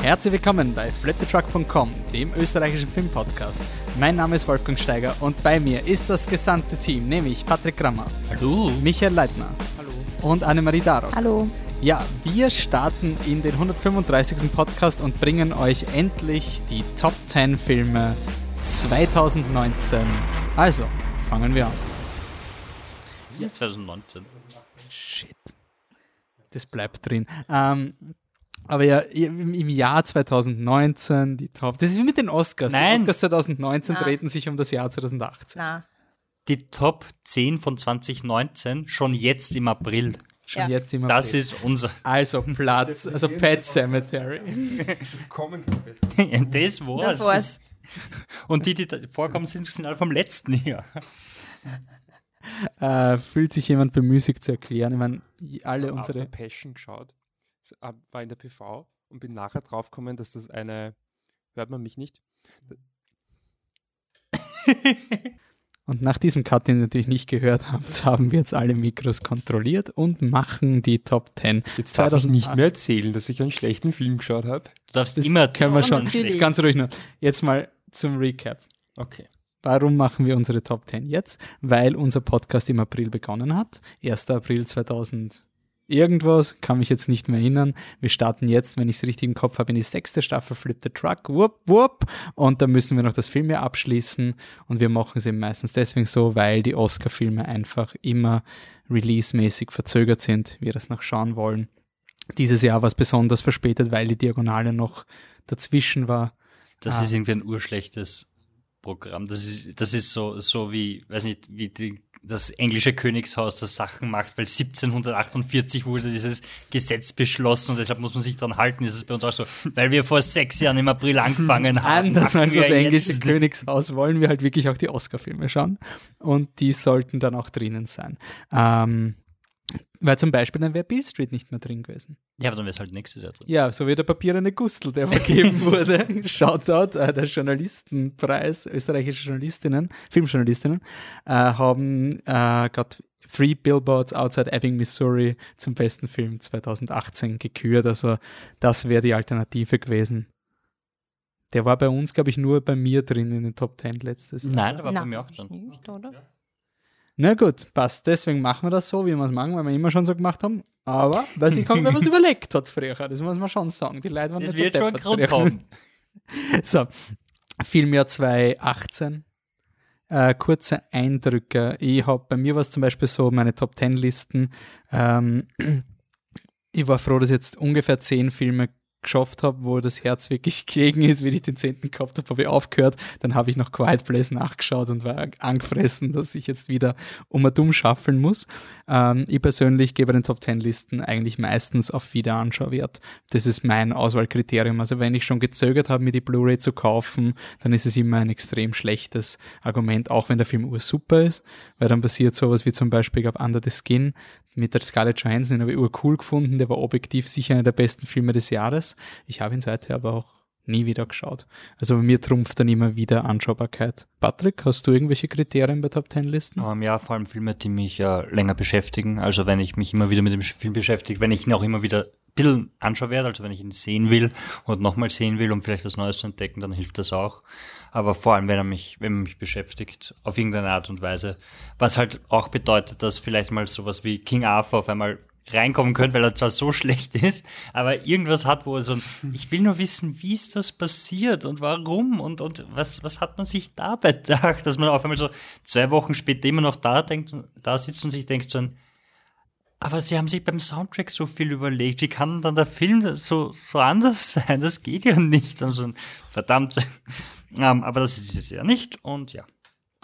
Herzlich willkommen bei flipthetruck.com, dem österreichischen Filmpodcast. Mein Name ist Wolfgang Steiger und bei mir ist das gesamte Team, nämlich Patrick Krammer. Hallo. Michael Leitner. Hallo. Und Annemarie Darock. Hallo. Ja, wir starten in den 135. Podcast und bringen euch endlich die Top 10 Filme 2019. Also, fangen wir an. Das ist 2019. Shit. Das bleibt drin. Ähm, aber ja, im im Jahr 2019 die Top. Das ist wie mit den Oscars. Nein. Die Oscars 2019 Na. drehten sich um das Jahr 2018. Na, Die Top 10 von 2019 schon jetzt im April. Schon Ja. jetzt immer. Das ist unser. also Platz, also Pet Cemetery. Das kommen das war's. das war's. Und die, die da vorkommen sind, sind alle vom letzten Jahr. Äh, fühlt sich jemand bemüßigt zu erklären? Ich meine, alle After unsere. Passion geschaut, war in der PV und bin nachher draufgekommen, dass das eine. Hört man mich nicht? Und nach diesem Cut, den ihr natürlich nicht gehört habt, haben wir jetzt alle Mikros kontrolliert und machen die Top 10. Jetzt darf ich nicht mehr erzählen, dass ich einen schlechten Film geschaut habe. Du darfst Das immer können wir schon. Jetzt ganz ruhig nur. Jetzt mal zum Recap. Okay. Warum machen wir unsere Top 10 jetzt? Weil unser Podcast im April begonnen hat. 1. April 2000 irgendwas, kann mich jetzt nicht mehr erinnern. Wir starten jetzt, wenn ich es richtig im Kopf habe, in die sechste Staffel Flip the Truck, whoop, whoop. Und da müssen wir noch das Filmjahr abschließen. Und wir machen es eben meistens deswegen so, weil die Oscar-Filme einfach immer releasemäßig verzögert sind, wir das noch schauen wollen. Dieses Jahr war es besonders verspätet, weil die Diagonale noch dazwischen war. Das Ah. ist irgendwie ein urschlechtes Programm. Das ist, das ist so, so wie, weiß nicht, wie die, das englische Königshaus das Sachen macht, weil 1748 wurde dieses Gesetz beschlossen und deshalb muss man sich dran halten. Das ist bei uns auch so, weil wir vor sechs Jahren im April angefangen haben. Anders als das englische jetzt- Königshaus wollen wir halt wirklich auch die Oscar-Filme schauen. Und die sollten dann auch drinnen sein. Ähm, weil zum Beispiel dann wäre Bill Street nicht mehr drin gewesen. Ja, aber dann wäre es halt nächstes Jahr drin. Ja, so wie der papierende Gustl, der vergeben wurde. Shoutout, äh, der Journalistenpreis, österreichische Journalistinnen, Filmjournalistinnen, äh, haben äh, got Three Billboards Outside Ebbing, Missouri zum besten Film 2018 gekürt. Also das wäre die Alternative gewesen. Der war bei uns, glaube ich, nur bei mir drin in den Top 10 letztes Jahr. Nein, der war Na, bei mir auch drin. Nicht, oder? Na gut, passt. Deswegen machen wir das so, wie wir es machen, weil wir immer schon so gemacht haben. Aber, weil sich kaum wer was überlegt hat früher. Das muss man schon sagen. Die Leute waren Es nicht so wird schon einen deppert Grund haben. So, Filmjahr 2018. Äh, kurze Eindrücke. Ich habe bei mir war es zum Beispiel so, meine Top 10 Listen. Ähm, ich war froh, dass ich jetzt ungefähr zehn Filme geschafft habe, wo das Herz wirklich gegen ist, wie ich den zehnten gehabt habe, habe ich aufgehört. Dann habe ich noch Quiet Place nachgeschaut und war angefressen, dass ich jetzt wieder um und um schaffeln muss. Ähm, ich persönlich gehe bei den Top 10 Listen eigentlich meistens auf Wiederanschauwert. Das ist mein Auswahlkriterium. Also wenn ich schon gezögert habe, mir die Blu-ray zu kaufen, dann ist es immer ein extrem schlechtes Argument, auch wenn der Film ursuper ist, weil dann passiert sowas wie zum Beispiel, ich glaube, Under the Skin mit der Scarlett Johansson, den habe ich urcool gefunden, der war objektiv sicher einer der besten Filme des Jahres. Ich habe ihn seither aber auch nie wieder geschaut. Also bei mir trumpft dann immer wieder Anschaubarkeit. Patrick, hast du irgendwelche Kriterien bei Top 10 Listen? Ähm, ja, vor allem Filme, die mich äh, länger beschäftigen. Also wenn ich mich immer wieder mit dem Film beschäftige, wenn ich ihn auch immer wieder bisschen anschauen werde, also wenn ich ihn sehen will und nochmal sehen will, um vielleicht was Neues zu entdecken, dann hilft das auch. Aber vor allem, wenn er mich, wenn er mich beschäftigt, auf irgendeine Art und Weise. Was halt auch bedeutet, dass vielleicht mal sowas wie King Arthur auf einmal reinkommen könnte, weil er zwar so schlecht ist, aber irgendwas hat, wo er so ein, ich will nur wissen, wie ist das passiert und warum und, und was, was hat man sich dabei gedacht, dass man auf einmal so zwei Wochen später immer noch da denkt, da sitzt und sich denkt so ein, aber sie haben sich beim Soundtrack so viel überlegt, wie kann dann der Film so, so anders sein? Das geht ja nicht. Und so ein, verdammt. Ähm, aber das ist dieses Jahr nicht und ja.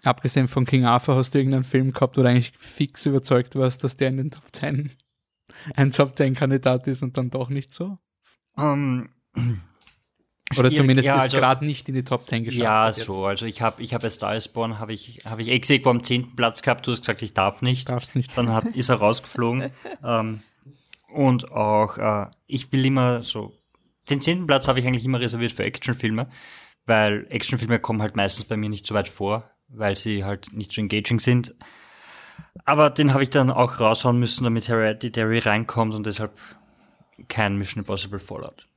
Abgesehen von King Arthur, hast du irgendeinen Film gehabt, wo du eigentlich fix überzeugt warst, dass der in den Top 10 ein Top 10 Kandidat ist und dann doch nicht so? Ähm, Oder zumindest ja, ist also- gerade nicht in die Top 10 geschafft. Ja, so. Also ich habe ich hab Star is Born, habe ich, hab ich eh gesehen, wo am 10. Platz gehabt. Du hast gesagt, ich darf nicht. Darfst nicht. Dann hat, ist er rausgeflogen. ähm, und auch, äh, ich will immer so, den 10. Platz habe ich eigentlich immer reserviert für Actionfilme, weil Actionfilme kommen halt meistens bei mir nicht so weit vor, weil sie halt nicht so engaging sind. Aber den habe ich dann auch raushauen müssen, damit Hereditary reinkommt und deshalb kein Mission Impossible Fallout.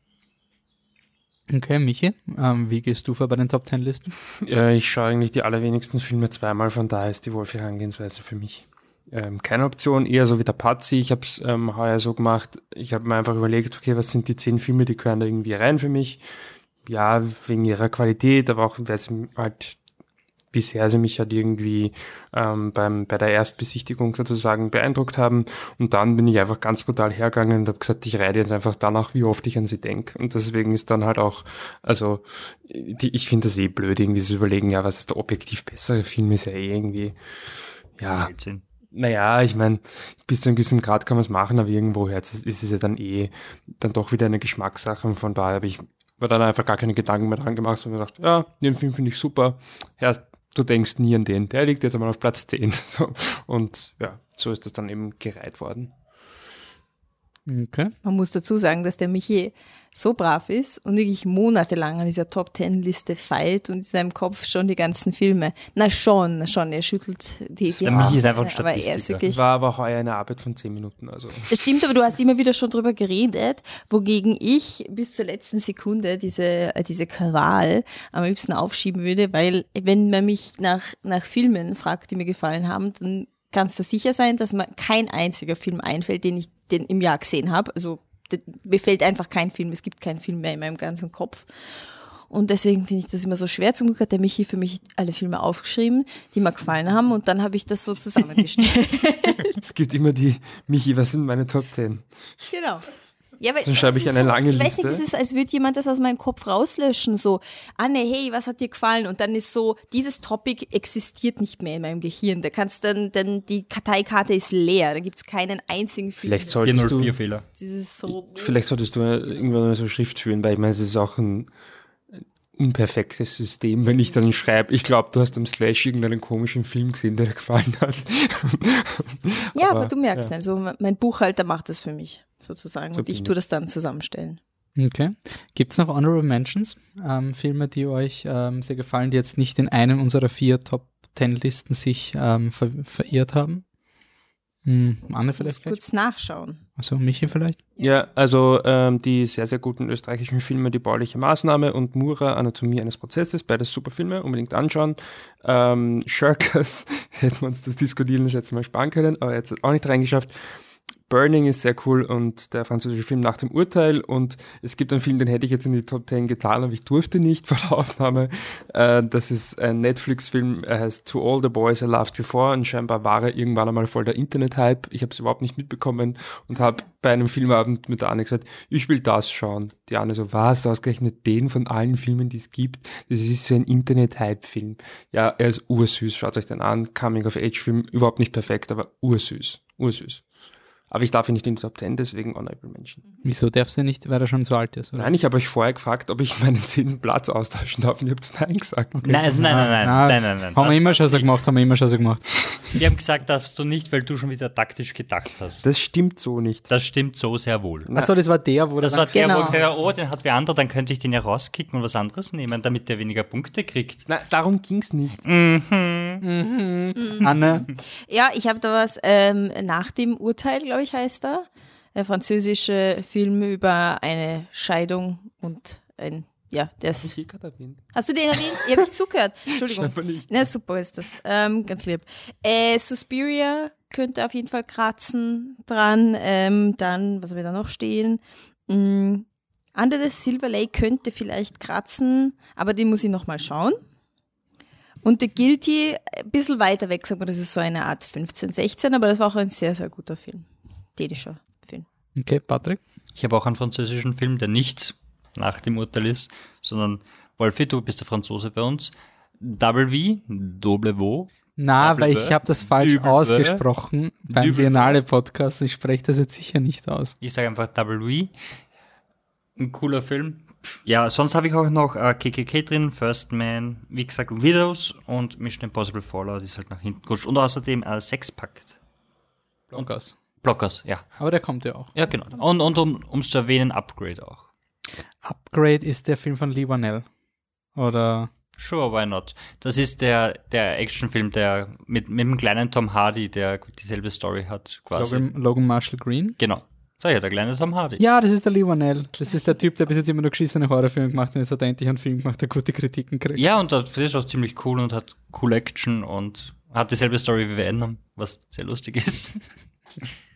Okay, Michi, ähm, wie gehst du vor bei den Top Ten Listen? Ja, ich schaue eigentlich die allerwenigsten Filme zweimal, von daher ist die Wolf-Herangehensweise für mich ähm, keine Option, eher so wie der Pazzi. Ich habe es ähm, heuer so gemacht, ich habe mir einfach überlegt, okay, was sind die zehn Filme, die gehören da irgendwie rein für mich. Ja, wegen ihrer Qualität, aber auch, weil sie halt bisher sie mich halt irgendwie ähm, beim, bei der Erstbesichtigung sozusagen beeindruckt haben. Und dann bin ich einfach ganz brutal hergegangen und habe gesagt, ich reite jetzt einfach danach, wie oft ich an sie denke. Und deswegen ist dann halt auch, also die, ich finde das eh blöd, irgendwie zu überlegen, ja, was ist der objektiv bessere Film, ist ja eh irgendwie, ja. Blödsinn. Naja, ich meine, bis zu einem gewissen Grad kann man es machen, aber irgendwo jetzt ist es ja dann eh dann doch wieder eine Geschmackssache. Und von daher habe ich mir dann einfach gar keine Gedanken mehr dran gemacht, sondern gedacht, ja, den Film finde ich super. Erst du denkst nie an den. Der liegt jetzt einmal auf Platz 10. So. Und ja, so ist das dann eben gereiht worden. Okay. Man muss dazu sagen, dass der Michi so brav ist und wirklich monatelang an dieser Top Ten Liste feilt und in seinem Kopf schon die ganzen Filme. Na schon, schon, er schüttelt die, Der Michi ist einfach ein aber er ist Statistiker. wirklich. War aber heuer eine Arbeit von 10 Minuten. Also. Das stimmt, aber du hast immer wieder schon drüber geredet, wogegen ich bis zur letzten Sekunde diese, äh, diese Qual am liebsten aufschieben würde, weil wenn man mich nach, nach Filmen fragt, die mir gefallen haben, dann kannst du sicher sein, dass mir kein einziger Film einfällt, den ich den im Jahr gesehen habe. Also mir fällt einfach kein Film, es gibt keinen Film mehr in meinem ganzen Kopf. Und deswegen finde ich das immer so schwer. Zum Glück hat der Michi für mich alle Filme aufgeschrieben, die mir gefallen haben und dann habe ich das so zusammengestellt. Es gibt immer die, Michi, was sind meine Top 10? Genau. Ja, weil Dann schreibe das ich ist eine so, lange Ich weiß nicht, Liste. das ist, als würde jemand das aus meinem Kopf rauslöschen. So, Anne, hey, was hat dir gefallen? Und dann ist so, dieses Topic existiert nicht mehr in meinem Gehirn. Da kannst dann, dann die Karteikarte ist leer. Da gibt es keinen einzigen Film. Vielleicht solltest du, 404 Fehler. Dieses so. vielleicht solltest du irgendwann mal so Schrift führen, weil ich meine, es ist auch ein unperfektes System, wenn ich dann schreibe, ich glaube, du hast am Slash irgendeinen komischen Film gesehen, der dir gefallen hat. Ja, aber, aber, du merkst, also mein Buchhalter macht das für mich sozusagen. So und ich tue das dann zusammenstellen. Okay. Gibt es noch Honorable Mentions? Ähm, Filme, die euch ähm, sehr gefallen, die jetzt nicht in einem unserer vier Top Ten Listen sich ähm, ver verirrt haben? Hm, Anne Ich muss vielleicht gleich? kurz nachschauen. Also Michi vielleicht? Ja, also ähm, die sehr, sehr guten österreichischen Filme Die bauliche Maßnahme und Mura, Anatomie eines Prozesses, beides super Filme, unbedingt anschauen. Ähm, Shirkers, hätten wir uns das diskutieren das letzte Mal sparen können, aber jetzt auch nicht reingeschafft. Burning ist sehr cool und der französische Film nach dem Urteil und es gibt einen Film, den hätte ich jetzt in die Top 10 getan, aber ich durfte nicht vor der Aufnahme. Äh, das ist ein Netflix-Film, er heißt To All the Boys I Loved Before und scheinbar war er irgendwann einmal voll der Internet-Hype. Ich habe es überhaupt nicht mitbekommen und habe bei einem Filmabend mit der Anne gesagt, ich will das schauen. Die Anne so, was, ausgerechnet den von allen Filmen, die es gibt? Das ist so ein Internet-Hype-Film. Ja, er ist ursüß, schaut euch den an. Coming-of-Age-Film, überhaupt nicht perfekt, aber ursüß, ursüß. Aber ich darf ihn nicht in die Top 10, deswegen Honorable Mention. Wieso darfst du nicht, weil er schon so alt ist? Oder? Nein, ich habe euch vorher gefragt, ob ich meinen zehnten Platz austauschen darf und ihr habt Nein gesagt. Nein, also nein, nein, nein, Ah, nein, das nein, nein. Haben wir immer schon so gemacht, haben wir immer schon so gemacht. Wir haben gesagt, darfst du nicht, weil du schon wieder taktisch gedacht hast. Das stimmt so nicht. Das stimmt so sehr wohl. Achso, das war der, wo Das war der, Genau. wo ich gesagt habe, oh, den hat wer andere, dann könnte ich den ja rauskicken und was anderes nehmen, damit der weniger Punkte kriegt. Nein, darum ging's nicht. Anne. Ja, ich habe da was ähm, nach dem Urteil, glaube ich, heißt er. Der französische Film über eine Scheidung und ein, ja, der Hab ich gerade erwähnt. Hast du den erwähnt? Ich habe nicht zugehört. Entschuldigung. Nicht. Na, super ist das. Ähm, ganz lieb. Äh, Suspiria könnte auf jeden Fall kratzen dran. Ähm, dann, was haben wir da noch stehen? Mm, Under the Silver Lake könnte vielleicht kratzen, aber den muss ich nochmal schauen. Und The Guilty, ein bisschen weiter weg, sagen wir, das ist so eine Art 15, 16, aber das war auch ein sehr, sehr guter Film. Dänischer Film. Okay, Patrick. Ich habe auch einen französischen Film, der nicht nach dem Urteil ist, sondern Wolfi, du bist der Franzose bei uns. Double V, Double Wo. Na, Double weil ich habe das falsch Double ausgesprochen beim Double. Biennale-Podcast. Ich spreche das jetzt sicher nicht aus. Ich sage einfach Double V. Ein cooler Film. Ja, sonst habe ich auch noch äh, KKK drin, First Man, wie gesagt, Widows und Mission Impossible Fallout ist halt nach hinten gerutscht. Und außerdem äh, Sexpakt. Blockers. Blockers, ja. Aber der kommt ja auch. Ja, genau. Und, und um es zu erwähnen, Upgrade auch. Upgrade ist der Film von Lee Wanell. Oder Sure, why not? Das ist der, der Actionfilm, der mit, mit dem kleinen Tom Hardy, der dieselbe Story hat, quasi. Logan, Logan Marshall Green. Genau. Sag ja, der kleine Tom Hardy. Ja, das ist der Lionel. Das ist der Typ, der bis jetzt immer nur geschissene Horrorfilme gemacht hat und jetzt hat er endlich einen Film gemacht, der gute Kritiken kriegt. Ja, und das ist auch ziemlich cool und hat cool Action und hat dieselbe Story wie Venom, was sehr lustig ist.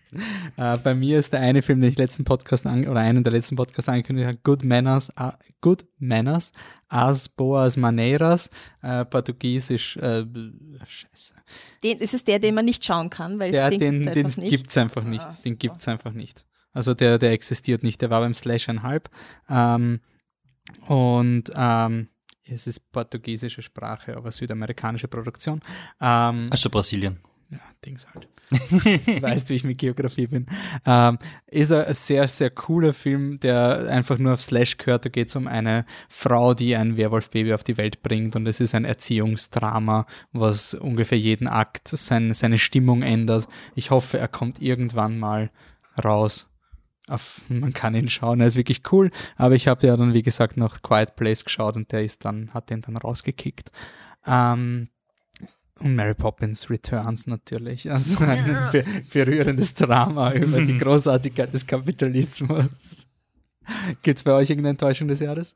Äh, bei mir ist der eine Film, den ich letzten Podcast an, oder einen der letzten Podcasts angekündigt habe, Good Manners, uh, Good Manners, As Boas Maneiras, äh, Portugiesisch, äh, scheiße. Den, ist es der, den man nicht schauen kann, weil Der, es den, den, gibt's den einfach nicht. gibt's einfach nicht. Ah, den gibt's einfach nicht. Also der, der existiert nicht. Der war beim Slash ein halb. Ähm, und ähm, es ist portugiesische Sprache, aber südamerikanische Produktion. Ähm, Also Brasilien. Ja, Dings halt. weißt, wie ich mit Geografie bin. Ähm, ist ein sehr, sehr cooler Film, der einfach nur auf Slash gehört. Da geht es um eine Frau, die ein Werwolf-Baby auf die Welt bringt und es ist ein Erziehungsdrama, was ungefähr jeden Akt sein, seine Stimmung ändert. Ich hoffe, er kommt irgendwann mal raus. Auf, man kann ihn schauen, er ist wirklich cool, aber ich habe ja dann, wie gesagt, noch Quiet Place geschaut und der ist dann, hat den dann rausgekickt. Ähm, und Mary Poppins Returns natürlich. Also ein be- berührendes Drama über die Großartigkeit des Kapitalismus. Gibt es bei euch irgendeine Enttäuschung des Jahres?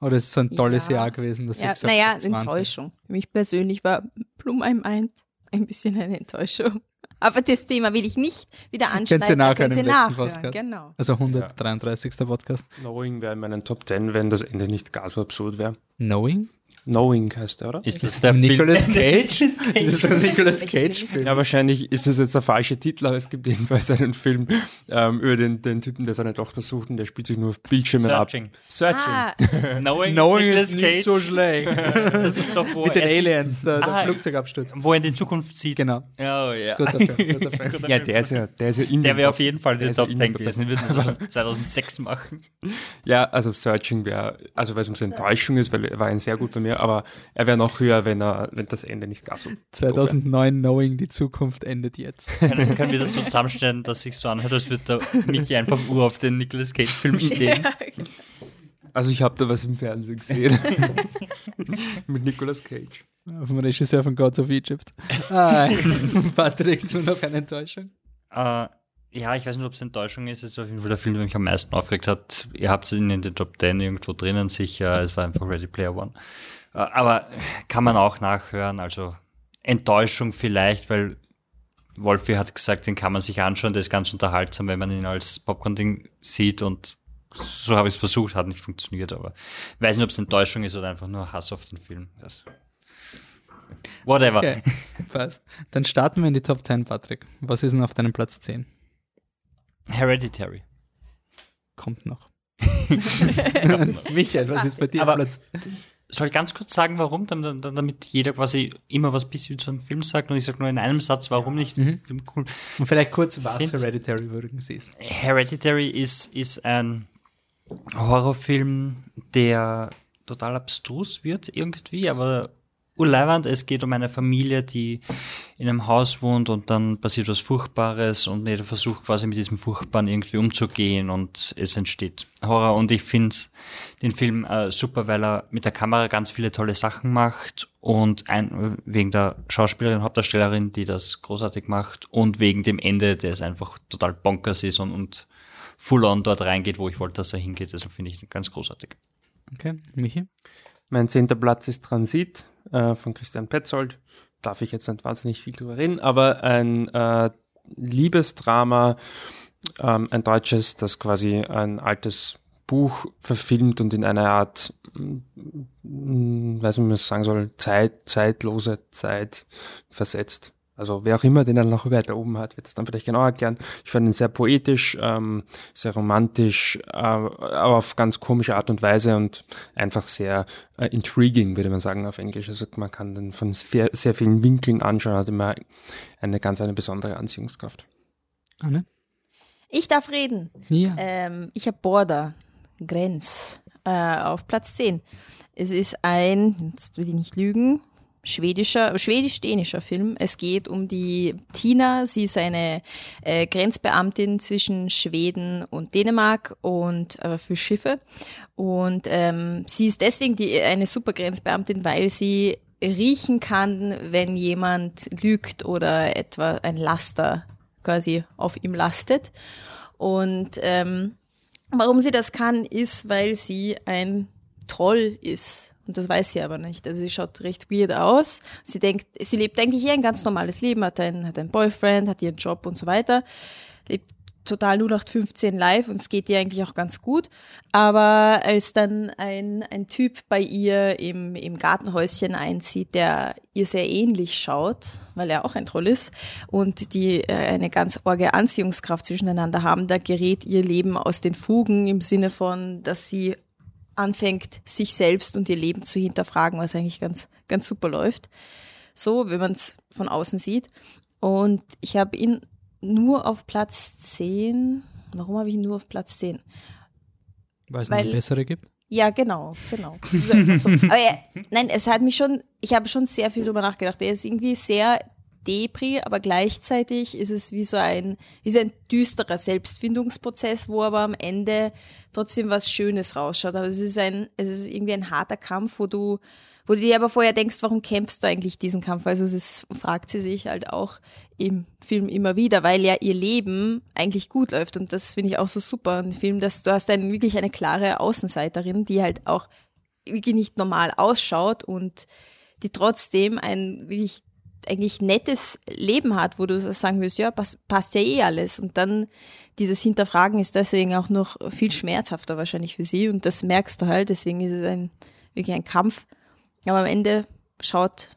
Oder ist es so ein tolles Ja. Jahr gewesen, dass Ja, naja, habe, 20? Enttäuschung. Für mich persönlich war Plum ein Mind ein bisschen eine Enttäuschung. Aber das Thema will ich nicht wieder anschneiden. Könnt ihr nachhören im letzten Podcast. Genau. Also 133. Podcast. Knowing wäre in meinen Top 10, wenn das Ende nicht gar so absurd wäre. Knowing? Knowing heißt der, oder? Ist das der Nicolas Film? Cage? Das ist der Nicolas Cage Film. Ja, wahrscheinlich ist das jetzt der falsche Titel, aber es gibt jedenfalls einen Film ähm, über den, den Typen, der seine Tochter sucht und der spielt sich nur auf Bildschirmen Searching. ab. Searching. Ah, Knowing, Knowing ist nicht Cage. so schlecht. Das ist doch, wo Mit den er Aliens, der, der Ah, Flugzeugabsturz. Wo er in die Zukunft sieht. Genau. Ja, ja. Guter Film. Guter Film. Guter Ja, der ist ja, der ist ja in Der wäre auf jeden Fall der Top in 10 den gewesen. Den würden wir 2006 machen. Ja, also Searching wäre, also weil es um seine Enttäuschung ist, weil er war ein sehr gut bei mir, aber er wäre noch höher, wenn er, wenn das Ende nicht gar so. 2009 Knowing, die Zukunft endet jetzt. Können, können wir das so zusammenstellen, dass sich so anhört, als würde der Michi einfach nur auf den Nicolas Cage-Film stehen? Also ich habe da was im Fernsehen gesehen. Mit Nicolas Cage. Vom Regisseur von Gods of Egypt. Ah, Patrick, du noch eine Enttäuschung? Äh, ja, ich weiß nicht, ob es Enttäuschung ist. Es ist auf jeden Fall der Film, der mich am meisten aufgeregt hat. Ihr habt ihn in den Top 10 irgendwo drinnen, sicher. Es war einfach Ready Player One. Äh, aber kann man auch nachhören. Also Enttäuschung vielleicht, weil Wolfi hat gesagt, den kann man sich anschauen. Der ist ganz unterhaltsam, wenn man ihn als Popcorn-Ding sieht. Und so habe ich es versucht, hat nicht funktioniert. Aber ich weiß nicht, ob es Enttäuschung ist oder einfach nur Hass auf den Film. Das Whatever. Okay, passt. Dann starten wir in die Top 10, Patrick. Was ist denn auf deinem Platz 10? Hereditary. Kommt noch. Michael, was ist bei dir Aber- Soll ich ganz kurz sagen, warum, Dam- dam- damit jeder quasi immer was bisschen zu einem Film sagt und ich sage nur in einem Satz, warum nicht? Film cool. Und vielleicht kurz, was Find's- Hereditary übrigens ist. Hereditary ist, ist ein Horrorfilm, der total abstrus wird irgendwie, aber urleiwand. Es geht um eine Familie, die in einem Haus wohnt und dann passiert was Furchtbares und jeder versucht quasi mit diesem Furchtbaren irgendwie umzugehen und es entsteht Horror. Und ich finde den Film äh, super, weil er mit der Kamera ganz viele tolle Sachen macht und ein, wegen der Schauspielerin, Hauptdarstellerin, die das großartig macht und wegen dem Ende, der es einfach total bonkers ist und, und full on dort reingeht, wo ich wollte, dass er hingeht. Also finde ich ganz großartig. Okay, Michi? Mein zehnter Platz ist Transit äh, von Christian Petzold. Darf ich jetzt nicht wahnsinnig viel drüber reden, aber ein äh, Liebesdrama, ähm, ein deutsches, das quasi ein altes Buch verfilmt und in eine Art, mm, weiß nicht, wie man es sagen soll, Zeit, zeitlose Zeit versetzt. Also wer auch immer den dann noch weiter oben hat, wird es dann vielleicht genau erklären. Ich fand ihn sehr poetisch, ähm, sehr romantisch, äh, aber auf ganz komische Art und Weise und einfach sehr äh, intriguing, würde man sagen auf Englisch. Also man kann den von sehr, sehr vielen Winkeln anschauen, hat immer eine ganz eine besondere Anziehungskraft. Anne? ich darf reden. Ja. Ähm, ich habe Border, Grenz, äh, auf Platz 10. Es ist ein, jetzt will ich nicht lügen, schwedischer, schwedisch-dänischer Film. Es geht um die Tina. Sie ist eine äh, Grenzbeamtin zwischen Schweden und Dänemark und äh, für Schiffe. Und ähm, sie ist deswegen die, eine super Grenzbeamtin, weil sie riechen kann, wenn jemand lügt oder etwa ein Laster quasi auf ihm lastet. Und ähm, warum sie das kann, ist, weil sie ein Troll ist. Und das weiß sie aber nicht. Also sie schaut recht weird aus. Sie denkt, sie lebt eigentlich hier ein ganz normales Leben, hat einen, hat einen Boyfriend, hat ihren Job und so weiter. Lebt total 0815 live und es geht ihr eigentlich auch ganz gut. Aber als dann ein, ein Typ bei ihr im, im Gartenhäuschen einzieht, der ihr sehr ähnlich schaut, weil er auch ein Troll ist und die äh, eine ganz orge Anziehungskraft zwischeneinander haben, da gerät ihr Leben aus den Fugen im Sinne von, dass sie anfängt, sich selbst und ihr Leben zu hinterfragen, was eigentlich ganz, ganz super läuft. So, wenn man es von außen sieht. Und ich habe ihn nur auf Platz 10. Warum habe ich ihn nur auf Platz 10? Weil es eine bessere gibt. Ja, genau, genau. So, so. Aber ja, nein, es hat mich schon, ich habe schon sehr viel drüber nachgedacht. Er ist irgendwie sehr Depri, aber gleichzeitig ist es wie so ein, so ein düsterer Selbstfindungsprozess, wo aber am Ende trotzdem was Schönes rausschaut. Aber es ist ein, es ist irgendwie ein harter Kampf, wo du, wo du dir aber vorher denkst, warum kämpfst du eigentlich diesen Kampf? Also es ist, fragt sie sich halt auch im Film immer wieder, weil ja ihr Leben eigentlich gut läuft und das finde ich auch so super im Film, dass du hast einen, wirklich eine klare Außenseiterin, die halt auch wirklich nicht normal ausschaut und die trotzdem ein wirklich eigentlich nettes Leben hat, wo du sagen wirst, ja, pass, passt ja eh alles. Und dann dieses Hinterfragen ist deswegen auch noch viel schmerzhafter wahrscheinlich für sie und das merkst du halt, deswegen ist es ein, wirklich ein Kampf. Aber am Ende schaut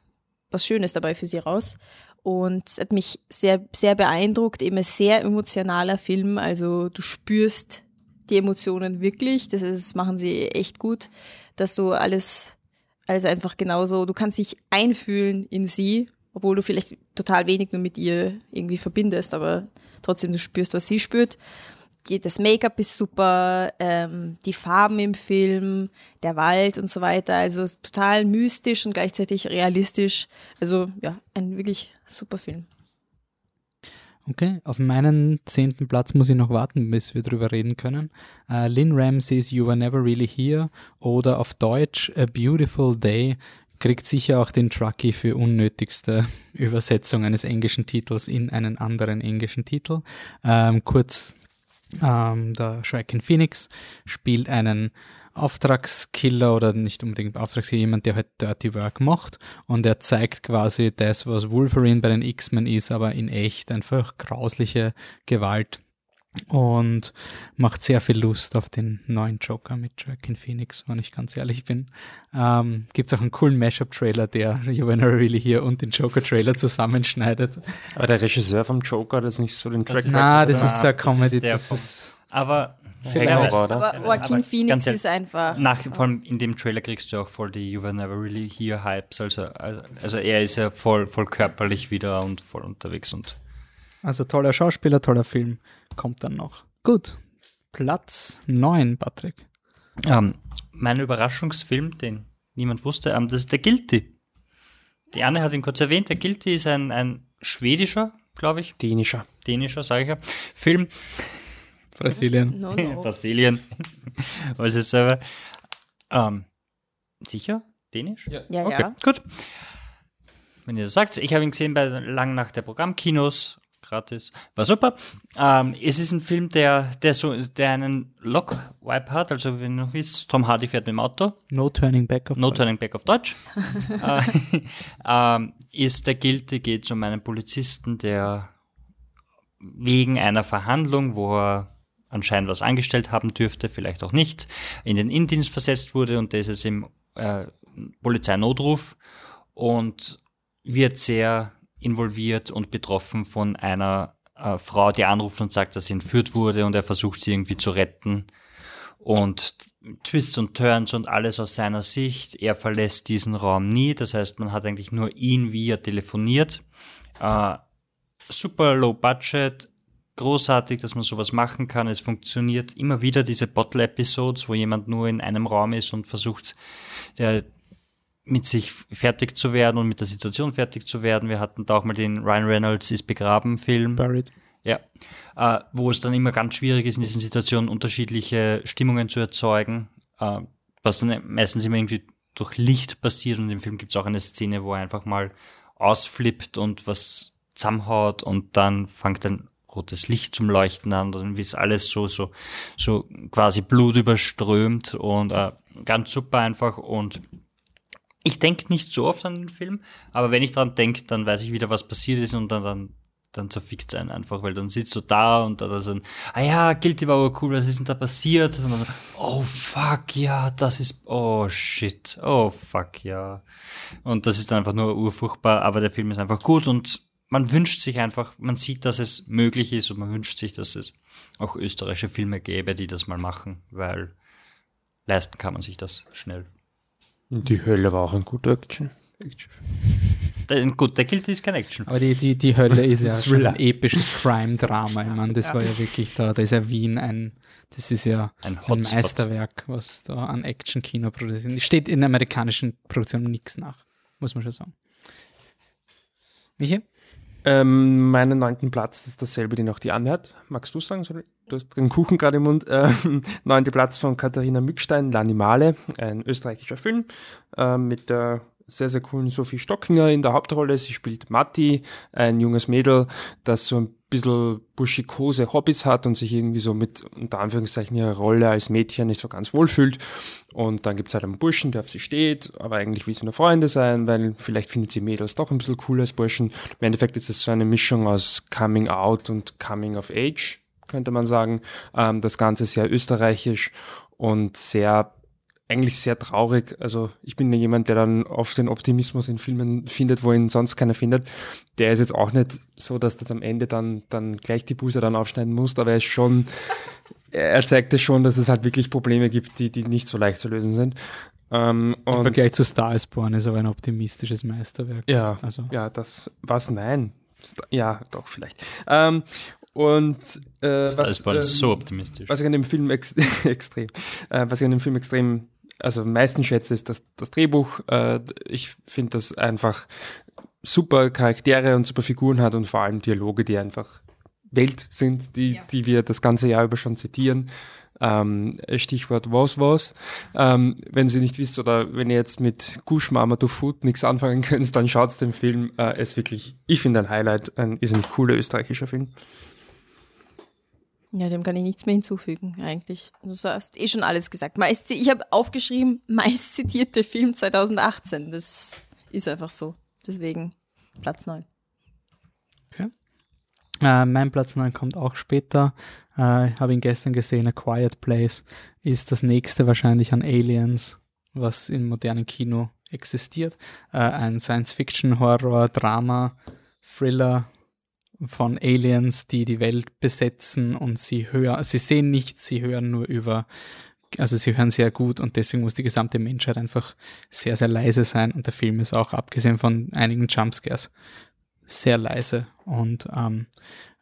was Schönes dabei für sie raus. Und es hat mich sehr, sehr beeindruckt, eben ein sehr emotionaler Film. Also du spürst die Emotionen wirklich. Das, ist, machen sie echt gut, dass du alles, alles einfach genauso, du kannst dich einfühlen in sie, obwohl du vielleicht total wenig nur mit ihr irgendwie verbindest, aber trotzdem du spürst, was sie spürt. Das Make-up ist super, ähm, die Farben im Film, der Wald und so weiter. Also total mystisch und gleichzeitig realistisch. Also ja, ein wirklich super Film. Okay, auf meinen zehnten Platz muss ich noch warten, bis wir drüber reden können. Äh, Lynn Ramsey's You Were Never Really Here oder auf Deutsch A Beautiful Day kriegt sicher auch den Truckee für unnötigste Übersetzung eines englischen Titels in einen anderen englischen Titel. Ähm, kurz, ähm, der Joaquin Phoenix spielt einen Auftragskiller oder nicht unbedingt Auftragskiller, jemand, der halt Dirty Work macht und er zeigt quasi das, was Wolverine bei den X-Men ist, aber in echt einfach grausliche Gewalt und macht sehr viel Lust auf den neuen Joker mit Joaquin Phoenix, wenn ich ganz ehrlich bin. Ähm, Gibt es auch einen coolen Mashup-Trailer, der You Were Never Really Here und den Joker-Trailer zusammenschneidet. Aber der Regisseur vom Joker hat jetzt nicht so den Track Na, das oder? ist so eine Das ist Comedy, der das ist Aber weiß. oder? Aber. Joaquin Phoenix ist einfach. Nach, vor allem in dem Trailer kriegst du auch voll die You Were Never Really Here Hypes. Also, also, also er ist ja voll, voll körperlich wieder und voll unterwegs und also toller Schauspieler, toller Film, kommt dann noch. Gut, Platz 9, Patrick. Ähm, mein Überraschungsfilm, den niemand wusste, ähm, das ist der Guilty. Die Anne hat ihn kurz erwähnt. Der Guilty ist ein, ein schwedischer, glaube ich, Dänischer. dänischer, sage ich ja, Film. Brasilien. No, no. Brasilien. Was ist selber? Ähm, sicher? Dänisch? Ja. Ja, Okay, ja. gut. Wenn ihr das sagt, ich habe ihn gesehen bei lang nach der Programmkinos, gratis, war super. Ähm, es ist ein Film, der, der so, der einen Lock-Wipe hat, also wenn du wisst, Tom Hardy fährt mit dem Auto, No Turning Back of No Life. Turning Back auf Deutsch, äh, ähm, ist der Guilty, geht um einen Polizisten, der wegen einer Verhandlung, wo er anscheinend was angestellt haben dürfte, vielleicht auch nicht, in den Indienst versetzt wurde und das ist im äh, Polizeinotruf und wird sehr involviert und betroffen von einer äh, Frau, die anruft und sagt, dass sie entführt wurde und er versucht sie irgendwie zu retten und Twists und Turns und alles aus seiner Sicht. Er verlässt diesen Raum nie, das heißt, man hat eigentlich nur ihn, wie er telefoniert. Äh, super low budget, großartig, dass man sowas machen kann. Es funktioniert immer wieder diese Bottle-Episodes, wo jemand nur in einem Raum ist und versucht, der mit sich fertig zu werden und mit der Situation fertig zu werden. Wir hatten da auch mal den Ryan Reynolds ist begraben Film. Buried. Ja, äh, wo es dann immer ganz schwierig ist, in diesen Situationen unterschiedliche Stimmungen zu erzeugen, äh, was dann meistens immer irgendwie durch Licht passiert und im Film gibt es auch eine Szene, wo er einfach mal ausflippt und was zusammenhaut und dann fängt ein rotes Licht zum Leuchten an, dann wie es alles so, so, so quasi Blut überströmt und äh, ganz super einfach und ich denke nicht so oft an den Film, aber wenn ich dran denke, dann weiß ich wieder, was passiert ist und dann, dann, dann zerfickt es einen einfach, weil dann sitzt du da und da so ein, ah ja, Guilty war aber cool, was ist denn da passiert? Und dann, oh fuck, ja, das ist, oh shit, oh fuck, ja. Und das ist dann einfach nur urfurchtbar, aber der Film ist einfach gut und man wünscht sich einfach, man sieht, dass es möglich ist und man wünscht sich, dass es auch österreichische Filme gäbe, die das mal machen, weil leisten kann man sich das schnell. Die Hölle war auch ein guter Action. Der, gut, der gilt ist kein Action. Aber die, die, die Hölle ist ja schon ein episches Crime-Drama. Ich meine, das war ja wirklich da, da ist ja Wien ein, das ist ja Ein ein. Meisterwerk, was da an Action-Kino produziert. Steht in amerikanischen Produktionen nichts nach, muss man schon sagen. Michi? Ähm, meinen neunten Platz ist dasselbe, den auch die Anne hat. Magst du sagen? Sorry. Du hast den Kuchen gerade im Mund. Ähm, neunter Platz von Katharina Mückstein, L'Animale, ein österreichischer Film äh, mit der sehr, sehr coolen Sophie Stockinger in der Hauptrolle. Sie spielt Matti, ein junges Mädel, das so ein bisschen buschikose Hobbys hat und sich irgendwie so mit, unter Anführungszeichen, ihrer Rolle als Mädchen nicht so ganz wohlfühlt. Und dann gibt's halt einen Burschen, der auf sie steht, aber eigentlich will sie nur Freunde sein, weil vielleicht findet sie Mädels doch ein bisschen cooler als Burschen. Im Endeffekt ist es so eine Mischung aus Coming Out und Coming of Age, könnte man sagen. Ähm, das Ganze ist sehr österreichisch und sehr eigentlich sehr traurig. Also ich bin ja jemand, der dann oft den Optimismus in Filmen findet, wo ihn sonst keiner findet. Der ist jetzt auch nicht so, dass das am Ende dann, dann gleich die Buße dann aufschneiden muss, aber er ist schon, er zeigte schon, dass es halt wirklich Probleme gibt, die, die nicht so leicht zu lösen sind. Ähm, Im Vergleich zu Star is Born ist aber ein optimistisches Meisterwerk. ja, Also, ja, das was? Nein. Ja, doch, vielleicht. Ähm, und äh, Das ist bald ähm, so optimistisch. was ich an dem Film ex extrem, äh, was ich an dem Film extrem, also am meisten schätze, ist das, das Drehbuch. Äh, ich finde das einfach super Charaktere und super Figuren hat und vor allem Dialoge, die einfach Welt sind, die, Ja. die wir das ganze Jahr über schon zitieren. Ähm, Stichwort was was. Ähm, wenn Sie nicht wisst oder wenn ihr jetzt mit Gush Mama to Food nichts anfangen könnt, dann schaut den Film. Äh, es ist wirklich, ich finde ein Highlight, ein irrsinnig cooler österreichischer Film. Ja, dem kann ich nichts mehr hinzufügen, eigentlich. Du hast eh schon alles gesagt. Meist, ich habe aufgeschrieben, meist zitierte Film 2018. Das ist einfach so. Deswegen Platz 9. Äh, mein Platz 9 kommt auch später. Äh, ich habe ihn gestern gesehen. A Quiet Place ist das nächste wahrscheinlich an Aliens, was im modernen Kino existiert. Äh, ein Science-Fiction-Horror, Drama, Thriller von Aliens, die die Welt besetzen und sie hören, sie sehen nichts, sie hören nur über, also sie hören sehr gut und deswegen muss die gesamte Menschheit einfach sehr, sehr leise sein und der Film ist auch, abgesehen von einigen Jumpscares, sehr leise und ähm,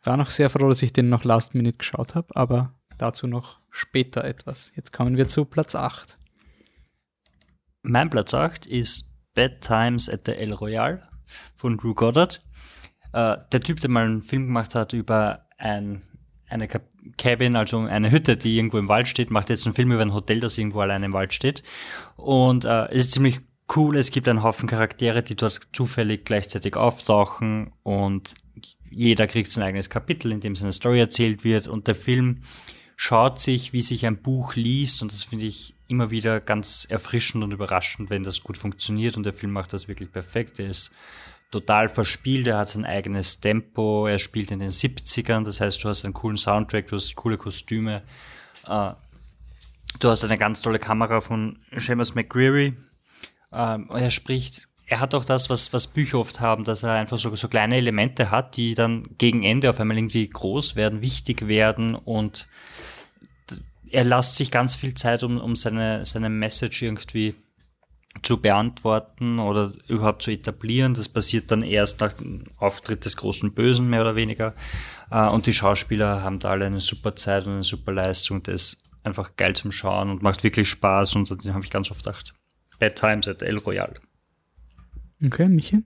war noch sehr froh, dass ich den noch Last Minute geschaut habe, aber dazu noch später etwas. Jetzt kommen wir zu Platz 8. Mein Platz 8 ist Bad Times at the El Royale von Drew Goddard. Äh, der Typ, der mal einen Film gemacht hat über ein, eine Ca- Cabin, also eine Hütte, die irgendwo im Wald steht, macht jetzt einen Film über ein Hotel, das irgendwo allein im Wald steht. Und äh, es ist ziemlich cool. Es gibt einen Haufen Charaktere, die dort zufällig gleichzeitig auftauchen und jeder kriegt sein eigenes Kapitel, in dem seine Story erzählt wird. Und der Film schaut sich, wie sich ein Buch liest und das finde ich immer wieder ganz erfrischend und überraschend, wenn das gut funktioniert und der Film macht das wirklich perfekt. Er ist total verspielt, er hat sein eigenes Tempo, er spielt in den 70ern, das heißt, du hast einen coolen Soundtrack, du hast coole Kostüme, äh, du hast eine ganz tolle Kamera von Seamus McGreary, ähm, er spricht, er hat auch das, was, was Bücher oft haben, dass er einfach so, so kleine Elemente hat, die dann gegen Ende auf einmal irgendwie groß werden, wichtig werden und er lässt sich ganz viel Zeit, um, um seine, seine Message irgendwie zu beantworten oder überhaupt zu etablieren. Das passiert dann erst nach dem Auftritt des großen Bösen, mehr oder weniger. Äh, Und die Schauspieler haben da alle eine super Zeit und eine super Leistung. Das ist einfach geil zum Schauen und macht wirklich Spaß. Und den habe ich ganz oft gedacht. Bad Times at El Royale. Okay, Michi?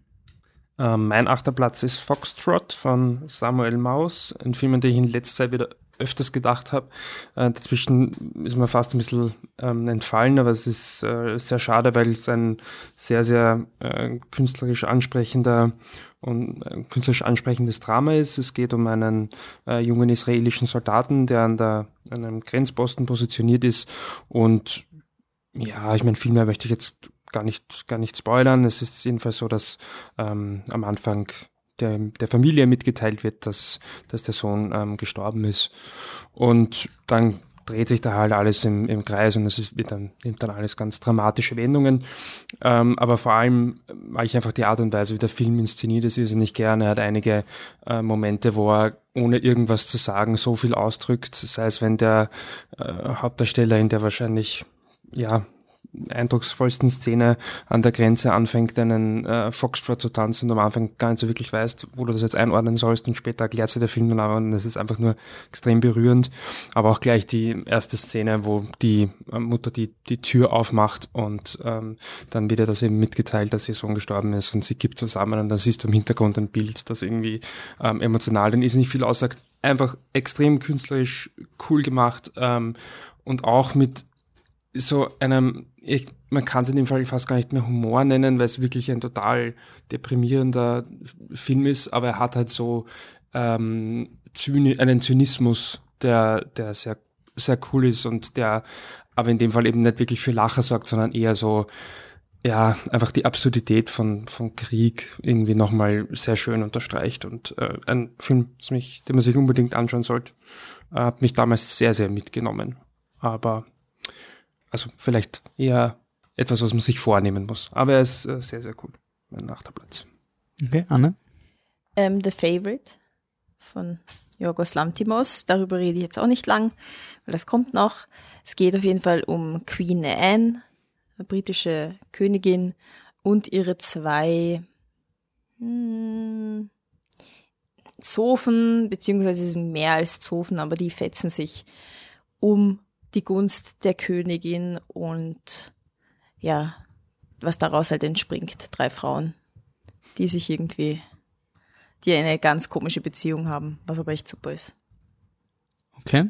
Ähm, mein achter Platz ist Foxtrot von Samuel Maus, ein Film, an den ich in letzter Zeit wieder öfters gedacht habe. Äh, dazwischen ist mir fast ein bisschen ähm, entfallen, aber es ist äh, sehr schade, weil es ein sehr, sehr äh, künstlerisch ansprechender und äh, künstlerisch ansprechendes Drama ist. Es geht um einen äh, jungen israelischen Soldaten, der an, der, an einem Grenzposten positioniert ist und ja, ich meine, viel mehr möchte ich jetzt gar nicht, gar nicht spoilern. Es ist jedenfalls so, dass ähm, am Anfang der, der Familie mitgeteilt wird, dass, dass der Sohn ähm, gestorben ist. Und dann dreht sich da halt alles im, im Kreis und es ist, wird dann, nimmt dann alles ganz dramatische Wendungen. Ähm, aber vor allem mag ich einfach die Art und Weise, wie der Film inszeniert ist, ist nicht gerne. Er hat einige äh, Momente, wo er ohne irgendwas zu sagen so viel ausdrückt. Sei es, wenn der äh, Hauptdarsteller in der wahrscheinlich ja, eindrucksvollsten Szene an der Grenze anfängt, einen äh, Foxtrot zu tanzen und am Anfang gar nicht so wirklich weißt, wo du das jetzt einordnen sollst und später erklärt sich der Film dann aber und das ist einfach nur extrem berührend. Aber auch gleich die erste Szene, wo die äh, Mutter die, die Tür aufmacht und ähm, dann wird ihr das eben mitgeteilt, dass ihr Sohn gestorben ist und sie gibt zusammen und dann siehst du im Hintergrund ein Bild, das irgendwie ähm, emotional dann ist nicht viel aussagt. Einfach extrem künstlerisch cool gemacht ähm, und auch mit so einem, ich, man kann es in dem Fall fast gar nicht mehr Humor nennen, weil es wirklich ein total deprimierender Film ist, aber er hat halt so ähm, Zyni einen Zynismus, der, der sehr, sehr cool ist und der aber in dem Fall eben nicht wirklich für Lacher sorgt, sondern eher so, ja, einfach die Absurdität von, von Krieg irgendwie nochmal sehr schön unterstreicht und äh, ein Film, den man sich unbedingt anschauen sollte, äh, hat mich damals sehr, sehr mitgenommen. Aber also vielleicht eher etwas, was man sich vornehmen muss. Aber er ist äh, sehr, sehr cool. Mein Nachterplatz. Okay, Anne? Ähm, The Favorite von Jorgos Lantimos. Darüber rede ich jetzt auch nicht lang, weil das kommt noch. Es geht auf jeden Fall um Queen Anne, eine britische Königin, und ihre zwei hm, Zofen, beziehungsweise sie sind mehr als Zofen, aber die fetzen sich um die Gunst der Königin und ja, was daraus halt entspringt. Drei Frauen, die sich irgendwie, die eine ganz komische Beziehung haben, was aber echt super ist. Okay.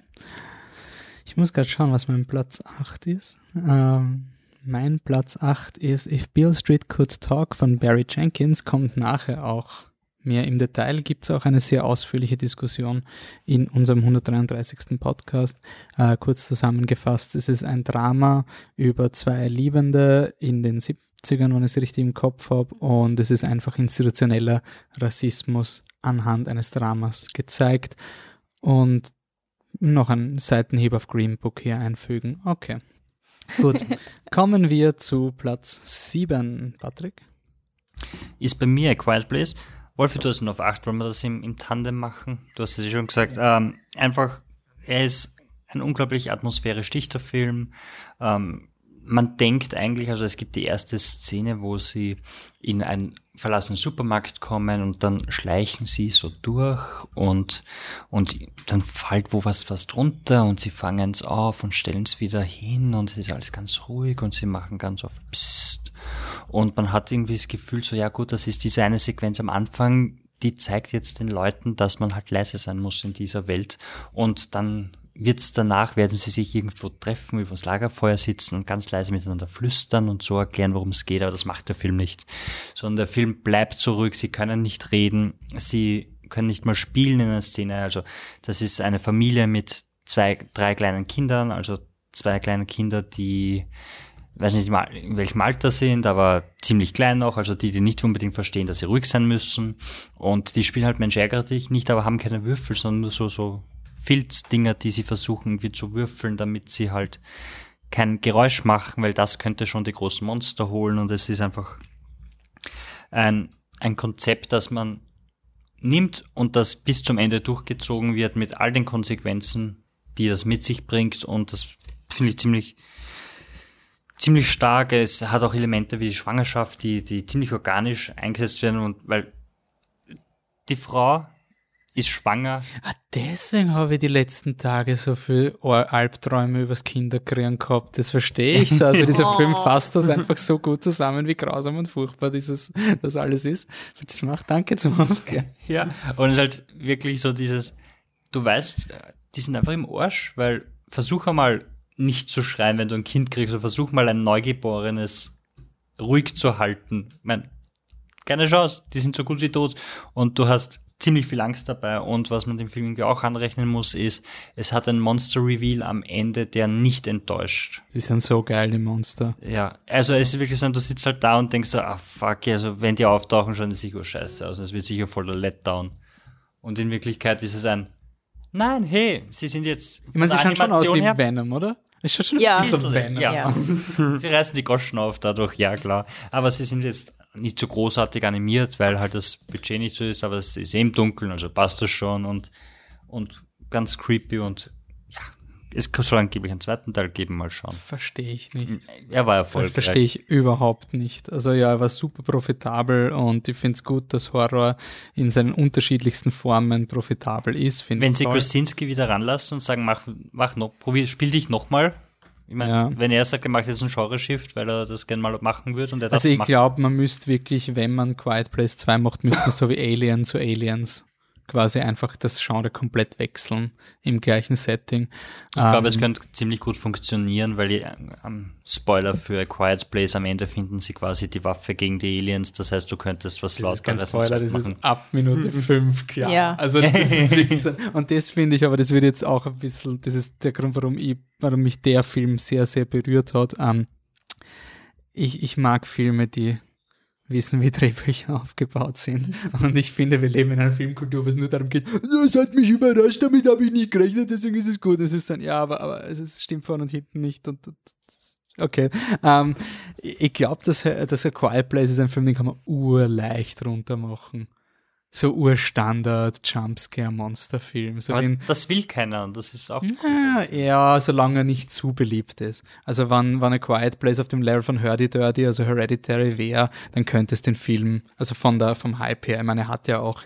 Ich muss gerade schauen, was mein Platz 8 ist. Ähm, mein Platz 8 ist If Bill Street Could Talk von Barry Jenkins, kommt nachher auch mehr im Detail gibt es auch eine sehr ausführliche Diskussion in unserem 133. Podcast. Äh, kurz zusammengefasst, es ist ein Drama über zwei Liebende in den 70ern, wenn ich es richtig im Kopf habe, und es ist einfach institutioneller Rassismus anhand eines Dramas gezeigt. Und noch ein Seitenhieb auf Green Book hier einfügen. Okay. Gut. Kommen wir zu Platz 7, Patrick. Ist bei mir A Quiet Place. Wolfi, du hast ihn auf 8, wollen wir das im, im Tandem machen? Du hast es ja schon gesagt. Ähm, einfach, er ist ein unglaublich atmosphärisch dichter Film. Ähm, man denkt eigentlich, also es gibt die erste Szene, wo sie in einen verlassenen Supermarkt kommen und dann schleichen sie so durch und, und dann fällt wo was, was drunter und sie fangen es auf und stellen es wieder hin und es ist alles ganz ruhig und sie machen ganz oft Psst. Und man hat irgendwie das Gefühl so, ja gut, das ist diese eine Sequenz am Anfang, die zeigt jetzt den Leuten, dass man halt leise sein muss in dieser Welt und dann wird's danach, werden sie sich irgendwo treffen, übers Lagerfeuer sitzen und ganz leise miteinander flüstern und so erklären, worum es geht, aber das macht der Film nicht. Sondern der Film bleibt zurück, sie können nicht reden, sie können nicht mal spielen in einer Szene. Also das ist eine Familie mit zwei, drei kleinen Kindern, also zwei kleine Kinder, die weiß nicht mal in welchem Alter sind, aber ziemlich klein noch, also die, die nicht unbedingt verstehen, dass sie ruhig sein müssen. Und die spielen halt Mensch ärgere dich nicht, aber haben keine Würfel, sondern nur so, so Filzdinger, die sie versuchen irgendwie zu würfeln, damit sie halt kein Geräusch machen, weil das könnte schon die großen Monster holen. Und es ist einfach ein, ein Konzept, das man nimmt und das bis zum Ende durchgezogen wird mit all den Konsequenzen, die das mit sich bringt. Und das finde ich ziemlich ziemlich stark. Es hat auch Elemente wie die Schwangerschaft, die, die ziemlich organisch eingesetzt werden. Und weil die Frau ist schwanger. Ah, deswegen habe ich die letzten Tage so viel Albträume übers Kinderkriegen gehabt. Das verstehe ich da. Also dieser Film fasst das einfach so gut zusammen, wie grausam und furchtbar dieses, das alles ist. Das macht danke zum Aufgehen. Ja, und es ist halt wirklich so dieses, du weißt, die sind einfach im Arsch, weil versuch einmal nicht zu schreien, wenn du ein Kind kriegst, oder versuch mal ein Neugeborenes ruhig zu halten. Ich mein, keine Chance, die sind so gut wie tot. Und du hast ziemlich viel Angst dabei. Und was man dem Film irgendwie auch anrechnen muss, ist, es hat ein Monster-Reveal am Ende, der nicht enttäuscht. Die sind so geil, die Monster. Ja, also es ist wirklich so, du sitzt halt da und denkst, so, ah fuck, also wenn die auftauchen, schauen die sicher scheiße aus. Es wird sicher voller Letdown. Und in Wirklichkeit ist es ein, nein, hey, sie sind jetzt. Ich meine, sie schauen schon aus wie her- Venom, oder? Es schaut schon Ja. ein bisschen Bisschen, Venom ja. aus. Sie reißen die Goschen auf dadurch, ja klar. Aber sie sind jetzt nicht so großartig animiert, weil halt das Budget nicht so ist, aber es ist eben dunkel, also passt das schon und, und ganz creepy und ja, es soll angeblich einen zweiten Teil geben, mal schauen. Verstehe ich nicht. Er war erfolgreich. Verstehe ich überhaupt nicht. Also ja, er war super profitabel und ich finde es gut, dass Horror in seinen unterschiedlichsten Formen profitabel ist. Wenn sie. Krasinski wieder ranlassen und sagen, mach, mach noch, probier, spiel dich nochmal. Ich meine, Ja. wenn er sagt, er macht jetzt einen Genre-Shift, weil er das gerne mal machen würde und er darf Also es ich glaube, man müsste wirklich, wenn man Quiet Place 2 macht, müsste man so wie Alien zu Aliens quasi einfach das Genre komplett wechseln im gleichen Setting. Ich glaube, es Ähm, könnte ziemlich gut funktionieren, weil die, ähm, Spoiler für A Quiet Place am Ende finden sie quasi die Waffe gegen die Aliens. Das heißt, du könntest was Das ist kein lauteres Spoiler, das machen. ist ab Minute 5 klar. Ja. Also das ist wirklich so. Und das finde ich, aber das wird jetzt auch ein bisschen, das ist der Grund, warum ich, warum mich der Film sehr, sehr berührt hat. Ähm, ich, ich mag Filme, die wissen, wie Drehbücher aufgebaut sind. Und ich finde, wir leben in einer Filmkultur, wo es nur darum geht, das hat mich überrascht, damit habe ich nicht gerechnet, deswegen ist es gut. Es ist dann, ja, aber, aber es ist, stimmt vorne und hinten nicht. Und, und okay. Ähm, ich ich glaube, dass, dass A Quiet Place ist ein Film, den kann man urleicht runter machen. So Urstandard, Jumpscare, Monsterfilm. So den, das will keiner und das ist auch ja, ja, solange er nicht zu beliebt ist. Also wenn, wenn A Quiet Place auf dem Level von Hurdy Dirty, also Hereditary wäre, dann könnte es den Film, also von der, vom Hype her, ich meine, er hat ja auch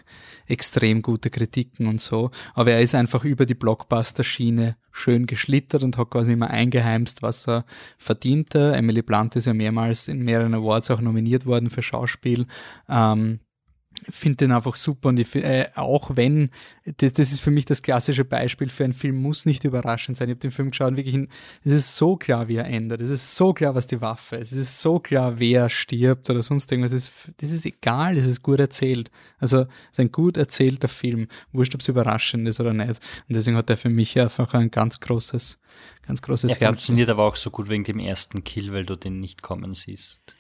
extrem gute Kritiken und so, aber er ist einfach über die Blockbuster-Schiene schön geschlittert und hat quasi immer eingeheimst, was er verdiente. Emily Blunt ist ja mehrmals in mehreren Awards auch nominiert worden für Schauspiel. Ähm, finde den einfach super und ich, äh, auch wenn, das, das ist für mich das klassische Beispiel für einen Film, muss nicht überraschend sein. Ich habe den Film geschaut wirklich, in- es ist so klar, wie er endet. Es ist so klar, was die Waffe ist. Es ist so klar, wer stirbt oder sonst irgendwas. Es ist, das ist egal, es ist gut erzählt. Also, es ist ein gut erzählter Film. Wurscht, ob es überraschend ist oder nicht. Und deswegen hat er für mich einfach ein ganz großes, ganz großes Er funktioniert aber auch so gut wegen dem ersten Kill, weil du den nicht kommen siehst.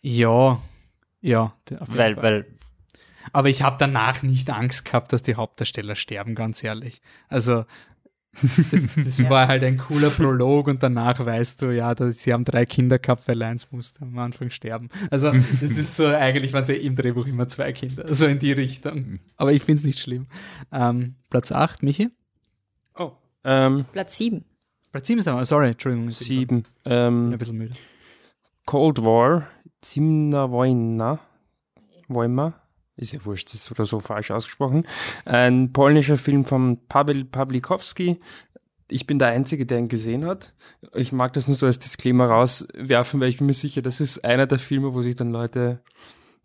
Ja, ja. Weil, weil Aber ich habe danach nicht Angst gehabt, dass die Hauptdarsteller sterben, ganz ehrlich. Also das, das war halt ein cooler Prolog und danach weißt du, ja, dass sie haben drei Kinder gehabt, weil eins musste am Anfang sterben. Also das ist so, eigentlich waren es ja im Drehbuch immer zwei Kinder, so in die Richtung. Aber ich finde es nicht schlimm. Ähm, Platz 8, Michi? Oh. Ähm, Platz 7. Platz 7 ist aber, sorry, Entschuldigung. Ich bin sieben. ein Ähm, bisschen müde. Cold War. Zimna Wojna. Wojma. Ist ja wurscht, ist oder so falsch ausgesprochen. Ein polnischer Film von Paweł Pawlikowski. Ich bin der Einzige, der ihn gesehen hat. Ich mag das nur so als Disclaimer rauswerfen, weil ich bin mir sicher, das ist einer der Filme, wo sich dann Leute,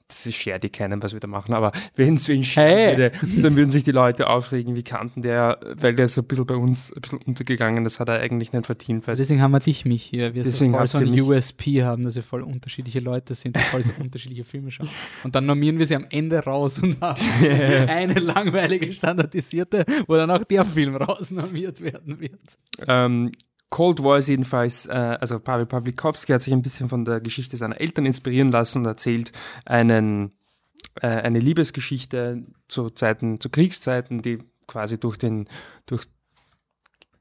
das ist schwer, die kennen, was wir da machen, aber wenn es wen Hey. würde, dann würden sich die Leute aufregen, wie kannten der, weil der ist so ein bisschen bei uns ein bisschen untergegangen, das hat er eigentlich nicht verdient. Deswegen haben wir dich, mich hier. Wir Deswegen voll so ein. USP haben, dass wir voll unterschiedliche Leute sind, die voll so unterschiedliche Filme schauen. Und dann normieren wir sie am Ende raus und haben eine langweilige standardisierte, wo dann auch der Film rausnormiert werden wird. Ähm, Cold War ist jedenfalls, äh, also Pavel Pawlikowski hat sich ein bisschen von der Geschichte seiner Eltern inspirieren lassen und erzählt einen, äh, eine Liebesgeschichte zu Zeiten, zu Kriegszeiten, die quasi durch den, durch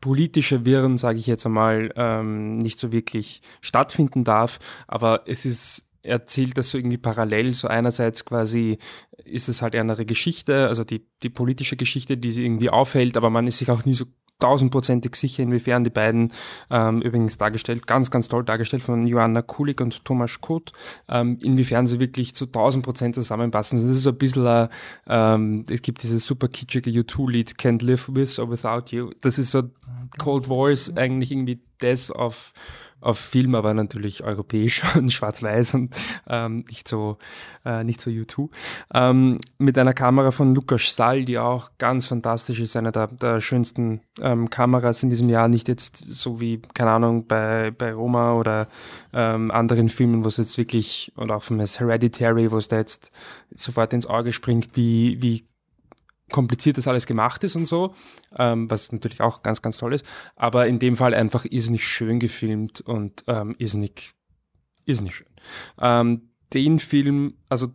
politische Wirren, sage ich jetzt einmal, ähm, nicht so wirklich stattfinden darf. Aber es ist, er erzählt das so irgendwie parallel. So einerseits quasi ist es halt eine Geschichte, also die, die politische Geschichte, die sie irgendwie aufhält, aber man ist sich auch nie so tausendprozentig sicher, inwiefern die beiden ähm, übrigens dargestellt, ganz, ganz toll dargestellt von Joanna Kulik und Thomas Kut, ähm, inwiefern sie wirklich zu tausend Prozent zusammenpassen. Das ist so ein bisschen, äh, ähm, es gibt dieses super kitschige U2-Lied Can't Live With or Without You. Das ist so, Cold ist eigentlich irgendwie das auf auf Film, aber natürlich europäisch und schwarz-weiß und ähm, nicht so äh, nicht so U2. Ähm, mit einer Kamera von Lukas Sall, die auch ganz fantastisch ist, einer der, der schönsten ähm, Kameras in diesem Jahr. Nicht jetzt so wie, keine Ahnung, bei, bei Roma oder ähm, anderen Filmen, wo es jetzt wirklich, oder auch von Hereditary, wo es da jetzt sofort ins Auge springt, wie, wie kompliziert das alles gemacht ist und so, ähm, was natürlich auch ganz, ganz toll ist. Aber in dem Fall einfach ist nicht schön gefilmt und ähm, ist nicht, ist nicht schön. Ähm, den Film, also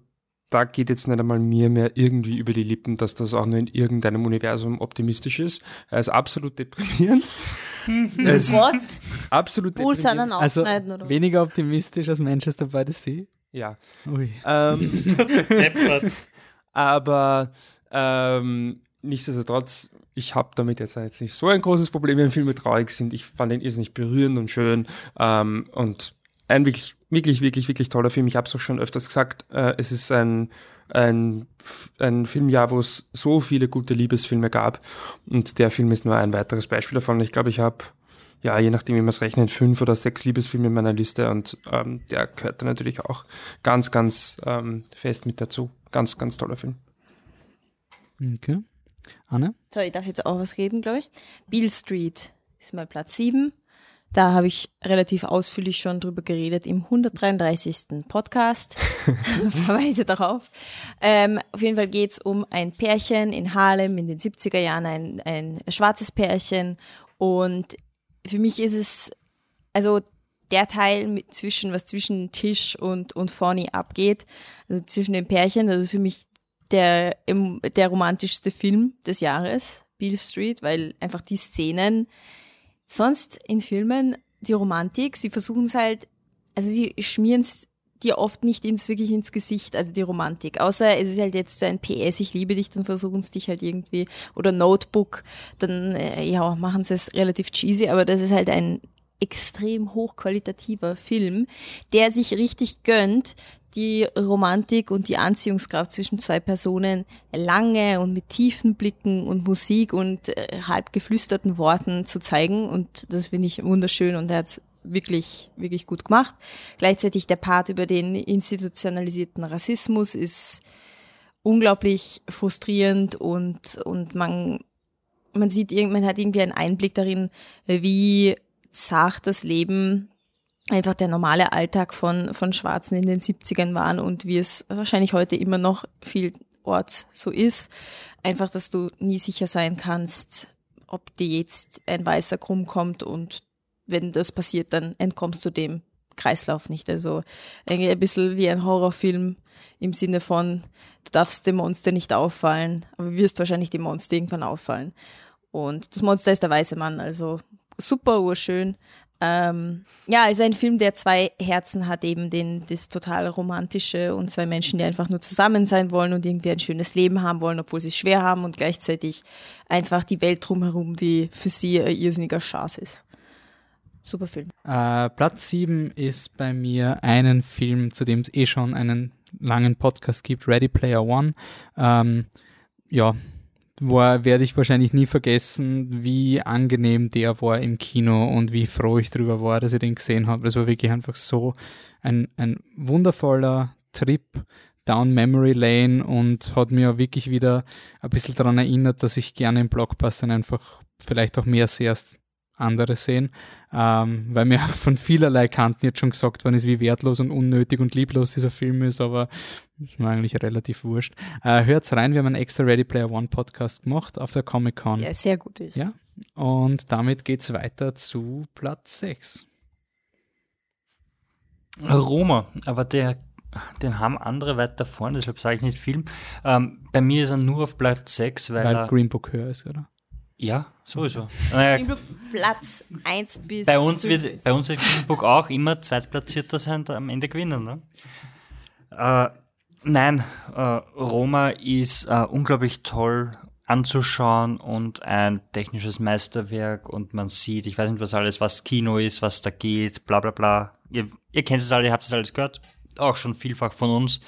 da geht jetzt nicht einmal mir mehr irgendwie über die Lippen, dass das auch nur in irgendeinem Universum optimistisch ist. Er ist absolut deprimierend. er ist What? absolut Pulse deprimierend. Also ausschneiden, oder? weniger optimistisch als Manchester by the Sea. Ja. Ui. Ähm, aber ähm, nichtsdestotrotz, ich habe damit jetzt, jetzt nicht so ein großes Problem, wenn Filme traurig sind. Ich fand ihn irrsinnig berührend und schön ähm, und ein wirklich, wirklich, wirklich, wirklich toller Film. Ich habe es auch schon öfters gesagt, äh, es ist ein, ein, ein Filmjahr, wo es so viele gute Liebesfilme gab und der Film ist nur ein weiteres Beispiel davon. Ich glaube, ich habe ja, je nachdem, wie man es rechnet, fünf oder sechs Liebesfilme in meiner Liste und ähm, der gehört da natürlich auch ganz, ganz ähm, fest mit dazu. Ganz, ganz toller Film. Okay. Anne? So, ich darf jetzt auch was reden, glaube ich. Beale Street ist mal Platz 7. Da habe ich relativ ausführlich schon drüber geredet im 133. Podcast. Verweise darauf. Ähm, auf jeden Fall geht's um ein Pärchen in Harlem in den 70er Jahren, ein, ein schwarzes Pärchen. Und für mich ist es, also der Teil mit zwischen, was zwischen Tisch und, und Fonny abgeht, also zwischen den Pärchen, das ist für mich der, der romantischste Film des Jahres, Beale Street, weil einfach die Szenen, sonst in Filmen, die Romantik, sie versuchen es halt, also sie schmieren es dir oft nicht ins, wirklich ins Gesicht, also die Romantik. Außer es ist halt jetzt ein PS, ich liebe dich, dann versuchen es dich halt irgendwie, oder Notebook, dann, äh, ja, machen sie es relativ cheesy, aber das ist halt ein extrem hochqualitativer Film, der sich richtig gönnt, die Romantik und die Anziehungskraft zwischen zwei Personen lange und mit tiefen Blicken und Musik und äh, halb geflüsterten Worten zu zeigen. Und das finde ich wunderschön und er hat es wirklich, wirklich gut gemacht. Gleichzeitig der Part über den institutionalisierten Rassismus ist unglaublich frustrierend und, und man, man sieht, man hat irgendwie einen Einblick darin, wie zart das Leben einfach der normale Alltag von, von Schwarzen in den 70ern waren und wie es wahrscheinlich heute immer noch vielorts so ist. Einfach, dass du nie sicher sein kannst, ob dir jetzt ein Weißer krumm kommt und wenn das passiert, dann entkommst du dem Kreislauf nicht. Also ein bisschen wie ein Horrorfilm im Sinne von, du darfst dem Monster nicht auffallen, aber wirst wahrscheinlich dem Monster irgendwann auffallen. Und das Monster ist der weiße Mann, also super urschön. Ähm, ja, ist ein Film, der zwei Herzen hat, eben den, das total romantische und zwei Menschen, die einfach nur zusammen sein wollen und irgendwie ein schönes Leben haben wollen, obwohl sie es schwer haben und gleichzeitig einfach die Welt drumherum, die für sie ein irrsinniger Schatz ist. Super Film. Äh, Platz 7 ist bei mir einen Film, zu dem es eh schon einen langen Podcast gibt, Ready Player One. Ähm, ja, war, werde ich wahrscheinlich nie vergessen, wie angenehm der war im Kino und wie froh ich drüber war, dass ich den gesehen habe. Das war wirklich einfach so ein, ein wundervoller Trip down Memory Lane und hat mir wirklich wieder ein bisschen daran erinnert, dass ich gerne im Blockbustern einfach vielleicht auch mehr sehe als andere sehen, ähm, weil mir von vielerlei Kanten jetzt schon gesagt worden ist, wie wertlos und unnötig und lieblos dieser Film ist, aber ist mir eigentlich relativ wurscht. Äh, hört's rein, wir haben einen extra Ready Player One Podcast gemacht auf der Comic Con. Ja, sehr gut ist. Ja. Und damit geht's weiter zu Platz 6. Roma, aber der, den haben andere weiter vorne, deshalb sage ich nicht Film. Ähm, bei mir ist er nur auf Platz 6, weil, Weil er, Green Book höher ist, oder? Ja, sowieso. Naja, Platz 1 bis bei uns 5 wird, bei uns wird Book auch immer Zweitplatzierter sein, am Ende gewinnen. Ne? Äh, nein, äh, Roma ist äh, unglaublich toll anzuschauen und ein technisches Meisterwerk und man sieht, ich weiß nicht was alles, was Kino ist, was da geht, bla bla bla. Ihr, ihr kennt es alle, ihr habt es alles gehört, auch schon vielfach von uns.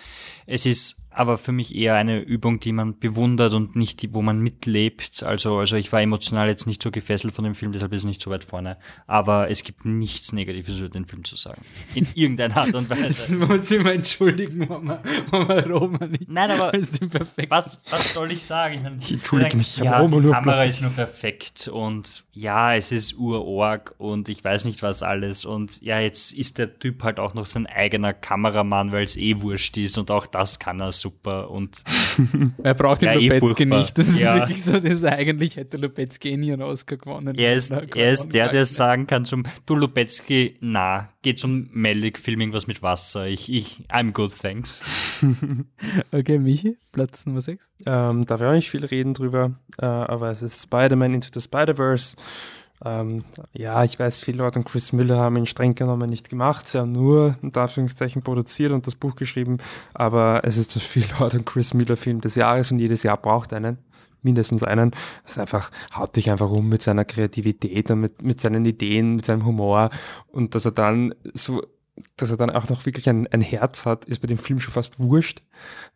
Es ist aber für mich eher eine Übung, die man bewundert und nicht die, wo man mitlebt. Also, also ich war emotional jetzt nicht so gefesselt von dem Film, deshalb ist es nicht so weit vorne. Aber es gibt nichts Negatives über den Film zu sagen. In irgendeiner Art und Weise. muss ich mal entschuldigen, wenn man Roma nicht Nein, aber als den perfekten was, was soll ich sagen? Ich, meine, Ich entschuldige mich, ich ja, Roma die nur auf Kamera ist nur perfekt und ja, es ist urorg und ich weiß nicht was alles und ja, jetzt ist der Typ halt auch noch sein eigener Kameramann, weil es eh wurscht ist und auch das kann er super und Er braucht den Ja, eh Lubetzky nicht. Das ist Ja. wirklich so, das eigentlich hätte Lubetzky eh nie einen Oscar gewonnen. er ist, Na, er ist der, der gewonnen. sagen kann zum, du Lubetzky, na, geht zum Mellig, film irgendwas mit Wasser, ich, ich, I'm good, thanks. Okay, Michi, Platz Nummer 6. Ähm, darf ich auch nicht viel reden drüber, äh, aber es ist Spider-Man Into the Spider-Verse. Ähm, ja, ich weiß, Phil Lord und Chris Miller haben ihn streng genommen nicht gemacht. Sie haben nur, in Anführungszeichen, produziert und das Buch geschrieben. Aber es ist der Phil Lord und Chris Miller Film des Jahres und jedes Jahr braucht einen. Mindestens einen. Es einfach, haut dich einfach um mit seiner Kreativität und mit, mit seinen Ideen, mit seinem Humor. Und dass er dann so, dass er dann auch noch wirklich ein, ein Herz hat, ist bei dem Film schon fast wurscht,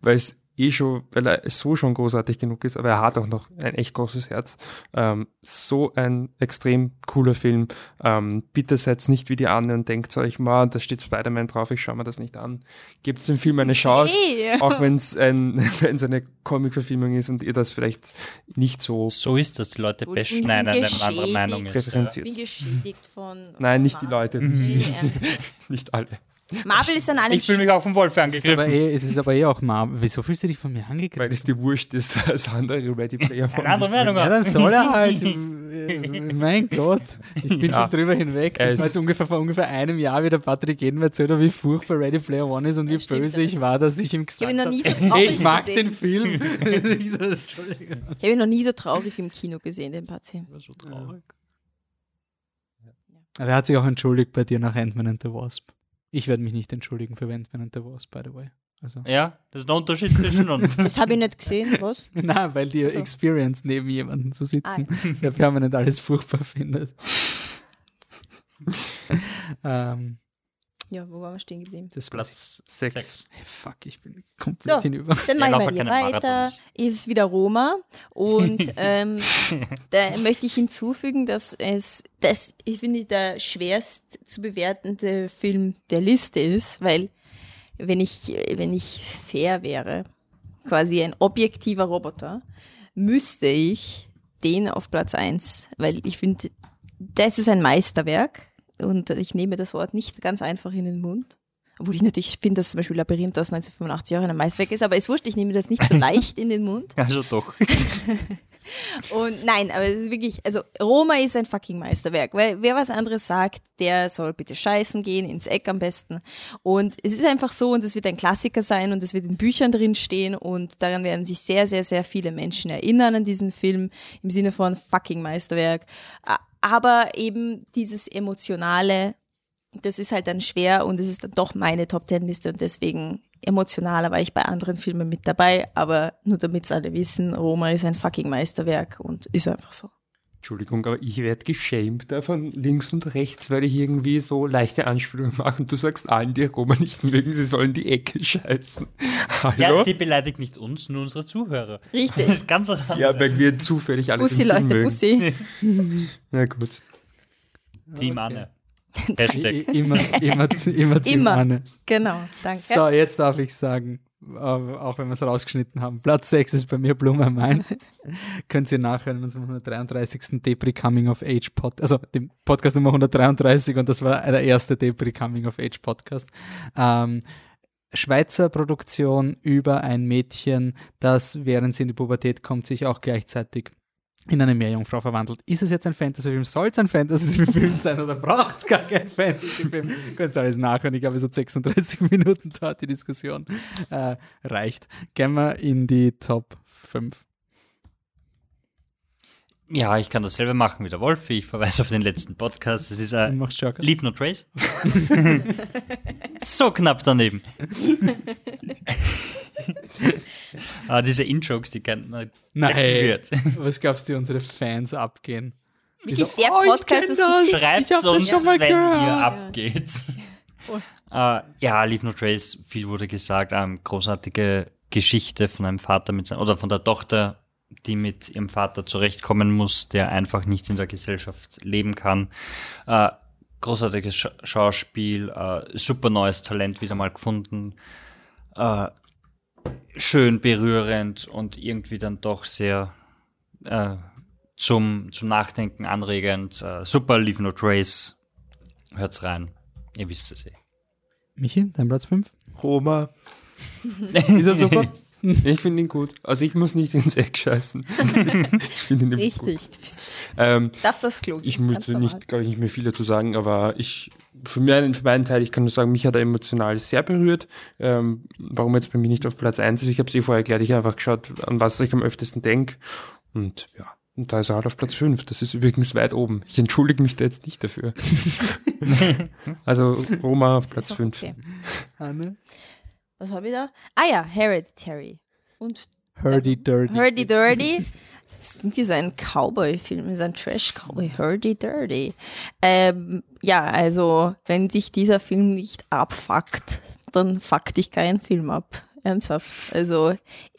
weil es eh schon, weil er so schon großartig genug ist, aber er hat auch noch ein echt großes Herz. Ähm, so ein extrem cooler Film. Ähm, bitte seid nicht wie die anderen und denkt euch, man, da steht Spider-Man drauf, ich schaue mir das nicht an. Gebt dem Film eine Chance, Hey. auch wenn es ein, wenn's eine Comic-Verfilmung ist und ihr das vielleicht nicht so So ist das, die Leute Und bashen, ich bin nein, eine andere geschädigt. Meinung ist. Ich bin geschädigt von. Nein, nicht die. Leute. Ernst. Nicht alle. Marvel ist an einem Ich fühle mich auch vom Wolf Es ist aber angegriffen. eh, es ist aber eh auch Marvel. Wieso fühlst du dich von mir Weil angegriffen? es dir wurscht ist, als andere Ready Player Eine andere Meinung Ja, dann soll er halt. äh, mein Gott, ich bin Ja. schon drüber hinweg. Das war jetzt ungefähr vor ungefähr einem Jahr, wie der Patrick jeden erzählt hat, wie furchtbar Ready Player One ist und wie stimmt. böse ich war, dass ich ihm gesagt hab ihn noch nie so habe, traurig ich mag gesehen. den Film. ich so, Entschuldigung. Ich habe ihn noch nie so traurig im Kino gesehen, den Patsy. So traurig. Aber er hat sich auch entschuldigt bei dir nach Ant-Man and the Wasp. Ich werde mich nicht entschuldigen für Ant-Man and the Wasp, by the way. Also. Ja, das ist ein Unterschied zwischen uns. Das habe ich nicht gesehen, was? Nein, weil die So. Experience neben jemandem zu Ah, sitzen, der permanent alles furchtbar findet. ähm, Ja, wo waren wir stehen geblieben? das Platz. Platz Sechs. sechs. Hey, fuck, ich bin komplett So. hinüber. Dann Ja, mache ich lauf mal hier weiter. Marathons. Ist wieder Roma. Und ähm, da möchte ich hinzufügen, dass es, das, ich finde, der schwerst zu bewertende Film der Liste ist, weil wenn ich, wenn ich fair wäre, quasi ein objektiver Roboter, müsste ich den auf Platz eins, weil ich finde, das ist ein Meisterwerk und ich nehme das Wort nicht ganz einfach in den Mund. Obwohl ich natürlich finde, dass zum Beispiel Labyrinth aus 1985 auch ein Meisterwerk ist, aber ist wurscht, ich nehme das nicht so leicht in den Mund. Also doch. Und nein, aber es ist wirklich, also Roma ist ein fucking Meisterwerk, weil wer was anderes sagt, der soll bitte scheißen gehen, ins Eck am besten. Und es ist einfach so und es wird ein Klassiker sein und es wird in Büchern drin stehen und daran werden sich sehr, sehr, sehr viele Menschen erinnern an diesen Film im Sinne von fucking Meisterwerk. Aber eben dieses emotionale, das ist halt dann schwer und es ist dann doch meine Top Ten Liste und deswegen emotionaler war ich bei anderen Filmen mit dabei, aber nur damit es alle wissen, Roma ist ein fucking Meisterwerk und ist einfach so. Entschuldigung, aber ich werde geschämt da von links und rechts, weil ich irgendwie so leichte Anspielungen mache und du sagst allen, die Roma nicht mögen, sie sollen die Ecke scheißen. Hallo? Ja, sie beleidigt nicht uns, nur unsere Zuhörer. Das Richtig. ist ganz was anderes. Ja, weil wir zufällig alle Bussi, Leute, mögen. Bussi. Na gut. Team Anne. Hashtag. Immer, immer, immer, Team Immer. Anne. Genau, danke. So, jetzt darf ich sagen, äh, auch wenn wir es rausgeschnitten haben. Platz 6 ist bei mir Blume Mind. Könnt ihr nachhören in unserem 133. Depri Coming of Age Podcast, also dem Podcast Nummer 133 und das war der erste Depri Coming of Age Podcast. Ähm, Schweizer Produktion über ein Mädchen, das während sie in die Pubertät kommt, sich auch gleichzeitig in eine Meerjungfrau verwandelt. Ist es jetzt ein Fantasy-Film? Soll es ein Fantasy-Film sein oder braucht es gar keinen Fantasy-Film? Könnt ihr alles nachhören. Ich glaube, so 36 Minuten dauert die Diskussion. Äh, reicht. Gehen wir in die Top 5. Ja, ich kann dasselbe machen wie der Wolfi. Ich verweise auf den letzten Podcast. Das ist Du ein. Leave No Trace. so knapp daneben. ah, diese In-Jokes, die kennt man Nein. gehört. Was glaubst du, wie unsere Fans abgehen? Die Wirklich, so, der "Oh, Podcast ist das. Schreibt das uns, schon mal wenn ihr gehört. abgeht. Äh, ja, Leave No Trace, viel wurde gesagt. Ähm, großartige Geschichte von einem Vater mit sein, oder von der Tochter, die mit ihrem Vater zurechtkommen muss, der einfach nicht in der Gesellschaft leben kann. Äh, großartiges Sch Schauspiel, äh, super neues Talent wieder mal gefunden. Äh, schön berührend und irgendwie dann doch sehr äh, zum, zum Nachdenken anregend. Äh, super, Leave No Trace. Hört's rein. Ihr wisst es eh. Michi, dein Platz 5? Roma. Ist er super? Ich finde ihn gut. Also ich muss nicht ins Eck scheißen. ich finde ihn nämlich gut. Richtig. Ähm, darfst das Klo ich möchte nicht, glaube ich, nicht mehr viel dazu sagen, aber ich, für meinen, für meinen Teil, ich kann nur sagen, mich hat er emotional sehr berührt. Ähm, warum jetzt bei mir nicht auf Platz eins ist, ich habe es eh vorher erklärt, ich habe einfach geschaut, an was ich am öftesten denke. Und ja, und da ist er halt auf Platz fünf. Das ist übrigens weit oben. Ich entschuldige mich da jetzt nicht dafür. also Roma auf Platz Ist doch fünf. okay. Anne? Was habe ich da? Ah ja, Hereditary. Und Hurdy Dirty. Hurdy Dirty. Das ist irgendwie so ein Cowboy-Film, ist ein Trash-Cowboy, Hurdy Dirty. Ähm, ja, also, wenn dich dieser Film nicht abfuckt, dann fuckt dich kein Film ab. Ernsthaft. Also,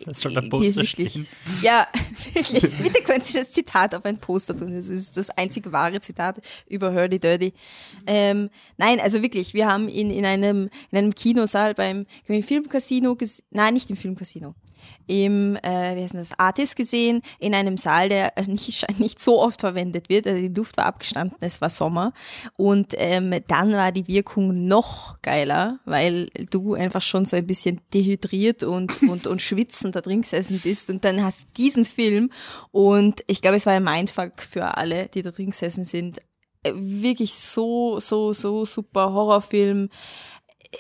Das soll der die Poster wirklich- stehen. Ja, wirklich. Bitte könnt ihr das Zitat auf ein Poster tun. Das ist das einzige wahre Zitat über Hurdy Dirty. Ähm, nein, also wirklich, wir haben ihn in einem, in einem Kinosaal beim im Filmcasino, ges- nein, nicht im Filmcasino, im, äh, wie heißt denn das, Artis gesehen, in einem Saal, der nicht, nicht so oft verwendet wird. Also die Luft war abgestanden, es war Sommer. Und ähm, dann war die Wirkung noch geiler, weil du einfach schon so ein bisschen dehydriert und, und, und schwitzend da drin gesessen bist. Und dann hast du diesen Film und ich glaube, es war ein Mindfuck für alle, die da drin gesessen sind. Äh, Wirklich so, so, so super Horrorfilm.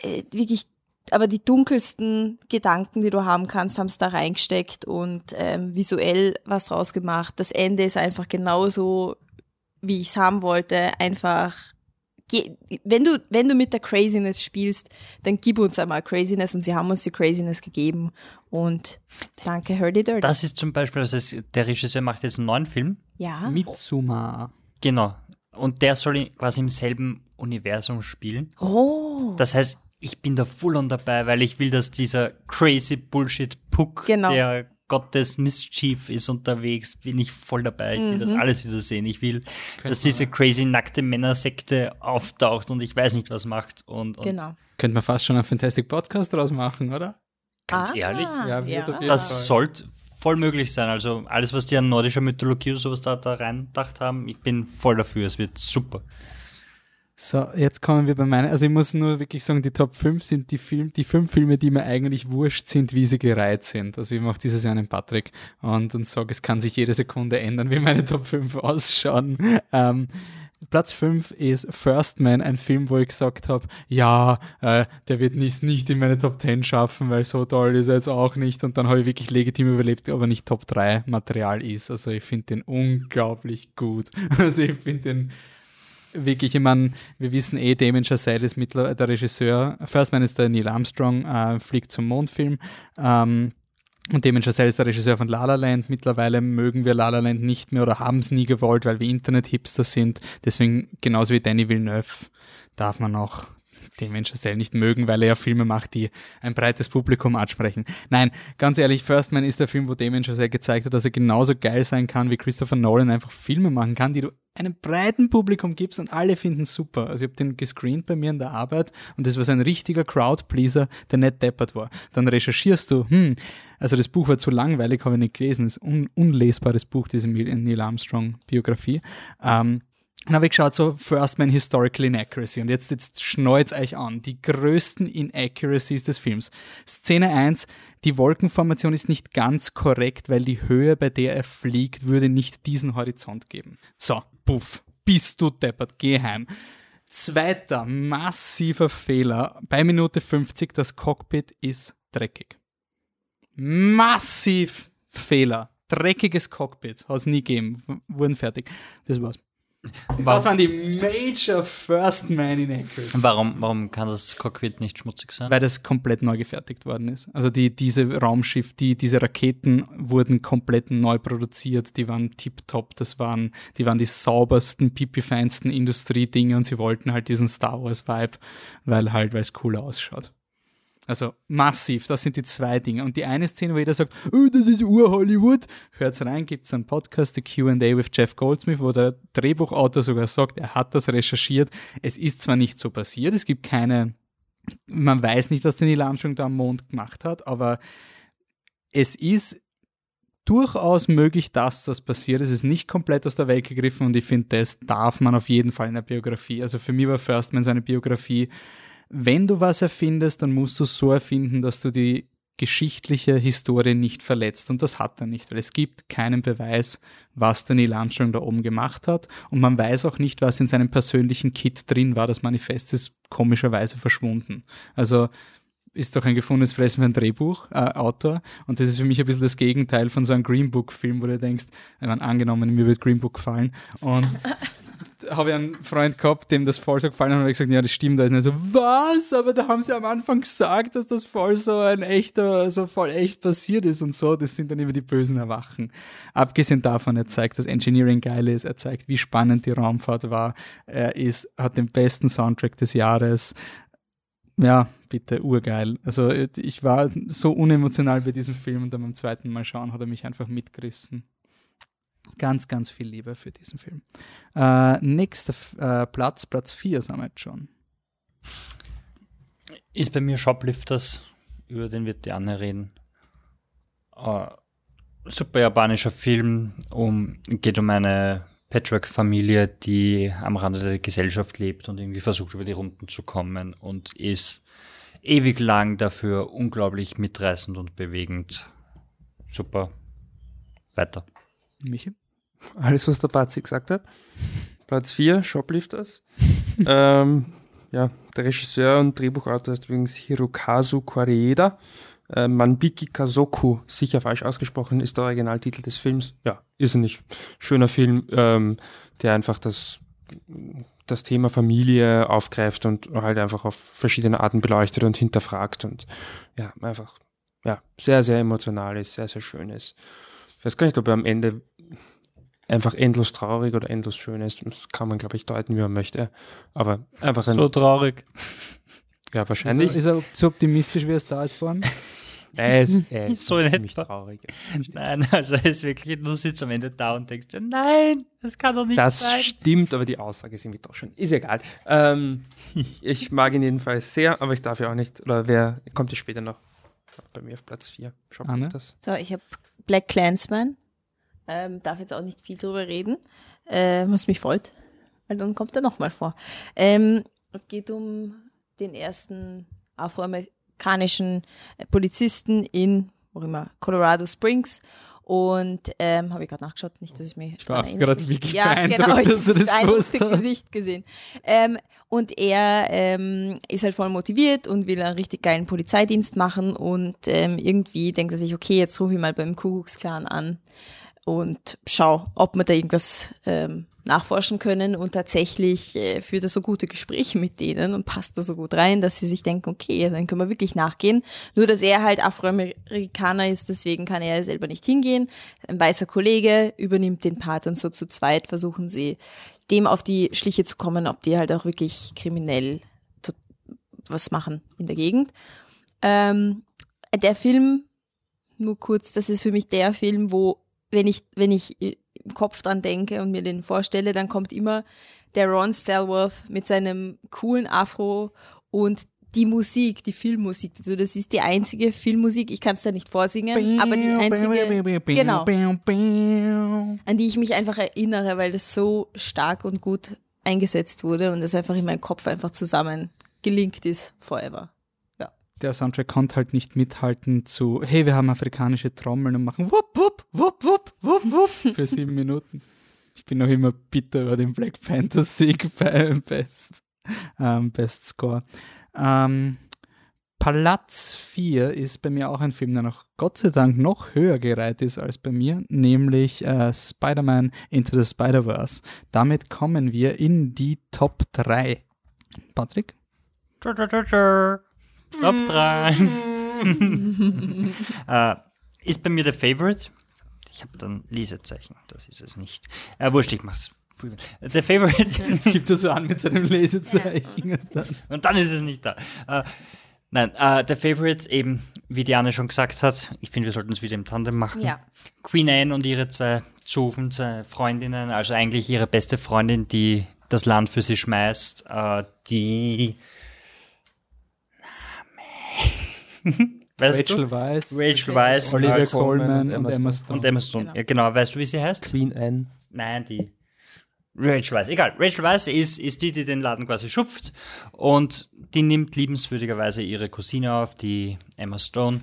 Äh, Wirklich aber die dunkelsten Gedanken, die du haben kannst, haben es da reingesteckt und ähm, visuell was rausgemacht. Das Ende ist einfach genauso, wie ich es haben wollte. Einfach, wenn du, wenn du mit der Craziness spielst, dann gib uns einmal Craziness und sie haben uns die Craziness gegeben. Und danke, Hurdy Dirty. Das ist zum Beispiel, also es, der Regisseur macht jetzt einen neuen Film. ja, Mitsuma. Genau. Und der soll quasi im selben Universum spielen. oh, Das heißt, ich bin da full on dabei, weil ich will, dass dieser crazy Bullshit Puck, Genau. der Gottes Mischief ist unterwegs, bin ich voll dabei. Ich will das Mhm. alles wieder sehen. Ich will, dass diese crazy nackte Männersekte auftaucht und ich weiß nicht, was macht. Und, und genau. Könnte man fast schon einen Fantastic Podcast draus machen, oder? ganz ehrlich, Ja, jeden das sollte voll möglich sein. Also alles, was die an nordischer Mythologie oder sowas da, da reindacht haben, ich bin voll dafür. Es wird super. So, jetzt kommen wir bei meinen. Also ich muss nur wirklich sagen, die Top 5 sind die Film, die fünf Filme, die mir eigentlich wurscht sind, wie sie gereiht sind. Also ich mache dieses Jahr einen Patrick und, und sage, es kann sich jede Sekunde ändern, wie meine Top 5 ausschauen. Ähm, Platz 5 ist First Man, ein Film, wo ich gesagt habe, ja, äh, der wird nicht, nicht in meine Top 10 schaffen, weil so toll ist er jetzt auch nicht. Und dann habe ich wirklich legitim überlebt, aber nicht Top 3 Material ist. Also ich finde den unglaublich gut. Also ich finde den wirklich, ich meine, wir wissen eh, Damien Chazelle ist mittlerweile der Regisseur. First Man ist der Neil Armstrong, äh, fliegt zum Mondfilm. Ähm, und Damien Chazelle ist der Regisseur von La La Land. Mittlerweile mögen wir La La Land nicht mehr oder haben es nie gewollt, weil wir Internet-Hipster sind. Deswegen, genauso wie Danny Villeneuve, darf man auch Damien Chazelle nicht mögen, weil er ja Filme macht, die ein breites Publikum ansprechen. Nein, ganz ehrlich, First Man ist der Film, wo Damien Chazelle gezeigt hat, dass er genauso geil sein kann, wie Christopher Nolan einfach Filme machen kann, die du einem breiten Publikum gibst und alle finden super. Also ich habe den gescreent bei mir in der Arbeit und das war so ein richtiger Crowdpleaser, der nicht deppert war. Dann recherchierst du, hm, also das Buch war zu langweilig, habe ich nicht gelesen, das ist un unlesbares Buch, diese Neil Armstrong-Biografie. Ähm, dann habe ich geschaut, so First Man Historical Inaccuracy. Und jetzt, jetzt schneut's euch an. Die größten Inaccuracies des Films. Szene 1, die Wolkenformation ist nicht ganz korrekt, weil die Höhe, bei der er fliegt, würde nicht diesen Horizont geben. So, puff, bist du deppert, geh heim. Zweiter massiver Fehler. Bei Minute 50, das Cockpit ist dreckig. Massiv Fehler. Dreckiges Cockpit. Hat es nie gegeben. Wurden fertig. Das war's. Das waren die Major First Man Inaccuracies. Warum, warum kann das Cockpit nicht schmutzig sein? Weil das komplett neu gefertigt worden ist. Also die, diese Raumschiff, die, diese Raketen wurden komplett neu produziert, die waren tipptopp, das waren, die waren die saubersten, pipifeinsten Industriedinge und sie wollten halt diesen Star Wars Vibe, weil halt, weil es cool ausschaut. Also massiv, das sind die zwei Dinge. Und die eine Szene, wo jeder sagt, oh, das ist Ur-Hollywood, hört's rein, gibt's einen Podcast, The Q&A with Jeff Goldsmith, wo der Drehbuchautor sogar sagt, er hat das recherchiert. Es ist zwar nicht so passiert, es gibt keine, man weiß nicht, was der Neil Armstrong da am Mond gemacht hat, aber es ist durchaus möglich, dass das passiert. Es ist nicht komplett aus der Welt gegriffen und ich finde, das darf man auf jeden Fall in der Biografie. Also für mich war First Man seine Biografie wenn du was erfindest, dann musst du es so erfinden, dass du die geschichtliche Historie nicht verletzt. Und das hat er nicht, weil es gibt keinen Beweis, was der Neil Armstrong da oben gemacht hat. Und man weiß auch nicht, was in seinem persönlichen Kit drin war. Das Manifest ist komischerweise verschwunden. Also ist doch ein gefundenes Fressen für ein Drehbuchautor. Äh, und das ist für mich ein bisschen das Gegenteil von so einem Green Book-Film, wo du denkst, ich meine, angenommen, mir wird Green Book gefallen. Und habe ich einen Freund gehabt, dem das voll so gefallen hat und habe gesagt, ja, das stimmt. Da ist so, was? Aber da haben sie am Anfang gesagt, dass das voll so ein echter, so voll echt passiert ist und so. Das sind dann immer die bösen Erwachen. Abgesehen davon, er zeigt, dass Engineering geil ist. Er zeigt, wie spannend die Raumfahrt war. Er ist, hat den besten Soundtrack des Jahres. Ja, bitte, urgeil. Also ich war so unemotional bei diesem Film und dann beim zweiten Mal schauen hat er mich einfach mitgerissen. Ganz, ganz viel Liebe für diesen Film. Äh, nächster äh, Platz, Platz 4 sind wir jetzt schon. Ist bei mir Shoplifters, über den wird die Anne reden. Äh, super japanischer Film, um, geht um eine Patchwork-Familie, die am Rande der Gesellschaft lebt und irgendwie versucht, über die Runden zu kommen und ist ewig lang dafür unglaublich mitreißend und bewegend. Super. Weiter. Michi? Alles, was der Bazi gesagt hat. Platz 4, Shoplifters. ähm, ja, der Regisseur und Drehbuchautor ist übrigens Hirokazu Koreeda. Äh, Manbiki Kazoku, sicher falsch ausgesprochen, ist der Originaltitel des Films. Ja, irrsinnig schöner Film, ähm, der einfach das, das Thema Familie aufgreift und halt einfach auf verschiedene Arten beleuchtet und hinterfragt und ja, einfach ja, sehr, sehr emotional ist, sehr, sehr schön ist. Ich weiß gar nicht, ob er am Ende einfach endlos traurig oder endlos schön ist. Das kann man, glaube ich, deuten, wie man möchte. Aber einfach ein. So traurig. Ja, wahrscheinlich. Ist er, ist er so optimistisch, wie er da ist worden? Er ist, er ist so ziemlich traurig. Nein, also er ist wirklich, du sitzt am Ende da und denkst, nein, das kann doch nicht das sein. Das stimmt, aber die Aussage ist irgendwie doch schon. Ist egal. Ähm, ich mag ihn jedenfalls sehr, aber ich darf ja auch nicht. Oder wer kommt jetzt später noch? Bei mir auf Platz 4. Schau mal das. So, ich habe Black Clansman. Ähm, darf jetzt auch nicht viel drüber reden, äh, was mich freut, weil dann kommt er nochmal vor. Ähm, es geht um den ersten afroamerikanischen Polizisten in, wo immer, Colorado Springs. Und ähm, habe ich gerade nachgeschaut, nicht, dass ich mich. Ich war gerade wirklich ja, genau, ich dass du das gewusst hast. Gesicht gesehen. Ähm, und er ähm, ist halt voll motiviert und will einen richtig geilen Polizeidienst machen und ähm, irgendwie denkt er sich, okay, jetzt rufe ich mal beim Kuckucksklan an und schau, ob wir da irgendwas ähm, nachforschen können und tatsächlich äh, führt er so gute Gespräche mit denen und passt da so gut rein, dass sie sich denken, okay, dann können wir wirklich nachgehen. Nur, dass er halt Afroamerikaner ist, deswegen kann er selber nicht hingehen. Ein weißer Kollege übernimmt den Part und so zu zweit versuchen sie, dem auf die Schliche zu kommen, ob die halt auch wirklich kriminell was machen in der Gegend. Ähm, der Film, nur kurz, das ist für mich der Film, wo wenn ich, wenn ich im Kopf dran denke und mir den vorstelle, dann kommt immer der Ron Stelworth mit seinem coolen Afro und die Musik, die Filmmusik. Also das ist die einzige Filmmusik, ich kann es da nicht vorsingen, aber die einzige, genau, an die ich mich einfach erinnere, weil das so stark und gut eingesetzt wurde und das einfach in meinem Kopf einfach zusammen gelingt ist, forever der Soundtrack konnte halt nicht mithalten zu, hey, wir haben afrikanische Trommeln und machen wupp, wupp, wupp, wupp, wupp, wupp für sieben Minuten. Ich bin noch immer bitter über den Black Panther Sieg beim Best, ähm, Best Score. Ähm, Platz 4 ist bei mir auch ein Film, der noch Gott sei Dank noch höher gereiht ist als bei mir, nämlich äh, Spider-Man Into the Spider-Verse. Damit kommen wir in die Top 3. Patrick? Top 3. äh, ist bei mir der Favorite. Ich habe dann Lesezeichen, das ist es nicht. Äh, wurscht, ich mach's. Der Favorite. Jetzt gibt er so an mit seinem Lesezeichen. und, dann. und dann ist es nicht da. Äh, Nein, äh, der Favorite eben, wie Diane schon gesagt hat, ich finde, wir sollten es wieder im Tandem machen. Ja. Queen Anne und ihre zwei Zofen, zwei Freundinnen, also eigentlich ihre beste Freundin, die das Land für sie schmeißt, äh, die weißt Rachel du? Weisz, Rachel Weisz Olivia als- Colman und und Emma Stone. Und Emma Stone. Genau. Ja, genau, weißt du, wie sie heißt? Queen Anne. Nein, die. Rachel Weisz. Egal. Rachel Weisz ist, ist die, die den Laden quasi schupft und die nimmt liebenswürdigerweise ihre Cousine auf, die Emma Stone.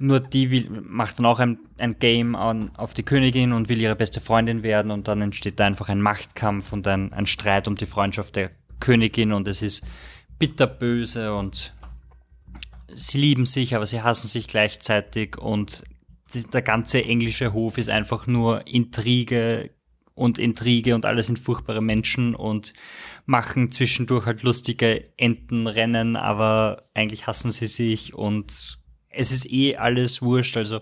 Nur die will, macht dann auch ein, ein Game an, auf die Königin und will ihre beste Freundin werden und dann entsteht da einfach ein Machtkampf und ein, ein Streit um die Freundschaft der Königin und es ist bitterböse und sie lieben sich, aber sie hassen sich gleichzeitig und der ganze englische Hof ist einfach nur Intrige und Intrige und alle sind furchtbare Menschen und machen zwischendurch halt lustige Entenrennen, aber eigentlich hassen sie sich und es ist eh alles wurscht, also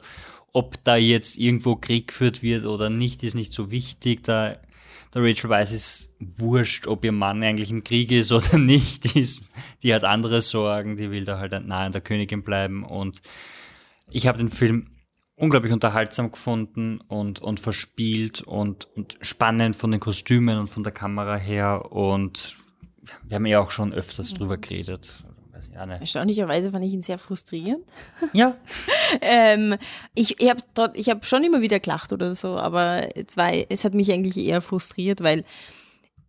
ob da jetzt irgendwo Krieg geführt wird oder nicht, ist nicht so wichtig, da der Rachel Weisz ist wurscht, ob ihr Mann eigentlich im Krieg ist oder nicht. Die, ist, die hat andere Sorgen, die will da halt nahe an der Königin bleiben. Und ich habe den Film unglaublich unterhaltsam gefunden und, und verspielt und, und spannend von den Kostümen und von der Kamera her. Und wir haben ja auch schon öfters drüber geredet. Weiß ich auch nicht. Erstaunlicherweise fand ich ihn sehr frustrierend. Ja, Ähm, ich ich habe ich hab schon immer wieder gelacht oder so, aber es, war, es hat mich eigentlich eher frustriert, weil,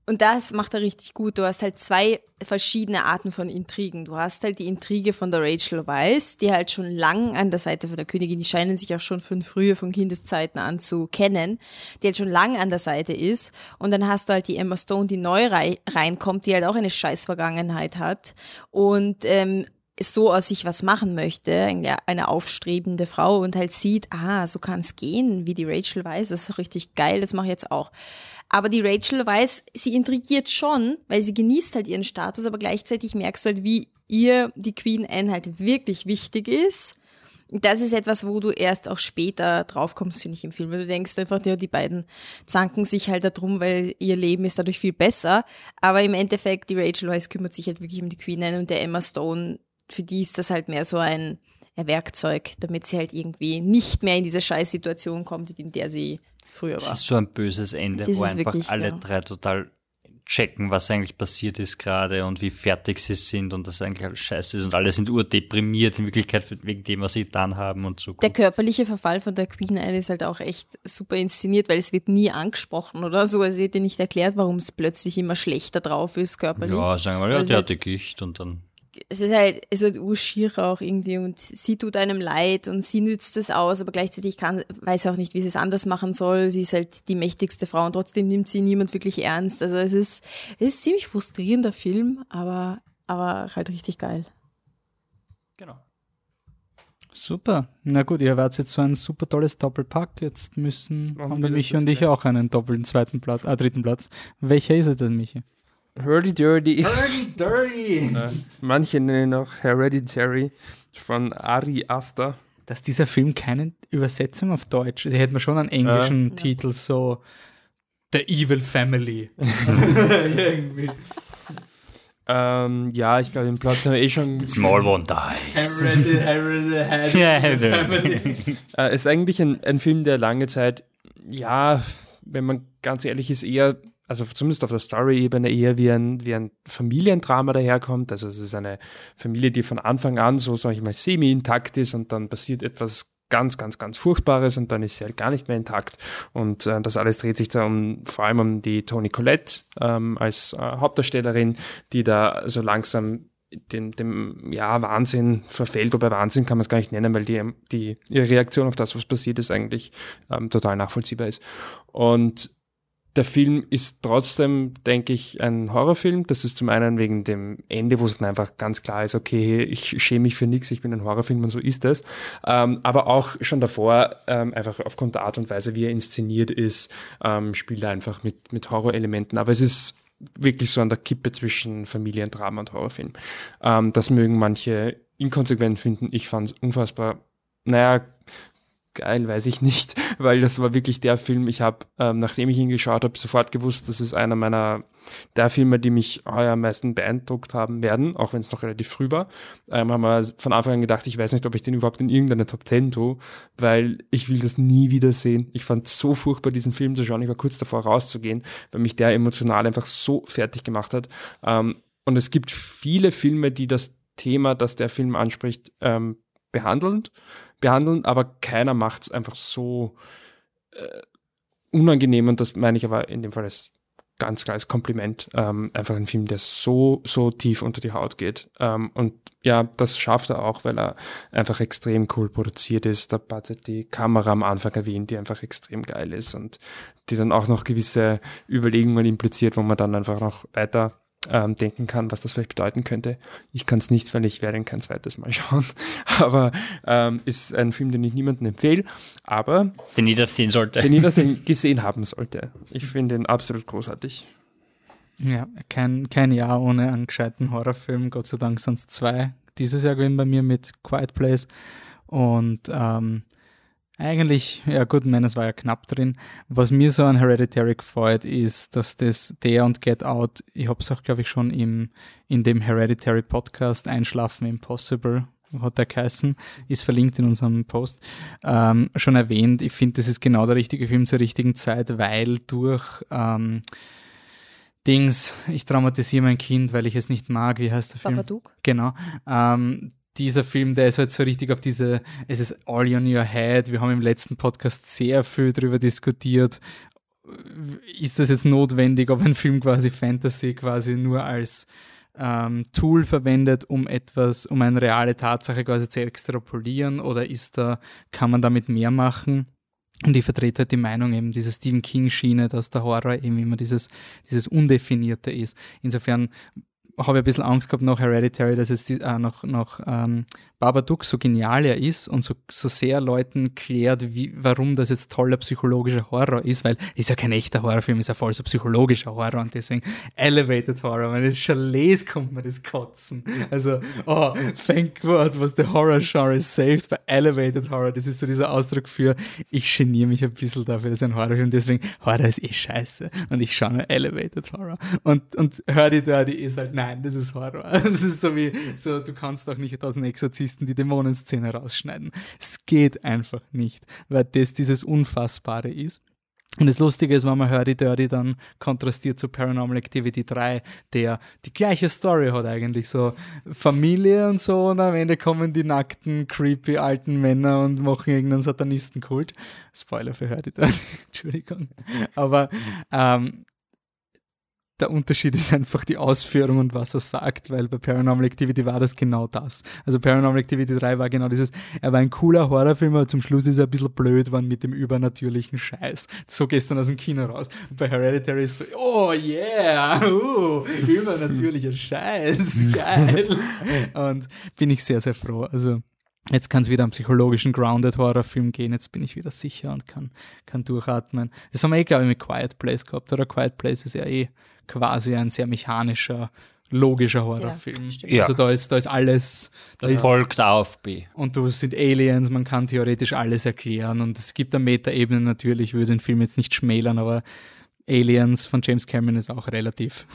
und das macht er richtig gut, du hast halt zwei verschiedene Arten von Intrigen. Du hast halt die Intrige von der Rachel Weisz, die halt schon lang an der Seite von der Königin, die scheinen sich auch schon von früher, von Kindeszeiten an zu kennen, die halt schon lang an der Seite ist. Und dann hast du halt die Emma Stone, die neu rei reinkommt, die halt auch eine scheiß Vergangenheit hat. Und ähm, so aus sich was machen möchte, eine aufstrebende Frau und halt sieht, ah, so kann es gehen, wie die Rachel weiß, das ist richtig geil, das mache ich jetzt auch. Aber die Rachel weiß, sie intrigiert schon, weil sie genießt halt ihren Status, aber gleichzeitig merkst du halt, wie ihr die Queen Anne halt wirklich wichtig ist. Das ist etwas, wo du erst auch später draufkommst, finde ich, im Film. Weil du denkst einfach, ja, die beiden zanken sich halt darum, weil ihr Leben ist dadurch viel besser. Aber im Endeffekt, die Rachel Weisz kümmert sich halt wirklich um die Queen Anne und der Emma Stone, für die ist das halt mehr so ein Werkzeug, damit sie halt irgendwie nicht mehr in diese Scheißsituation kommt, in der sie früher es war. ist so ein böses Ende, wo es einfach wirklich, alle ja. drei total checken, was eigentlich passiert ist gerade und wie fertig sie sind und das eigentlich alles scheiße ist und alle sind urdeprimiert in Wirklichkeit wegen dem, was sie getan haben und so. Der körperliche Verfall von der Queen Anne ist halt auch echt super inszeniert, weil es wird nie angesprochen oder so. Es wird dir nicht erklärt, warum es plötzlich immer schlechter drauf ist körperlich. ja, sagen wir mal, ja, Also die halt- hatte Gicht und dann es ist halt, es ist halt urschier auch irgendwie und sie tut einem leid und sie nützt es aus, aber gleichzeitig kann, weiß auch nicht, wie sie es anders machen soll. Sie ist halt die mächtigste Frau und trotzdem nimmt sie niemand wirklich ernst. Also es ist, es ist ein ziemlich frustrierender Film, aber, aber halt richtig geil. genau. Super. Na gut, ihr werdet jetzt so ein super tolles Doppelpack. Jetzt müssen Machen haben wir der Michi und ich auch einen doppelten zweiten Platz, äh, dritten Platz. Welcher ist es denn, Michi? Hurdy Dirty. Dirty, dirty. Manche nennen ihn auch Hereditary von Ari Aster. Dass dieser Film keine Übersetzung auf Deutsch. Sie hätten schon einen englischen Ja. Titel, so The Evil Family. Irgendwie. Ähm, ja, ich glaube, den Plot haben wir eh schon. Small one dies. Ja, Äh, ist eigentlich ein, ein Film, der lange Zeit, ja, wenn man ganz ehrlich ist, eher, also zumindest auf der Story-Ebene eher wie ein, wie ein Familiendrama daherkommt. Also es ist eine Familie, die von Anfang an so, sag ich mal, semi-intakt ist und dann passiert etwas ganz, ganz, ganz Furchtbares und dann ist sie halt gar nicht mehr intakt. Und äh, das alles dreht sich da um, vor allem um die Toni Collette ähm, als äh, Hauptdarstellerin, die da so langsam dem, dem ja, Wahnsinn verfällt, wobei Wahnsinn kann man es gar nicht nennen, weil die, die, ihre Reaktion auf das, was passiert ist, eigentlich ähm, total nachvollziehbar ist. Und der Film ist trotzdem, denke ich, ein Horrorfilm. Das ist zum einen wegen dem Ende, wo es dann einfach ganz klar ist, okay, ich schäme mich für nichts, ich bin ein Horrorfilm und so ist es. Ähm, aber auch schon davor, ähm, einfach aufgrund der Art und Weise, wie er inszeniert ist, ähm, spielt er einfach mit, mit Horrorelementen. Aber es ist wirklich so an der Kippe zwischen Familiendrama und Horrorfilm. Ähm, das mögen manche inkonsequent finden. Ich fand es unfassbar, naja, geil, weiß ich nicht, weil das war wirklich der Film, ich habe, ähm, nachdem ich ihn geschaut habe, sofort gewusst, das ist einer meiner der Filme, die mich heuer am meisten beeindruckt haben werden, auch wenn es noch relativ früh war. Ähm, haben wir von Anfang an gedacht, ich weiß nicht, ob ich den überhaupt in irgendeine Top 10 tue, weil ich will das nie wieder sehen. Ich fand so furchtbar, diesen Film zu schauen. Ich war kurz davor rauszugehen, weil mich der emotional einfach so fertig gemacht hat. Ähm, und es gibt viele Filme, die das Thema, das der Film anspricht, ähm, behandeln behandeln, aber keiner macht es einfach so äh, unangenehm und das meine ich aber in dem Fall als ganz klares Kompliment. Ähm, einfach ein Film, der so, so tief unter die Haut geht. Ähm, und ja, das schafft er auch, weil er einfach extrem cool produziert ist. Da hat die Kamera am Anfang erwähnt, die einfach extrem geil ist und die dann auch noch gewisse Überlegungen impliziert, wo man dann einfach noch weiter ähm, denken kann, was das vielleicht bedeuten könnte. Ich kann es nicht, weil ich werde ihn kein zweites Mal schauen. Aber ähm, ist ein Film, den ich niemandem empfehle, aber den jeder sehen sollte. Den jeder gesehen haben sollte. Ich finde ihn absolut großartig. Ja, kein, kein Jahr ohne einen gescheiten Horrorfilm. Gott sei Dank sind es zwei. Dieses Jahr gewesen bei mir mit Quiet Place. Und ähm, eigentlich, ja gut, meines war ja knapp drin. Was mir so an Hereditary gefällt, ist, dass das der und Get Out, ich habe es auch, glaube ich, schon im, in dem Hereditary Podcast Einschlafen Impossible, hat der geheißen, ist verlinkt in unserem Post, ähm, schon erwähnt. Ich finde, das ist genau der richtige Film zur richtigen Zeit, weil durch ähm, Dings, ich traumatisiere mein Kind, weil ich es nicht mag, wie heißt der Film? Babadook. Genau. Ähm, dieser Film, der ist halt so richtig auf diese, es ist all on your head. Wir haben im letzten Podcast sehr viel darüber diskutiert. Ist das jetzt notwendig, ob ein Film quasi Fantasy quasi nur als ähm, Tool verwendet, um etwas, um eine reale Tatsache quasi zu extrapolieren oder ist da, kann man damit mehr machen? Und ich vertrete halt die Meinung eben, diese Stephen King-Schiene, dass der Horror eben immer dieses, dieses Undefinierte ist. Insofern habe ich ein bisschen Angst gehabt nach Hereditary, dass es die, äh, nach, nach ähm, Babadook so genial er ist und so, so sehr Leuten klärt, wie, warum das jetzt toller psychologischer Horror ist, weil ist ja kein echter Horrorfilm, ist ja voll so psychologischer Horror und deswegen Elevated Horror. Wenn es lese, kommt man das kotzen. Also, oh, thank God, was der Horror-Genre saved bei Elevated Horror. Das ist so dieser Ausdruck für, ich geniere mich ein bisschen dafür, dass ein Horrorfilm, deswegen Horror ist eh scheiße und ich schaue nur Elevated Horror. Und, und Hurdy Dirty ist halt, nein, das ist Horror. Das ist so wie, so, du kannst auch nicht aus dem Exorzisten die Dämonenszene rausschneiden. Es geht einfach nicht, weil das dieses Unfassbare ist. Und das Lustige ist, wenn man Hurdy Dirty dann kontrastiert zu Paranormal Activity 3, der die gleiche Story hat eigentlich, so Familie und so und am Ende kommen die nackten, creepy alten Männer und machen irgendeinen Satanistenkult. Spoiler für Hurdy Dirty, Entschuldigung. Aber ähm, der Unterschied ist einfach die Ausführung und was er sagt, weil bei Paranormal Activity war das genau das. Also Paranormal Activity 3 war genau dieses, er war ein cooler Horrorfilm, aber zum Schluss ist er ein bisschen blöd worden mit dem übernatürlichen Scheiß. So gehst du dann aus dem Kino raus. Und bei Hereditary ist so, oh yeah, uh, übernatürlicher Scheiß, geil. Und bin ich sehr, sehr froh. Also Jetzt kann es wieder am psychologischen Grounded Horrorfilm gehen. Jetzt bin ich wieder sicher und kann, kann durchatmen. Das haben wir eh, glaube ich, mit Quiet Place gehabt, oder? Quiet Place ist ja eh quasi ein sehr mechanischer, logischer Horrorfilm. Ja, also da ist, da ist alles. Da ist, folgt auf B. Und du sind Aliens, man kann theoretisch alles erklären. Und es gibt eine Metaebene natürlich, ich würde den Film jetzt nicht schmälern, aber Aliens von James Cameron ist auch relativ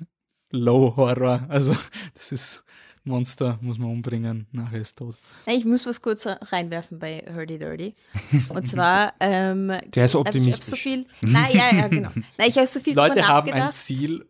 low Horror. Also das ist Monster muss man umbringen, nachher ist tot. Ich muss was kurz reinwerfen bei Hurdy Dirty. Und zwar, ähm, der ist optimistisch. Ich so viel, nein, ja, ja, genau. Nein, ich habe so viel Leute haben ein Ziel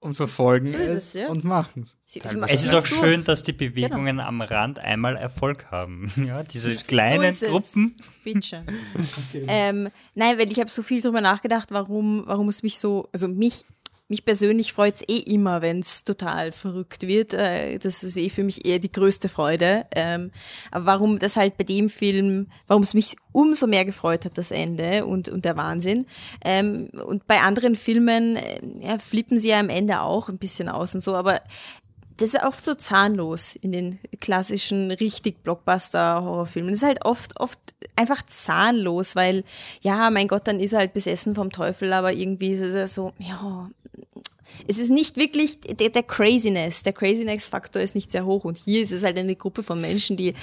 und verfolgen so es, es ja. und machen es. Es ist auch schön, dass die Bewegungen genau. am Rand einmal Erfolg haben. Ja, diese kleinen so Gruppen. Bitte. okay. ähm, nein, weil ich habe so viel darüber nachgedacht, warum, warum es mich so, also mich mich persönlich freut es eh immer, wenn es total verrückt wird. Äh, das ist eh für mich eher die größte Freude. Ähm, aber warum das halt bei dem Film, warum es mich umso mehr gefreut hat, das Ende und, und der Wahnsinn. Ähm, und bei anderen Filmen äh, ja, flippen sie ja am Ende auch ein bisschen aus und so, aber das ist oft so zahnlos in den klassischen richtig Blockbuster-Horrorfilmen. Das ist halt oft, oft einfach zahnlos, weil, ja, mein Gott, dann ist er halt besessen vom Teufel, aber irgendwie ist es ja so, ja, es ist nicht wirklich der, der Craziness, der Craziness-Faktor ist nicht sehr hoch und hier ist es halt eine Gruppe von Menschen, die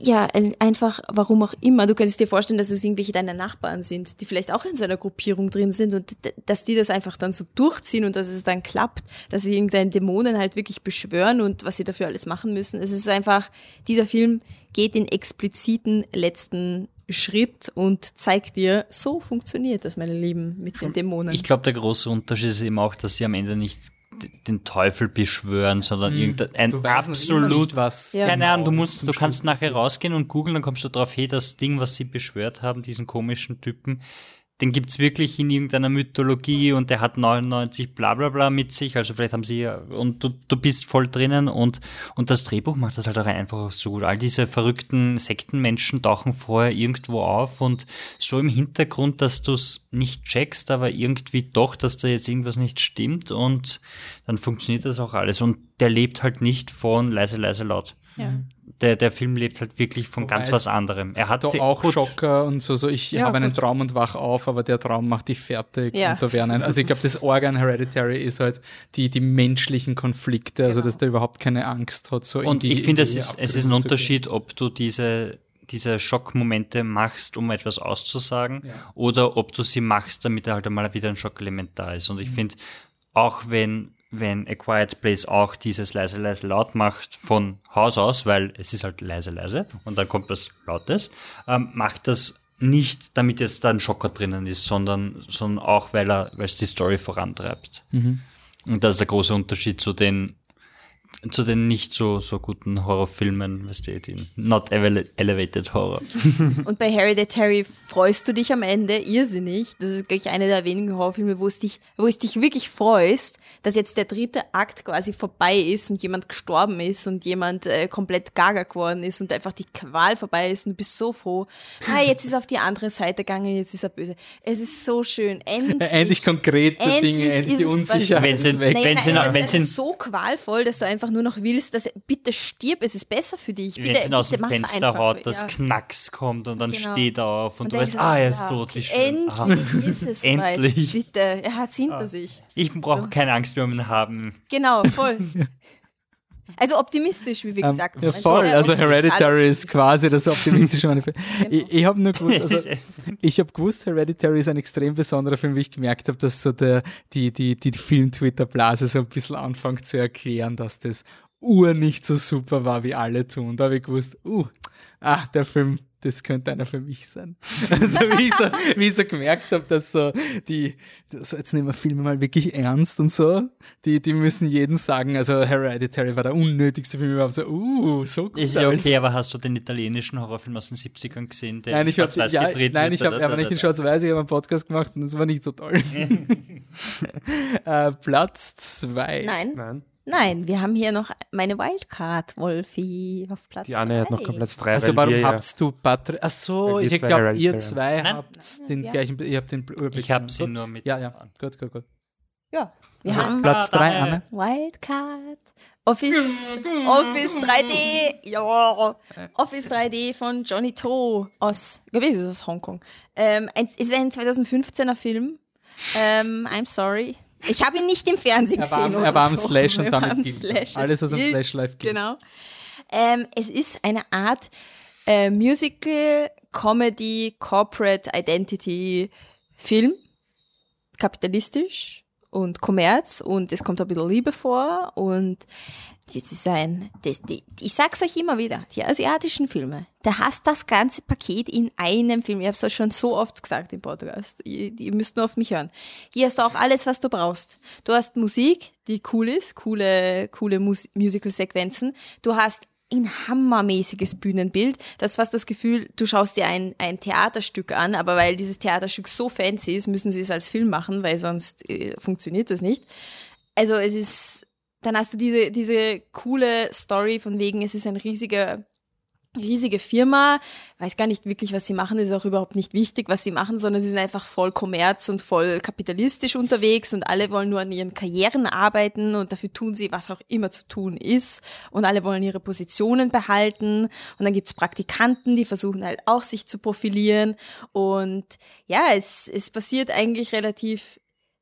ja, ein- einfach, warum auch immer. Du könntest dir vorstellen, dass es irgendwelche deiner Nachbarn sind, die vielleicht auch in so einer Gruppierung drin sind und dass die das einfach dann so durchziehen und dass es dann klappt, dass sie irgendeinen Dämonen halt wirklich beschwören und was sie dafür alles machen müssen. Es ist einfach, dieser Film geht den expliziten letzten Schritt und zeigt dir, so funktioniert das, meine Lieben, mit den Dämonen. Ich glaube, der große Unterschied ist eben auch, dass sie am Ende nicht den Teufel beschwören, sondern irgendein Du weißt noch immer absolut nicht, was Ja. Keine Ahnung, du genau musst, du kannst nachher rausgehen und googeln, dann kommst du drauf, hey, das Ding, was sie beschwört haben, diesen komischen Typen, den gibt's wirklich in irgendeiner Mythologie und der hat 99 bla bla bla mit sich, also vielleicht haben sie ja, und du, du bist voll drinnen und, und das Drehbuch macht das halt auch einfach so gut. All diese verrückten Sektenmenschen tauchen vorher irgendwo auf und so im Hintergrund, dass du's nicht checkst, aber irgendwie doch, dass da jetzt irgendwas nicht stimmt und dann funktioniert das auch alles und der lebt halt nicht von leise, leise, laut ja. Der, der Film lebt halt wirklich von Wobei ganz was anderem. Er hat da auch gut, Schocker und so, so ich Ja, habe einen. Traum und wach auf, aber der Traum macht dich fertig Ja. und da wären ein, also ich glaube, das Organ Hereditary ist halt die, die menschlichen Konflikte, also Genau. dass der überhaupt keine Angst hat. So in Und die, ich finde, in es ist, es ist ein Unterschied, ob du diese, diese Schockmomente machst, um etwas auszusagen, Ja. oder ob du sie machst, damit halt einmal wieder ein Schockelement da ist. Und Mhm. ich finde, auch wenn, wenn A Quiet Place auch dieses leise, leise, laut macht von Haus aus, weil es ist halt leise, leise und dann kommt was Lautes, ähm, macht das nicht, damit jetzt da ein Schocker drinnen ist, sondern, sondern auch, weil er, weil es die Story vorantreibt. Mhm. Und das ist der große Unterschied zu den zu den nicht so, so guten Horrorfilmen, was steht in Not ele- Elevated Horror. Und bei Hereditary freust du dich am Ende irrsinnig. Das ist, glaube ich, einer der wenigen Horrorfilme, wo es dich, wo es dich wirklich freust, dass jetzt der dritte Akt quasi vorbei ist und jemand gestorben ist und jemand äh, komplett gaga geworden ist und einfach die Qual vorbei ist und du bist so froh. Ah, jetzt ist er auf die andere Seite gegangen, jetzt ist er böse. Es ist so schön. Endlich. Endlich konkrete Endlich Dinge, endlich die es Unsicherheit Wenn einfach so qualvoll, dass du einfach nur noch willst, dass bitte stirb, es ist besser für dich. Wenn Bitte, sie ihn aus dem Fenster einfach. haut, das Ja. Knacks kommt und dann Genau. steht er auf und, Und du weißt, ah, er ja, ist tot, wie okay, schön. Ah. Endlich ist es. Endlich. Ah. Bitte, er hat es hinter sich. Ich brauche keine Angst mehr um ihn haben. Genau, voll. Also optimistisch, wie wir Ähm, gesagt haben. ja, voll. sehr Also optimistisch. Hereditary ist quasi das optimistische Manifest. Genau. Ich, ich habe nur gewusst, also ich habe gewusst, Hereditary ist ein extrem besonderer Film, wie ich gemerkt habe, dass so der, die, die, die Film-Twitter-Blase so ein bisschen anfängt zu erklären, dass das ur nicht so super war, wie alle tun. Da habe ich gewusst, uh, ah, der Film, das könnte einer für mich sein. Also wie ich so, wie ich so gemerkt habe, dass so die, so jetzt nehmen wir Filme mal wirklich ernst und so, die, die müssen jeden sagen, also Hereditary war der unnötigste Film überhaupt, so, uh, so gut. Ist ja alles. okay, aber hast du den italienischen Horrorfilm aus den 70ern gesehen, der Nein, ich habe schwarz-weiß ja, gedreht nein, ich habe aber nicht in Schwarz-Weiß, ich habe einen Podcast gemacht und das war nicht so toll. äh, Platz zwei. Nein, Nein. Nein, wir haben hier noch meine Wildcard, Wolfi, auf Platz Die Anne hat noch drei. komplett drei. Also weil warum ja- habt du Patrick? Ach so, ich glaube, ihr zwei Nein. habt den Ja. gleichen, ihr habt den Überblick. Ich habe sie nur mit. Ja, ja, gut, gut, gut. Ja, wir Also, haben Platz Ah, drei, Anne. Anne. Wildcard. Office, Office 3D, ja, Office 3D von Johnny To aus, glaube, ist aus Hongkong. Ähm, es ist ein 2015er Film. Ähm, I'm sorry. Ich habe ihn nicht im Fernsehen Er gesehen. war, oder er war am so. Slash und damit. Slash. Alles, was am Es gilt. Slash live gilt. Genau. Ähm, es ist eine Art äh, Musical, Comedy, Corporate Identity Film. Kapitalistisch und Kommerz und es kommt ein bisschen Liebe vor und das ist ein, das, die, ich sag's euch immer wieder, die asiatischen Filme, da hast das ganze Paket in einem Film. Ich habe es euch schon so oft gesagt im Podcast. Ihr, ihr müsst nur auf mich hören. Hier hast du auch alles, was du brauchst. Du hast Musik, die cool ist, coole, coole Mus Musical-Sequenzen. Du hast ein hammermäßiges Bühnenbild. Das ist fast das Gefühl, du schaust dir ein, ein Theaterstück an, aber weil dieses Theaterstück so fancy ist, müssen sie es als Film machen, weil sonst äh, funktioniert das nicht. Also es ist, dann hast du diese, diese coole Story von wegen, es ist ein riesiger riesige Firma, weiß gar nicht wirklich, was sie machen, ist auch überhaupt nicht wichtig, was sie machen, sondern sie sind einfach voll kommerz und voll kapitalistisch unterwegs und alle wollen nur an ihren Karrieren arbeiten und dafür tun sie, was auch immer zu tun ist. Und alle wollen ihre Positionen behalten. Und dann gibt's Praktikanten, die versuchen halt auch sich zu profilieren. Und ja, es, es passiert eigentlich relativ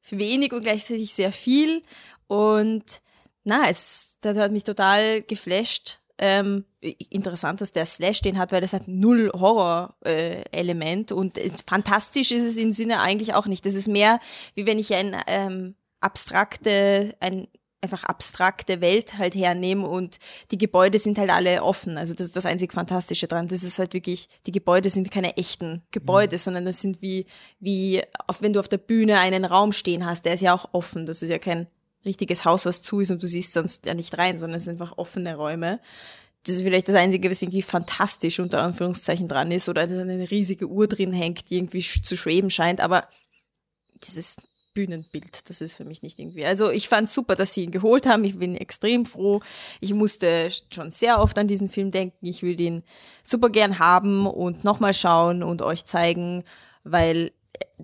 wenig und gleichzeitig sehr viel. Und na, es, das hat mich total geflasht ähm, interessant, dass der Slash den hat, weil das hat null Horror-Element äh, und fantastisch ist es im Sinne eigentlich auch nicht. Das ist mehr, wie wenn ich ein ähm, abstrakte, ein einfach abstrakte Welt halt hernehmen und die Gebäude sind halt alle offen. Also das ist das einzig Fantastische dran. Das ist halt wirklich, die Gebäude sind keine echten Gebäude, mhm. sondern das sind wie, wie, auf, wenn du auf der Bühne einen Raum stehen hast, der ist ja auch offen. Das ist ja kein richtiges Haus, was zu ist und du siehst sonst ja nicht rein, sondern es sind einfach offene Räume. Das ist vielleicht das Einzige, was irgendwie fantastisch unter Anführungszeichen dran ist oder eine riesige Uhr drin hängt, die irgendwie zu schweben scheint, aber dieses Bühnenbild. Das ist für mich nicht irgendwie. Also ich fand super, dass sie ihn geholt haben. Ich bin extrem froh. Ich musste schon sehr oft an diesen Film denken. Ich würde ihn super gern haben und nochmal schauen und euch zeigen, weil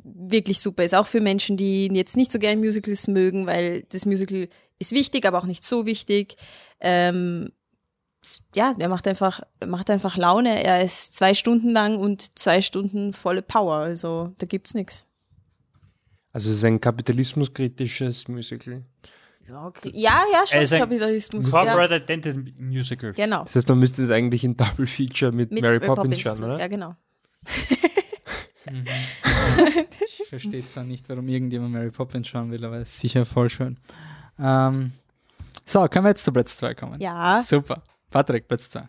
wirklich super ist. Auch für Menschen, die jetzt nicht so gern Musicals mögen, weil das Musical ist wichtig, aber auch nicht so wichtig. Ähm, ja, der macht einfach, macht einfach Laune. Er ist zwei Stunden lang und zwei Stunden volle Power. Also da gibt's nichts. Also es ist ein kapitalismuskritisches Musical. Ja, okay. ja, ja, schon also Kapitalismus. Corporate ja. Identity Musical. Genau. Das heißt, man müsste es eigentlich in Double Feature mit, mit Mary Poppins, Poppins schauen, oder? Ja, genau. Mhm. Ich verstehe zwar nicht, warum irgendjemand Mary Poppins schauen will, aber es ist sicher voll schön. Ähm, so, können wir jetzt zu Platz 2 kommen? Ja. Super. Patrick, Platz 2.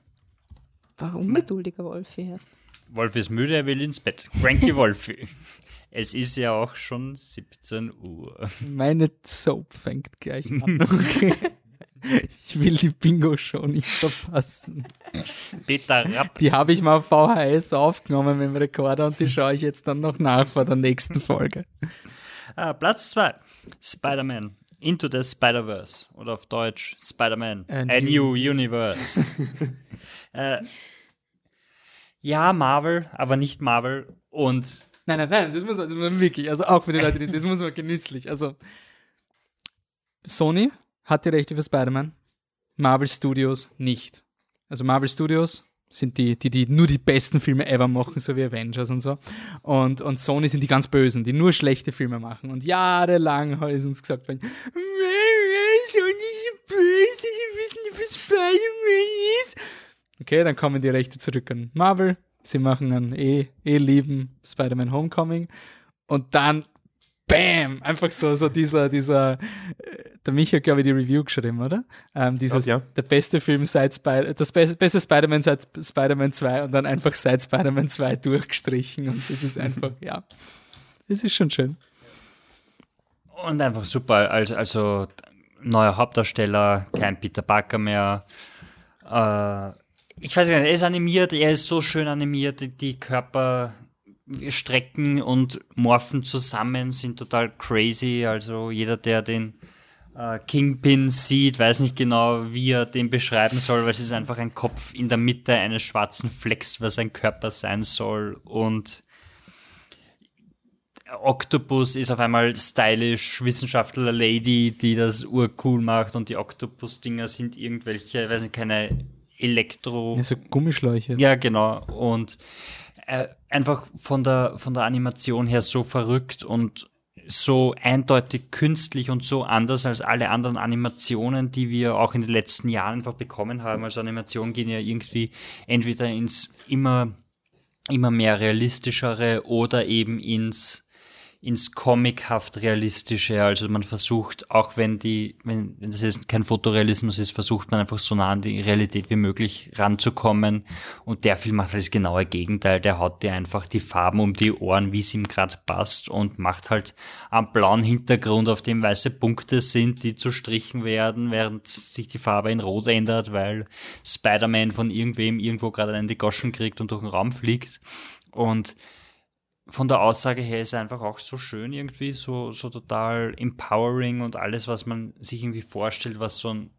Warum geduldiger Wolfi erst? Wolfi ist müde, er will ins Bett. Cranky Wolfi. Es ist ja auch schon 17 Uhr. Meine Soap fängt gleich an. ich will die Bingo-Show nicht verpassen. Peter Rapp. Die habe ich mal auf VHS aufgenommen mit dem Rekorder und die schaue ich jetzt dann noch nach vor der nächsten Folge. Ah, Platz 2. Spider-Man. Into the Spider-Verse. Oder auf Deutsch Spider-Man. A, A, New, new Universe. äh, ja, Marvel, aber nicht Marvel. Und Nein, nein, nein, das muss, das muss man wirklich, also auch für die Leute, das muss man genüsslich. Also, Sony hat die Rechte für Spider-Man, Marvel Studios nicht. Also Marvel Studios sind die, die, die nur die besten Filme ever machen, so wie Avengers und so. Und, und Sony sind die ganz Bösen, die nur schlechte Filme machen. Und jahrelang hat es uns gesagt, Sony ist böse, sie wissen nicht, was Spider-Man ist. Okay, dann kommen die Rechte zurück an Marvel sie machen einen eh, eh lieben Spider-Man Homecoming und dann Bam! Einfach so, so dieser, dieser, äh, der Michi hat, glaube ich, die Review geschrieben, oder? Ähm, dieses, ja. der beste Film seit Spider, das beste, beste Spider-Man seit Spider-Man 2 und dann einfach seit Spider-Man 2 durchgestrichen und das ist einfach, ja, das ist schon schön. Und einfach super, also, also neuer Hauptdarsteller, kein Peter Parker mehr, äh, ich weiß nicht, er ist animiert, er ist so schön animiert, die, die Körperstrecken und Morphen zusammen sind total crazy. Also jeder, der den äh, Kingpin sieht, weiß nicht genau, wie er den beschreiben soll, weil es ist einfach ein Kopf in der Mitte eines schwarzen Flecks, was ein Körper sein soll. Und Octopus ist auf einmal stylisch, Wissenschaftler-Lady, die das urcool macht und die Octopus-Dinger sind irgendwelche, weiß nicht, keine Elektro. Ja, so Gummischläuche. Ja, genau. Und äh, einfach von der, von der Animation her so verrückt und so eindeutig künstlich und so anders als alle anderen Animationen, die wir auch in den letzten Jahren einfach bekommen haben. Also Animationen gehen ja irgendwie entweder ins immer, immer mehr realistischere oder eben ins ins comichaft realistische. Also man versucht, auch wenn die, wenn, wenn das jetzt kein Fotorealismus ist, versucht man einfach so nah an die Realität wie möglich ranzukommen. Und der Film macht halt das genaue Gegenteil. Der haut dir einfach die Farben um die Ohren, wie es ihm gerade passt und macht halt am blauen Hintergrund, auf dem weiße Punkte sind, die zu strichen werden, während sich die Farbe in Rot ändert, weil Spider-Man von irgendwem irgendwo gerade einen die Goschen kriegt und durch den Raum fliegt. Und von der Aussage her ist er einfach auch so schön irgendwie, so, so total empowering und alles, was man sich irgendwie vorstellt, was so ein,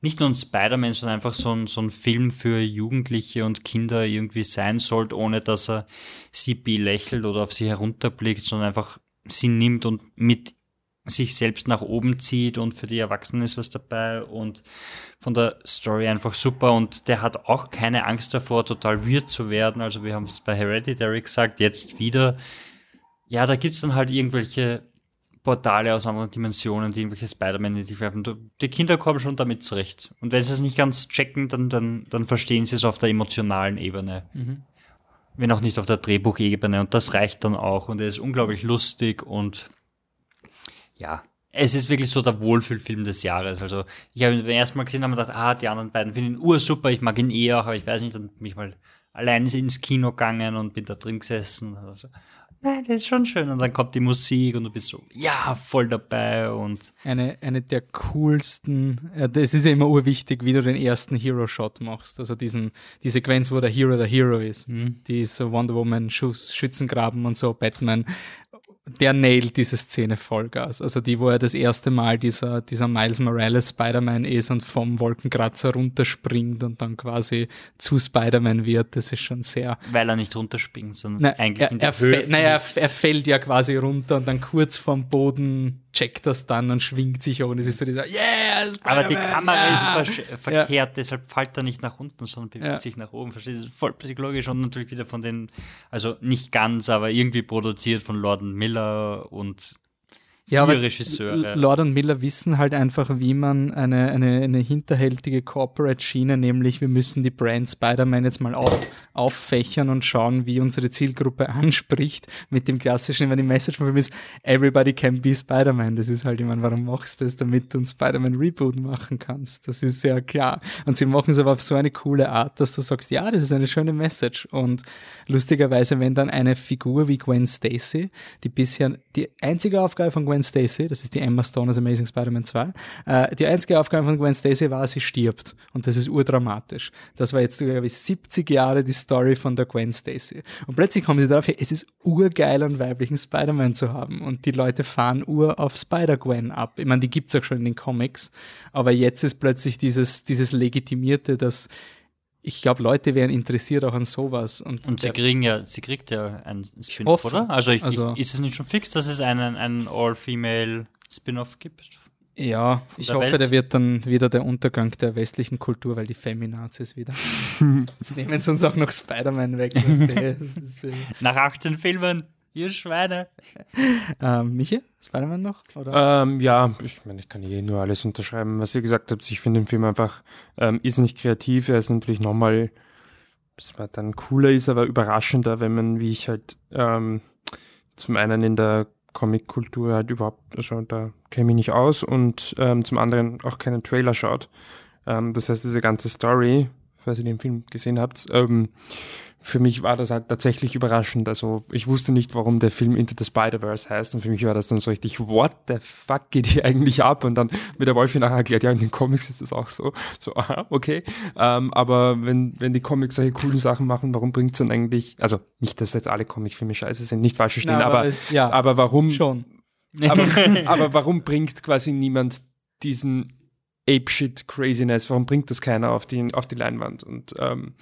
nicht nur ein Spider-Man, sondern einfach so ein, so ein Film für Jugendliche und Kinder irgendwie sein sollte, ohne dass er sie belächelt oder auf sie herunterblickt, sondern einfach sie nimmt und mit sich selbst nach oben zieht und für die Erwachsenen ist was dabei und von der Story einfach super und der hat auch keine Angst davor, total weird zu werden. Also wir haben es bei Hereditary gesagt, jetzt wieder. Ja, da gibt's dann halt irgendwelche Portale aus anderen Dimensionen, die irgendwelche Spider-Man in die werfen. Die Kinder kommen schon damit zurecht. Und wenn sie es nicht ganz checken, dann, dann, dann verstehen sie es auf der emotionalen Ebene. Wenn auch nicht auf der Drehbuchebene. Und das reicht dann auch. Und er ist unglaublich lustig und ja, es ist wirklich so der Wohlfühlfilm des Jahres. Also ich habe ihn beim ersten Mal gesehen und habe mir gedacht, ah, die anderen beiden finden ihn ursuper, ich mag ihn eh auch, aber ich weiß nicht, dann bin ich mal allein ins Kino gegangen und bin da drin gesessen. Also, nein, das ist schon schön. Und dann kommt die Musik und du bist so, ja, voll dabei und Eine, eine der coolsten, äh, das ist ja immer urwichtig, wie du den ersten Hero-Shot machst. Also diesen, die Sequenz, wo der Hero der Hero ist. Die ist so Wonder Woman, Schuss, Schützengraben und so, Batman. Der nailt diese Szene Vollgas. Also die, wo er das erste Mal dieser, dieser Miles Morales Spider-Man ist und vom Wolkenkratzer runterspringt und dann quasi zu Spider-Man wird, das ist schon sehr, weil er nicht runterspringt, sondern Na, eigentlich er, in er, der Höhe. fäll- naja, er, er fällt ja quasi runter und dann kurz vom Boden checkt das dann und schwingt sich und es ist so dieser Yeah, aber die Kamera ja. ist versch- verkehrt, deshalb fällt er nicht nach unten, sondern bewegt Ja. sich nach oben. Verstehst du? Das ist voll psychologisch und natürlich wieder von den, also nicht ganz, aber irgendwie produziert von Lord Miller und Ja, vier aber Regisseure. Lord und Miller wissen halt einfach, wie man eine, eine, eine hinterhältige Corporate-Schiene, nämlich wir müssen die Brand Spider-Man jetzt mal auf, auffächern und schauen, wie unsere Zielgruppe anspricht, mit dem klassischen, wenn die Message von Film ist, everybody can be Spider-Man. Das ist halt, ich meine, warum machst du das, damit du ein Spider-Man-Reboot machen kannst? Das ist ja klar. Und sie machen es aber auf so eine coole Art, dass du sagst, ja, das ist eine schöne Message. Und lustigerweise, wenn dann eine Figur wie Gwen Stacy, die bisher, die einzige Aufgabe von Gwen Stacy, das ist die Emma Stone aus Amazing Spider-Man 2, äh, die einzige Aufgabe von Gwen Stacy war, sie stirbt. Und das ist urdramatisch. Das war jetzt, glaube ich, 70 Jahre die Story von der Gwen Stacy. Und plötzlich kommen sie darauf, hey, es ist urgeil, einen weiblichen Spider-Man zu haben. Und die Leute fahren ur auf Spider-Gwen ab. Ich meine, die gibt's auch schon in den Comics. Aber jetzt ist plötzlich dieses, dieses Legitimierte, dass ich glaube, Leute wären interessiert auch an sowas. Und, Und sie kriegen ja, sie kriegt ja ein Spin-off, oder? Also, ich, Also- ist es nicht schon fix, dass es einen, einen All-Female Spin-off gibt? Ja, ich der hoffe, Welt. der wird dann wieder der Untergang der westlichen Kultur, weil die Feminazis wieder. Jetzt nehmen sie uns auch noch Spider-Man weg. ist, äh, Nach 18 Filmen, ihr Schweine. ähm, Michi, Spider-Man noch? Oder? Ähm, ja, ich meine, ich kann eh nur alles unterschreiben, was ihr gesagt habt. Ich finde den Film einfach, ähm, ist nicht kreativ, er ist natürlich nochmal, was dann cooler ist, aber überraschender, wenn man, wie ich halt, ähm, zum einen in der Comic-Kultur halt überhaupt, also da kenne ich nicht aus und ähm, zum anderen auch keinen Trailer schaut. Ähm, das heißt, diese ganze Story, falls ihr den Film gesehen habt, ähm, für mich war das halt tatsächlich überraschend. Also ich wusste nicht, warum der Film Into the Spider-Verse heißt und für mich war das dann so richtig, what the fuck geht hier eigentlich ab? Und dann mit der Wolfi nachher erklärt, ja, in den Comics ist das auch so. So, aha, okay. Ähm, aber wenn, wenn die Comics solche coolen Sachen machen, warum bringt's dann eigentlich, also nicht, dass jetzt alle Comicfilme scheiße sind, nicht falsch verstehen, Na, aber, es- ja, aber warum, schon. aber, aber warum bringt quasi niemand diesen Ape-Shit Craziness, warum bringt das keiner auf die, auf die Leinwand? Und ähm,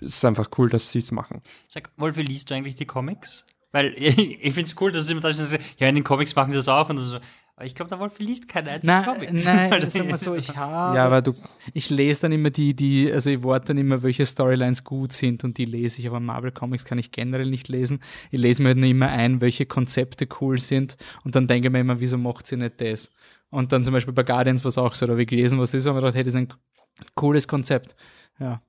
es ist einfach cool, dass sie es machen. Sag, Wolfi, liest du eigentlich die Comics? Weil ich finde es cool, dass du immer sagst, ja, in den Comics machen sie das auch. Und so, aber ich glaube, der Wolfi liest keine einzigen Nein, Comics. nein, sag mal so, ich habe. Ja, aber du, Ich lese dann immer die, die, also ich warte dann immer, welche Storylines gut sind und die lese ich, aber Marvel Comics kann ich generell nicht lesen. Ich lese mir halt nur immer ein, welche Konzepte cool sind und dann denke ich mir immer, wieso macht sie nicht das? Und dann zum Beispiel bei Guardians war es auch so, da habe ich gelesen, was das ist, und gedacht, hey, das ist ein cooles Konzept. Ja.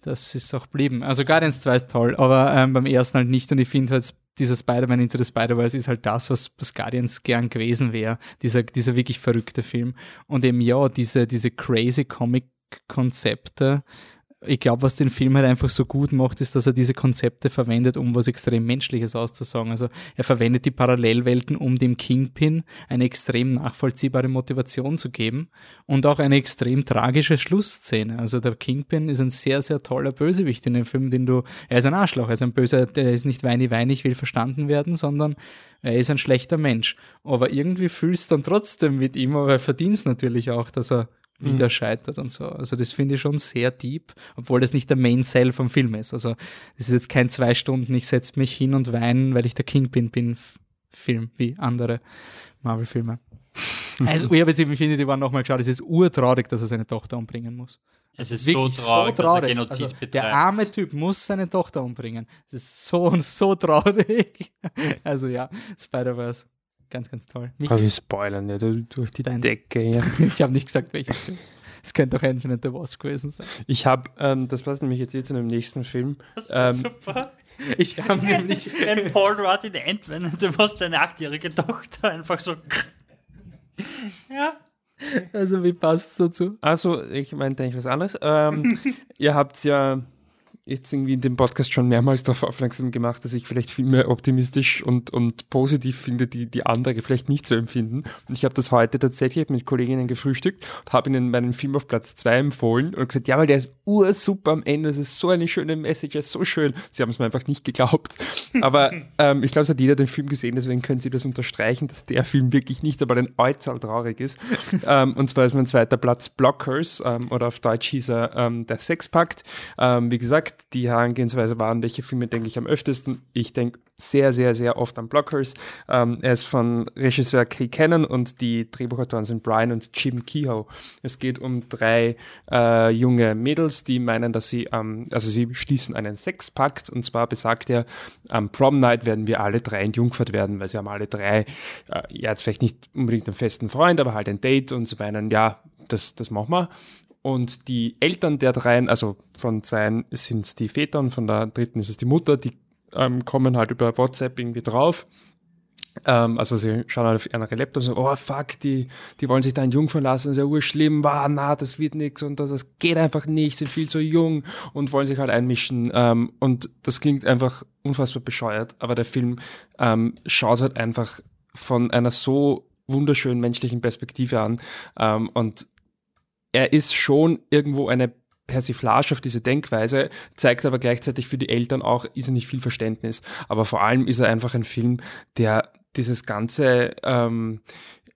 Das ist auch geblieben. Also Guardians 2 ist toll, aber ähm, beim ersten halt nicht und ich finde halt, dieser Spider-Man Into the Spider-Verse ist halt das, was, was Guardians gern gewesen wäre. Dieser, dieser wirklich verrückte Film. Und eben ja, diese, diese crazy Comic-Konzepte. Ich glaube, was den Film halt einfach so gut macht, ist, dass er diese Konzepte verwendet, um was extrem Menschliches auszusagen. Also er verwendet die Parallelwelten, um dem Kingpin eine extrem nachvollziehbare Motivation zu geben und auch eine extrem tragische Schlussszene. Also der Kingpin ist ein sehr, sehr toller Bösewicht in dem Film, den du, er ist ein Arschloch, er ist ein Böser, der ist nicht weini weinig, will verstanden werden, sondern er ist ein schlechter Mensch. Aber irgendwie fühlst du dann trotzdem mit ihm, aber er verdient es natürlich auch, dass er wieder scheitert und so. Also das finde ich schon sehr deep, obwohl das nicht der Main Cell vom Film ist. Also das ist jetzt kein zwei Stunden, ich setze mich hin und weine, weil ich der Kingpin bin, Film, wie andere Marvel-Filme. Also, ich habe jetzt Infinity War nochmal geschaut, es ist urtraurig, dass er seine Tochter umbringen muss. Es ist so Wirklich traurig, dass er Genozid Also, betreibt. Der arme Typ muss seine Tochter umbringen. Es ist so und so traurig. Also ja, Spider-Verse. Ganz, ganz toll. Mich, Aber wir spoilern ja du- durch die Dein- Decke. Ja. ich habe nicht gesagt, welcher Film. Es könnte auch Infinite the Wasp gewesen sein. Ich habe, ähm, das passt nämlich jetzt eh zu einem nächsten Film. Ähm, super. Ich habe nämlich. Wenn Paul Rudd in Ant-Man, du hast seine achtjährige Tochter einfach so. ja. Also, wie passt es dazu? Also, ich meinte eigentlich was anderes. Ähm, ihr habt ja jetzt irgendwie in dem Podcast schon mehrmals darauf aufmerksam gemacht, dass ich vielleicht Filme optimistisch und, und positiv finde, die die andere vielleicht nicht so empfinden. Und ich habe das heute tatsächlich mit Kolleginnen gefrühstückt und habe ihnen meinen Film auf Platz zwei empfohlen und gesagt, ja, weil der ist ursuper am Ende, es ist so eine schöne Message, er ist so schön. Sie haben es mir einfach nicht geglaubt. Aber ähm, ich glaube, es hat jeder den Film gesehen, deswegen können Sie das unterstreichen, dass der Film wirklich nicht aber ein Äußerl traurig ist. ähm, und zwar ist mein zweiter Platz Blockers ähm, oder auf Deutsch hieß er ähm, Der Sexpakt. Ähm, wie gesagt, die Herangehensweise waren, welche Filme denke ich am öftesten. Ich denke sehr, sehr, sehr oft an Blockers. Ähm, er ist von Regisseur Kay Cannon und die Drehbuchautoren sind Brian und Jim Kehoe. Es geht um drei äh, junge Mädels, die meinen, dass sie, ähm, also sie schließen einen Sexpakt und zwar besagt er, am Prom Night werden wir alle drei entjungfert werden, weil sie haben alle drei, äh, ja jetzt vielleicht nicht unbedingt einen festen Freund, aber halt ein Date und sie meinen, ja, das, das machen wir. Und die Eltern der dreien, also von zweien sind es die Väter und von der dritten ist es die Mutter, die ähm, kommen halt über WhatsApp irgendwie drauf. Ähm, also sie schauen halt auf ihre Laptops und sagen, oh fuck, die, die wollen sich da entjungfern lassen, ist ja urschlimm, wow, na, das wird nix und das, das geht einfach nicht, sind viel zu jung und wollen sich halt einmischen. Ähm, und das klingt einfach unfassbar bescheuert, aber der Film ähm, schaut halt einfach von einer so wunderschönen menschlichen Perspektive an ähm, und er ist schon irgendwo eine Persiflage auf diese Denkweise, zeigt aber gleichzeitig für die Eltern auch, ist er nicht viel Verständnis. Aber vor allem ist er einfach ein Film, der dieses ganze ähm,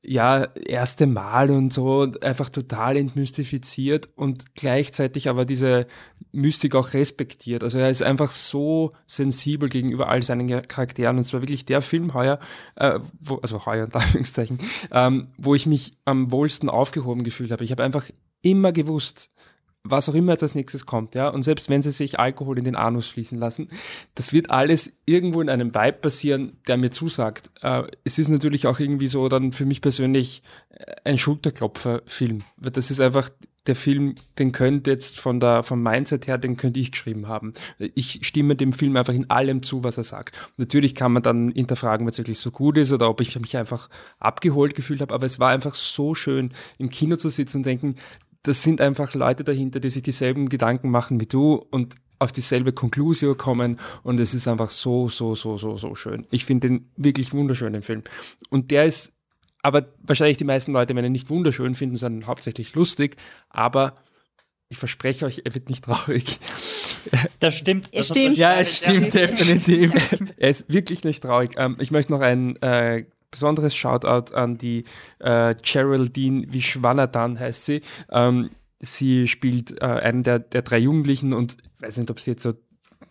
ja, erste Mal und so einfach total entmystifiziert und gleichzeitig aber diese Mystik auch respektiert. Also er ist einfach so sensibel gegenüber all seinen Charakteren und es war wirklich der Film heuer, äh, wo, also heuer in Anführungszeichen, ähm, wo ich mich am wohlsten aufgehoben gefühlt habe. Ich habe einfach immer gewusst, was auch immer jetzt als nächstes kommt, ja. Und selbst wenn sie sich Alkohol in den Anus fließen lassen, das wird alles irgendwo in einem Vibe passieren, der mir zusagt. Äh, es ist natürlich auch irgendwie so dann für mich persönlich ein Schulterklopfer-Film. Weil Das ist einfach der Film, den könnte jetzt von der, vom Mindset her, den könnte ich geschrieben haben. Ich stimme dem Film einfach in allem zu, was er sagt. Natürlich kann man dann hinterfragen, es wirklich so gut ist oder ob ich mich einfach abgeholt gefühlt habe, aber es war einfach so schön, im Kino zu sitzen und denken, das sind einfach Leute dahinter, die sich dieselben Gedanken machen wie du und auf dieselbe Conclusio kommen und es ist einfach so, so, so, so, so schön. Ich finde den wirklich wunderschön, den Film. Und der ist, aber wahrscheinlich die meisten Leute, wenn ihn nicht wunderschön finden, sondern hauptsächlich lustig, aber ich verspreche euch, er wird nicht traurig. Das stimmt. Das stimmt. Ja, es stimmt definitiv. er ist wirklich nicht traurig. Ähm, ich möchte noch ein äh, besonderes Shoutout an die äh, Geraldine Vishwanathan heißt sie. Ähm, sie spielt äh, einen der, der drei Jugendlichen und ich weiß nicht, ob sie jetzt so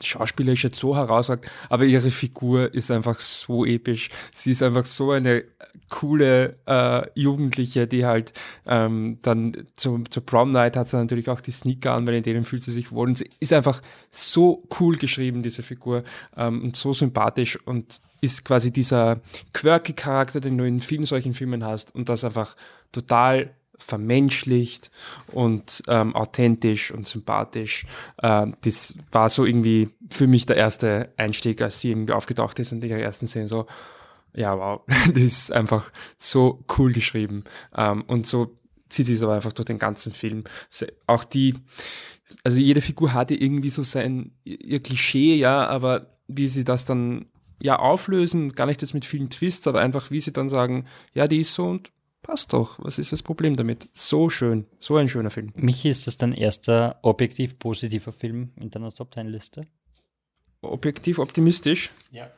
schauspielerisch jetzt so herausragt, aber ihre Figur ist einfach so episch. Sie ist einfach so eine coole äh, Jugendliche, die halt ähm, dann zum, zur Prom Night hat sie natürlich auch die Sneaker an, weil in denen fühlt sie sich wohl. Und sie ist einfach so cool geschrieben, diese Figur, ähm, und so sympathisch und ist quasi dieser quirky Charakter, den du in vielen solchen Filmen hast und das einfach total vermenschlicht und ähm, authentisch und sympathisch. Ähm, das war so irgendwie für mich der erste Einstieg, als sie irgendwie aufgetaucht ist und ihre ersten Szenen so, ja, wow, das ist einfach so cool geschrieben. Ähm, und so zieht sich es aber einfach durch den ganzen Film. Auch die, also jede Figur hatte irgendwie so sein, ihr Klischee, ja, aber wie sie das dann ja auflösen, gar nicht jetzt mit vielen Twists, aber einfach wie sie dann sagen, ja, die ist so und passt doch. Was ist das Problem damit? So schön, so ein schöner Film. Michi, ist das dein erster objektiv positiver Film in deiner Top 10 Liste? Objektiv optimistisch. Ja.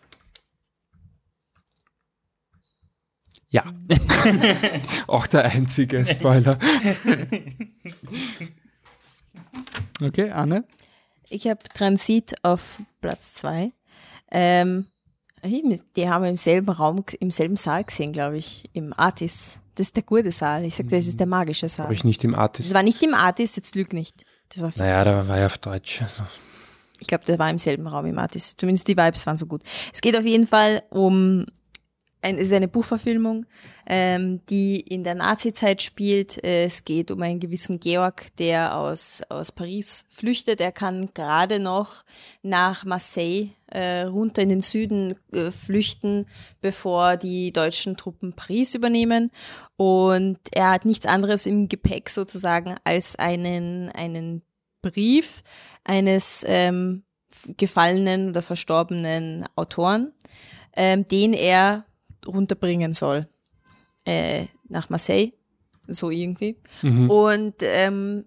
Ja. Auch der einzige Spoiler. Okay, Anne? Ich habe Transit auf Platz zwei. Ähm, die haben wir im selben Raum, im selben Saal gesehen, glaube ich, im Artis. Das ist der gute Saal. Ich sagte, das ist der magische Saal. Habe ich nicht im Das Artist. war nicht im Artis, jetzt lüg nicht. Das war. Naja, da war ja auf Deutsch. Also, Ich glaube, der war im selben Raum im Artis. Zumindest die Vibes waren so gut. Es geht auf jeden Fall um ein, ist eine Buchverfilmung, ähm, die in der Nazi-Zeit spielt. Es geht um einen gewissen Georg, der aus, aus Paris flüchtet. Er kann gerade noch nach Marseille äh, runter in den Süden äh, flüchten, bevor die deutschen Truppen Paris übernehmen. Und er hat nichts anderes im Gepäck sozusagen als einen, einen Brief eines ähm, gefallenen oder verstorbenen Autoren, ähm, den er runterbringen soll äh, nach Marseille, so irgendwie. Mhm. Und ähm,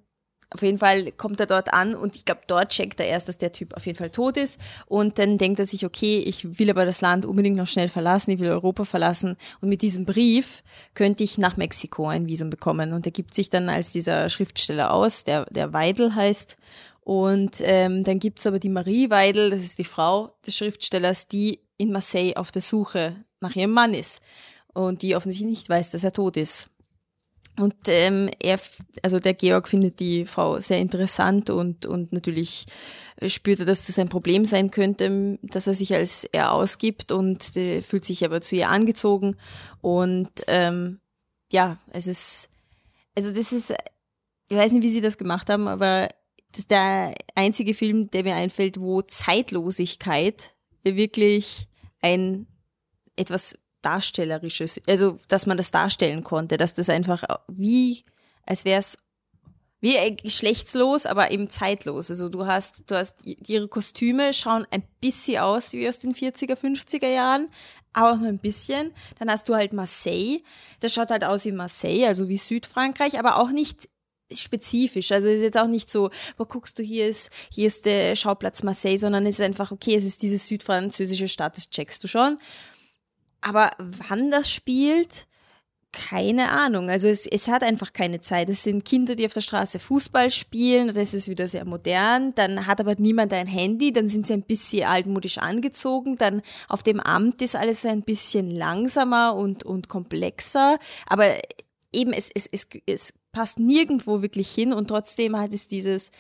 auf jeden Fall kommt er dort an und ich glaube, dort checkt er erst, dass der Typ auf jeden Fall tot ist. Und dann denkt er sich, okay, ich will aber das Land unbedingt noch schnell verlassen, ich will Europa verlassen. Und mit diesem Brief könnte ich nach Mexiko ein Visum bekommen. Und er gibt sich dann als dieser Schriftsteller aus, der, der Weidel heißt. Und ähm, dann gibt's aber die Marie Weidel, das ist die Frau des Schriftstellers, die in Marseille auf der Suche nach ihrem Mann ist und die offensichtlich nicht weiß, dass er tot ist. Und ähm, er, also der Georg findet die Frau sehr interessant und, und natürlich spürt er, dass das ein Problem sein könnte, dass er sich als er ausgibt und äh, fühlt sich aber zu ihr angezogen. Und ähm, ja, es ist, also das ist, ich weiß nicht, wie sie das gemacht haben, aber das ist der einzige Film, der mir einfällt, wo Zeitlosigkeit wirklich ein etwas Darstellerisches, also dass man das darstellen konnte, dass das einfach wie, als wäre es wie geschlechtslos, aber eben zeitlos. Also du hast, du hast, ihre Kostüme schauen ein bisschen aus wie aus den 40er, 50er Jahren, aber auch nur ein bisschen. Dann hast du halt Marseille, das schaut halt aus wie Marseille, also wie Südfrankreich, aber auch nicht spezifisch. Also es ist jetzt auch nicht so, wo guckst du, hier ist, hier ist der Schauplatz Marseille, sondern es ist einfach, okay, es ist diese südfranzösische Stadt, das checkst du schon. Aber wann das spielt, keine Ahnung. Also es, es hat einfach keine Zeit. Es sind Kinder, die auf der Straße Fußball spielen, das ist wieder sehr modern. Dann hat aber niemand ein Handy, dann sind sie ein bisschen altmodisch angezogen. Dann auf dem Amt ist alles ein bisschen langsamer und, und komplexer. Aber eben, es, es, es, es passt nirgendwo wirklich hin und trotzdem hat es dieses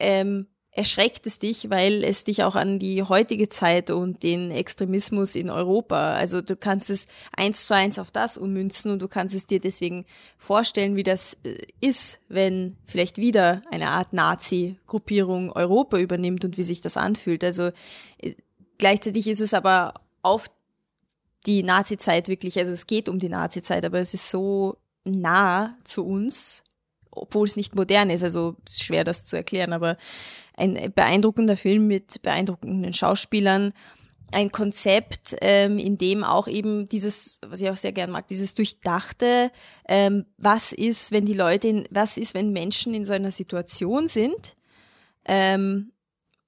ähm, erschreckt es dich, weil es dich auch an die heutige Zeit und den Extremismus in Europa, also du kannst es eins zu eins auf das ummünzen und du kannst es dir deswegen vorstellen, wie das äh, ist, wenn vielleicht wieder eine Art Nazi-Gruppierung Europa übernimmt und wie sich das anfühlt. Also äh, gleichzeitig ist es aber auf die Nazi-Zeit wirklich, also es geht um die Nazi-Zeit, aber es ist so nah zu uns, obwohl es nicht modern ist. Also es ist schwer, das zu erklären, aber ein beeindruckender Film mit beeindruckenden Schauspielern. Ein Konzept, ähm, in dem auch eben dieses, was ich auch sehr gern mag, dieses durchdachte, ähm, was ist, wenn die Leute, in, was ist, wenn Menschen in so einer Situation sind, ähm,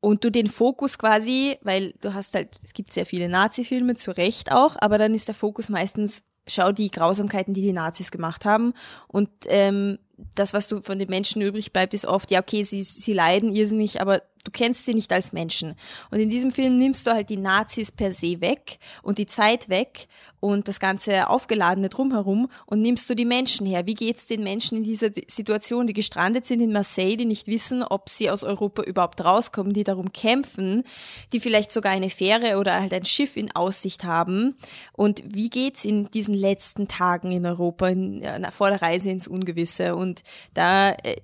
und du den Fokus quasi, weil du hast halt, es gibt sehr viele Nazi-Filme, zu Recht auch, aber dann ist der Fokus meistens, schau die Grausamkeiten, die die Nazis gemacht haben und ähm, das, was du von den Menschen übrig bleibt, ist oft, ja, okay, sie, sie leiden irrsinnig, aber du kennst sie nicht als Menschen. Und in diesem Film nimmst du halt die Nazis per se weg und die Zeit weg und das ganze Aufgeladene drumherum und nimmst du die Menschen her. Wie geht's den Menschen in dieser Situation, die gestrandet sind in Marseille, die nicht wissen, ob sie aus Europa überhaupt rauskommen, die darum kämpfen, die vielleicht sogar eine Fähre oder halt ein Schiff in Aussicht haben? Und wie geht's in diesen letzten Tagen in Europa, in, ja, vor der Reise ins Ungewisse? Und da äh,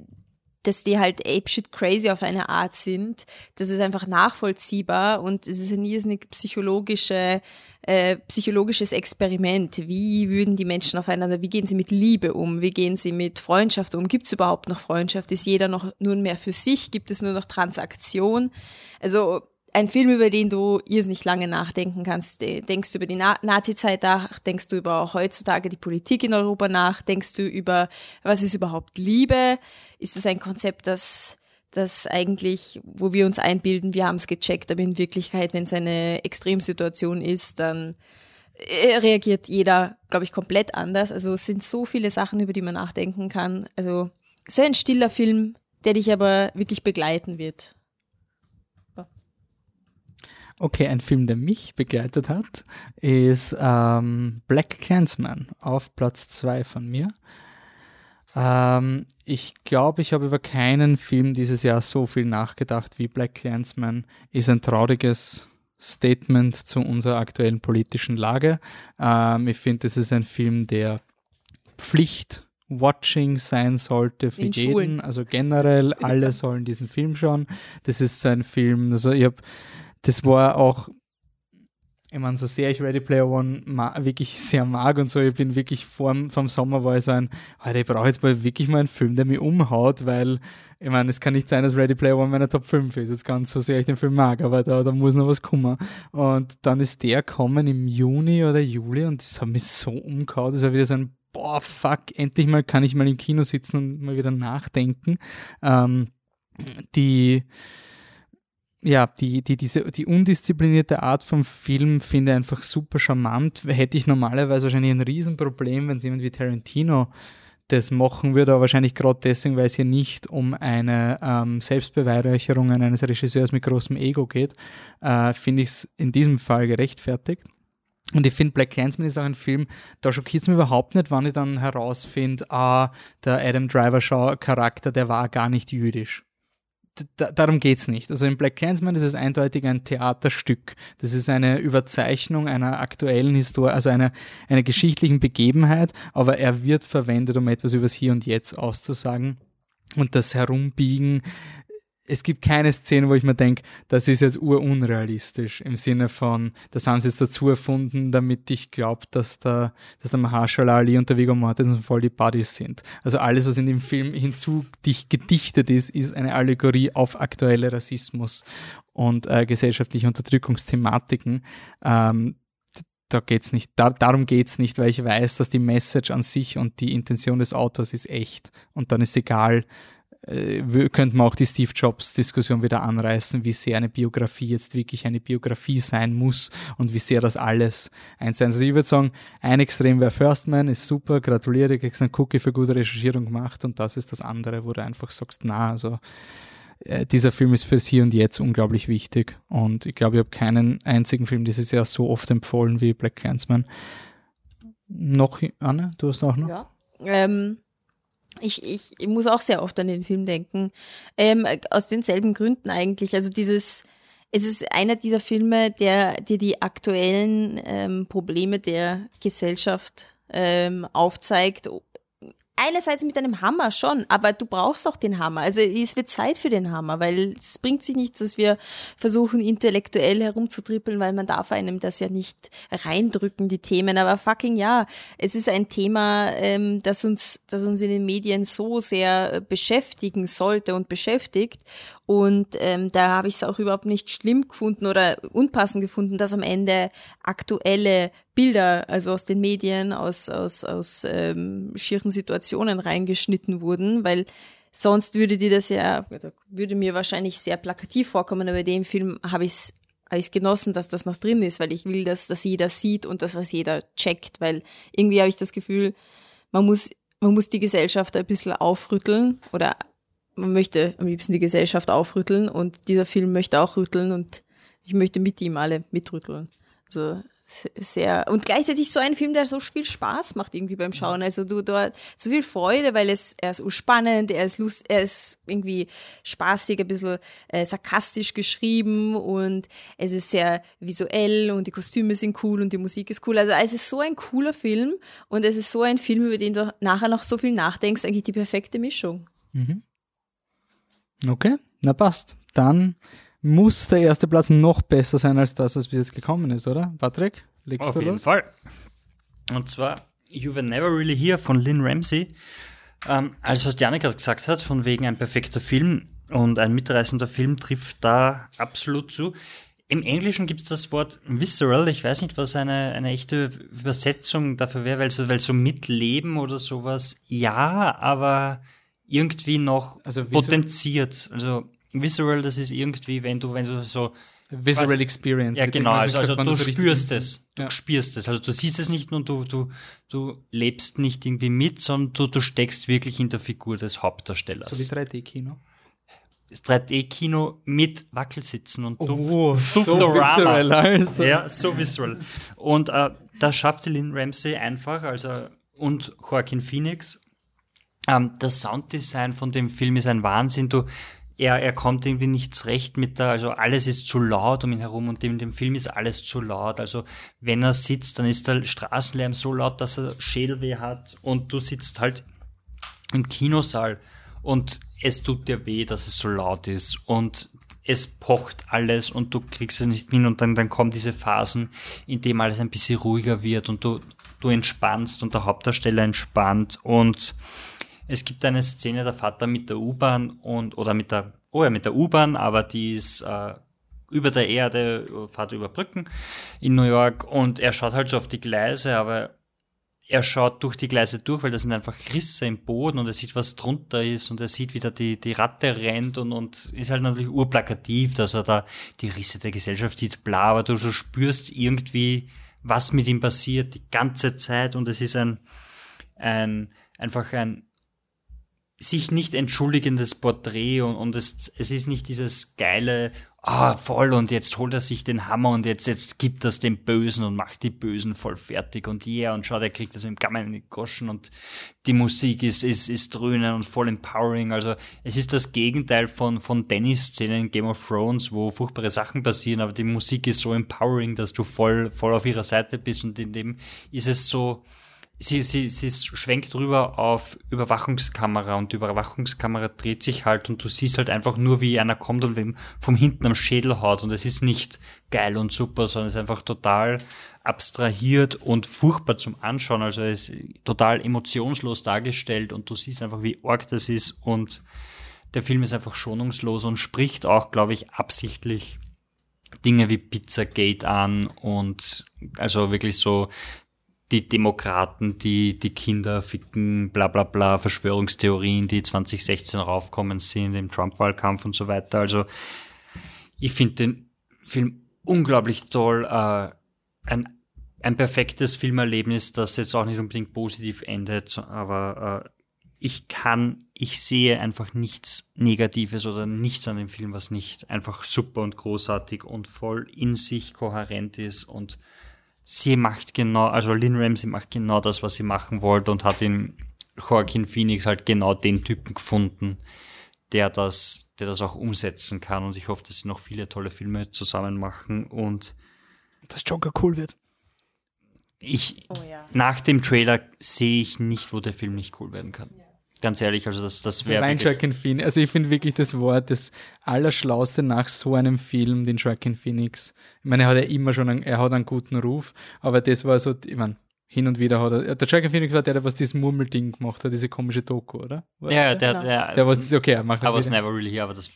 dass die halt apeshit crazy auf eine Art sind. Das ist einfach nachvollziehbar und es ist ein irrsinnig psychologische, äh, psychologisches Experiment. Wie würden die Menschen aufeinander, wie gehen sie mit Liebe um? Wie gehen sie mit Freundschaft um? Gibt es überhaupt noch Freundschaft? Ist jeder noch nur mehr für sich? Gibt es nur noch Transaktion? Also ein Film, über den du irrsinnig lange nachdenken kannst. Denkst du über die Na Nazi-Zeit nach, denkst du über auch heutzutage die Politik in Europa nach, denkst du über, was ist überhaupt Liebe? Ist es ein Konzept, das, das eigentlich, wo wir uns einbilden, wir haben es gecheckt, aber in Wirklichkeit, wenn es eine Extremsituation ist, dann äh, reagiert jeder, glaube ich, komplett anders. Also es sind so viele Sachen, über die man nachdenken kann. Also sehr ein stiller Film, der dich aber wirklich begleiten wird. Okay, ein Film, der mich begleitet hat, ist ähm, Black Clansman auf Platz 2 von mir. Ähm, ich glaube, ich habe über keinen Film dieses Jahr so viel nachgedacht wie Black Clansman. Ist ein trauriges Statement zu unserer aktuellen politischen Lage. Ähm, ich finde, das ist ein Film, der Pflicht Watching sein sollte für In jeden. Schulen. Also generell, alle sollen diesen Film schauen. Das ist so ein Film, also ich hab, das war auch, ich meine, so sehr ich Ready Player One wirklich sehr mag und so, ich bin wirklich vorm, vom Sommer war ich so ein, Alter, ich brauche jetzt mal wirklich mal einen Film, der mich umhaut, weil, ich meine, es kann nicht sein, dass Ready Player One meine Top 5 ist, jetzt ganz so sehr ich den Film mag, aber da, da muss noch was kommen. Und dann ist der kommen im Juni oder Juli und das hat mich so umgehauen, das war wieder so ein boah, fuck, endlich mal kann ich mal im Kino sitzen und mal wieder nachdenken. Ähm, die, ja, die, die, diese, die undisziplinierte Art vom Film finde ich einfach super charmant. Hätte ich normalerweise wahrscheinlich ein Riesenproblem, wenn es jemand wie Tarantino das machen würde, aber wahrscheinlich gerade deswegen, weil es hier nicht um eine ähm, Selbstbeweihräucherung eines Regisseurs mit großem Ego geht, äh, finde ich es in diesem Fall gerechtfertigt. Und ich finde, Black Clansman ist auch ein Film, da schockiert es mich überhaupt nicht, wann ich dann herausfinde, ah, der Adam Driver Shaw Charakter, der war gar nicht jüdisch. Darum geht's nicht. Also in Black Clansman ist es eindeutig ein Theaterstück. Das ist eine Überzeichnung einer aktuellen Historie, also einer, einer geschichtlichen Begebenheit, aber er wird verwendet, um etwas übers Hier und Jetzt auszusagen. Und das Herumbiegen es gibt keine Szene, wo ich mir denke, das ist jetzt urunrealistisch im Sinne von, das haben sie jetzt dazu erfunden, damit ich glaube, dass der, dass der Mahershala Ali und der Viggo Mortensen voll die Buddies sind. Also alles, was in dem Film hinzu gedichtet ist, ist eine Allegorie auf aktuelle Rassismus und äh, gesellschaftliche Unterdrückungsthematiken. Ähm, da geht's nicht, da, darum geht's nicht, weil ich weiß, dass die Message an sich und die Intention des Autors ist echt. Und dann ist egal, äh, könnte man auch die Steve Jobs-Diskussion wieder anreißen, wie sehr eine Biografie jetzt wirklich eine Biografie sein muss und wie sehr das alles eins sein. Also ich würde sagen, ein Extrem wäre First Man, ist super, gratuliere, kriegst einen Cookie für gute Recherchierung gemacht und das ist das andere, wo du einfach sagst, na, also äh, dieser Film ist fürs Hier und Jetzt unglaublich wichtig und ich glaube, ich habe keinen einzigen Film dieses Jahr so oft empfohlen wie Black Clansman. Noch, Anne, du hast auch noch? Ja. Ähm, ich, ich, ich muss auch sehr oft an den Film denken. Ähm, aus denselben Gründen eigentlich. Also dieses, es ist einer dieser Filme, der dir die aktuellen ähm, Probleme der Gesellschaft ähm, aufzeigt, einerseits mit einem Hammer schon, aber du brauchst auch den Hammer. Also es wird Zeit für den Hammer, weil es bringt sich nichts, dass wir versuchen, intellektuell herumzutrippeln, weil man darf einem das ja nicht reindrücken, die Themen. Aber fucking ja, es ist ein Thema, ähm, das uns, das uns in den Medien so sehr beschäftigen sollte und beschäftigt. Und ähm, da habe ich es auch überhaupt nicht schlimm gefunden oder unpassend gefunden, dass am Ende aktuelle Bilder, also aus den Medien, aus, aus, aus ähm, schieren Situationen reingeschnitten wurden, weil sonst würde dir das ja, würde mir wahrscheinlich sehr plakativ vorkommen, aber in dem Film habe ich es habe ich genossen, dass das noch drin ist, weil ich will, dass das jeder sieht und dass das jeder checkt, weil irgendwie habe ich das Gefühl, man muss, man muss die Gesellschaft ein bisschen aufrütteln oder man möchte am liebsten die Gesellschaft aufrütteln und dieser Film möchte auch rütteln und ich möchte mit ihm alle mitrütteln. Also sehr und gleichzeitig so ein Film, der so viel Spaß macht irgendwie beim Schauen. Also du dort so viel Freude, weil es er ist spannend, er ist lust, er ist irgendwie spaßig, ein bisschen äh, sarkastisch geschrieben und es ist sehr visuell und die Kostüme sind cool und die Musik ist cool. Also es ist so ein cooler Film und es ist so ein Film, über den du nachher noch so viel nachdenkst, eigentlich die perfekte Mischung. Mhm. Okay, na passt. Dann muss der erste Platz noch besser sein als das, was bis jetzt gekommen ist, oder? Patrick, legst Auf du jeden los? Fall. Und zwar You Were Never Really Here von Lynn Ramsey. Ähm, alles, was Janik gerade gesagt hat, von wegen ein perfekter Film und ein mitreißender Film trifft da absolut zu. Im Englischen gibt es das Wort visceral. Ich weiß nicht, was eine, eine echte Übersetzung dafür wäre, weil so, weil so mitleben oder sowas, ja, aber irgendwie noch Also potenziert. Also visceral, das ist irgendwie, wenn du, wenn du so Visual quasi- Experience. ja, genau. Also, also du so richtig- spürst es. Du Ja. spürst es. Also du siehst es nicht nur, du, du, du lebst nicht irgendwie mit, sondern du, du steckst wirklich in der Figur des Hauptdarstellers. So wie 3D-Kino. das 3D-Kino mit Wackelsitzen und Duft. Oh, so visceral, also. Ja, so visceral. Und äh, da schaffte Lynn Ramsey einfach, also und Joaquin Phoenix. Ähm, das Sounddesign von dem Film ist ein Wahnsinn. Du, er, er kommt irgendwie nicht zurecht mit der, also alles ist zu laut um ihn herum und in dem Film ist alles zu laut. Also wenn er sitzt, dann ist der Straßenlärm so laut, dass er Schädelweh hat und du sitzt halt im Kinosaal und es tut dir weh, dass es so laut ist und es pocht alles und du kriegst es nicht hin und dann, dann kommen diese Phasen, in denen alles ein bisschen ruhiger wird und du, du entspannst und der Hauptdarsteller entspannt und es gibt eine Szene, der Vater mit der U-Bahn und oder mit der, oh ja, mit der U-Bahn, aber die ist äh, über der Erde, fährt über Brücken in New York und er schaut halt so auf die Gleise, aber er schaut durch die Gleise durch, weil da sind einfach Risse im Boden und er sieht, was drunter ist und er sieht, wie da die, die Ratte rennt und, und ist halt natürlich urplakativ, dass er da die Risse der Gesellschaft sieht, bla, aber du, spürst irgendwie, was mit ihm passiert die ganze Zeit und es ist ein, ein einfach ein sich nicht entschuldigendes Porträt und, und es, es ist nicht dieses geile, ah, voll und jetzt holt er sich den Hammer und jetzt, jetzt gibt das dem Bösen und macht die Bösen voll fertig und yeah und schaut, er kriegt das mit dem Gamma in die Goschen und die Musik ist, ist, ist dröhnen und voll empowering. Also es ist das Gegenteil von, von Dennis-Szenen in Game of Thrones, wo furchtbare Sachen passieren, aber die Musik ist so empowering, dass du voll, voll auf ihrer Seite bist und in dem ist es so, sie, sie, sie schwenkt rüber auf Überwachungskamera und die Überwachungskamera dreht sich halt und du siehst halt einfach nur, wie einer kommt und wem vom hinten am Schädel haut und es ist nicht geil und super, sondern es ist einfach total abstrahiert und furchtbar zum Anschauen. Also es ist total emotionslos dargestellt und du siehst einfach, wie arg das ist und der Film ist einfach schonungslos und spricht auch, glaube ich, absichtlich Dinge wie Pizzagate an und also wirklich so die Demokraten, die die Kinder ficken, bla bla bla, Verschwörungstheorien, die 2016 raufkommen sind im Trump-Wahlkampf und so weiter. Also ich finde den Film unglaublich toll. Äh, ein, ein perfektes Filmerlebnis, das jetzt auch nicht unbedingt positiv endet, aber äh, ich kann, ich sehe einfach nichts Negatives oder nichts an dem Film, was nicht einfach super und großartig und voll in sich kohärent ist und sie macht genau, also Lynn Ramsey macht genau das, was sie machen wollte und hat in Joaquin Phoenix halt genau den Typen gefunden, der das, der das auch umsetzen kann. Und ich hoffe, dass sie noch viele tolle Filme zusammen machen und dass Joker cool wird. Ich, oh ja. nach dem Trailer sehe ich nicht, wo der Film nicht cool werden kann. Ja. Ganz ehrlich, also das, das wäre. Also Joaquin Phoenix. Also ich finde wirklich das Wort das Allerschlauste nach so einem Film, den Joaquin Phoenix. Ich meine, er hat ja immer schon, einen, er hat einen guten Ruf, aber das war so, ich meine, hin und wieder hat er, der Joaquin Phoenix war der, der was dieses Murmelding gemacht hat, diese komische Doku, oder? War ja, der, der, der, der was, okay, er macht I was never really here, aber das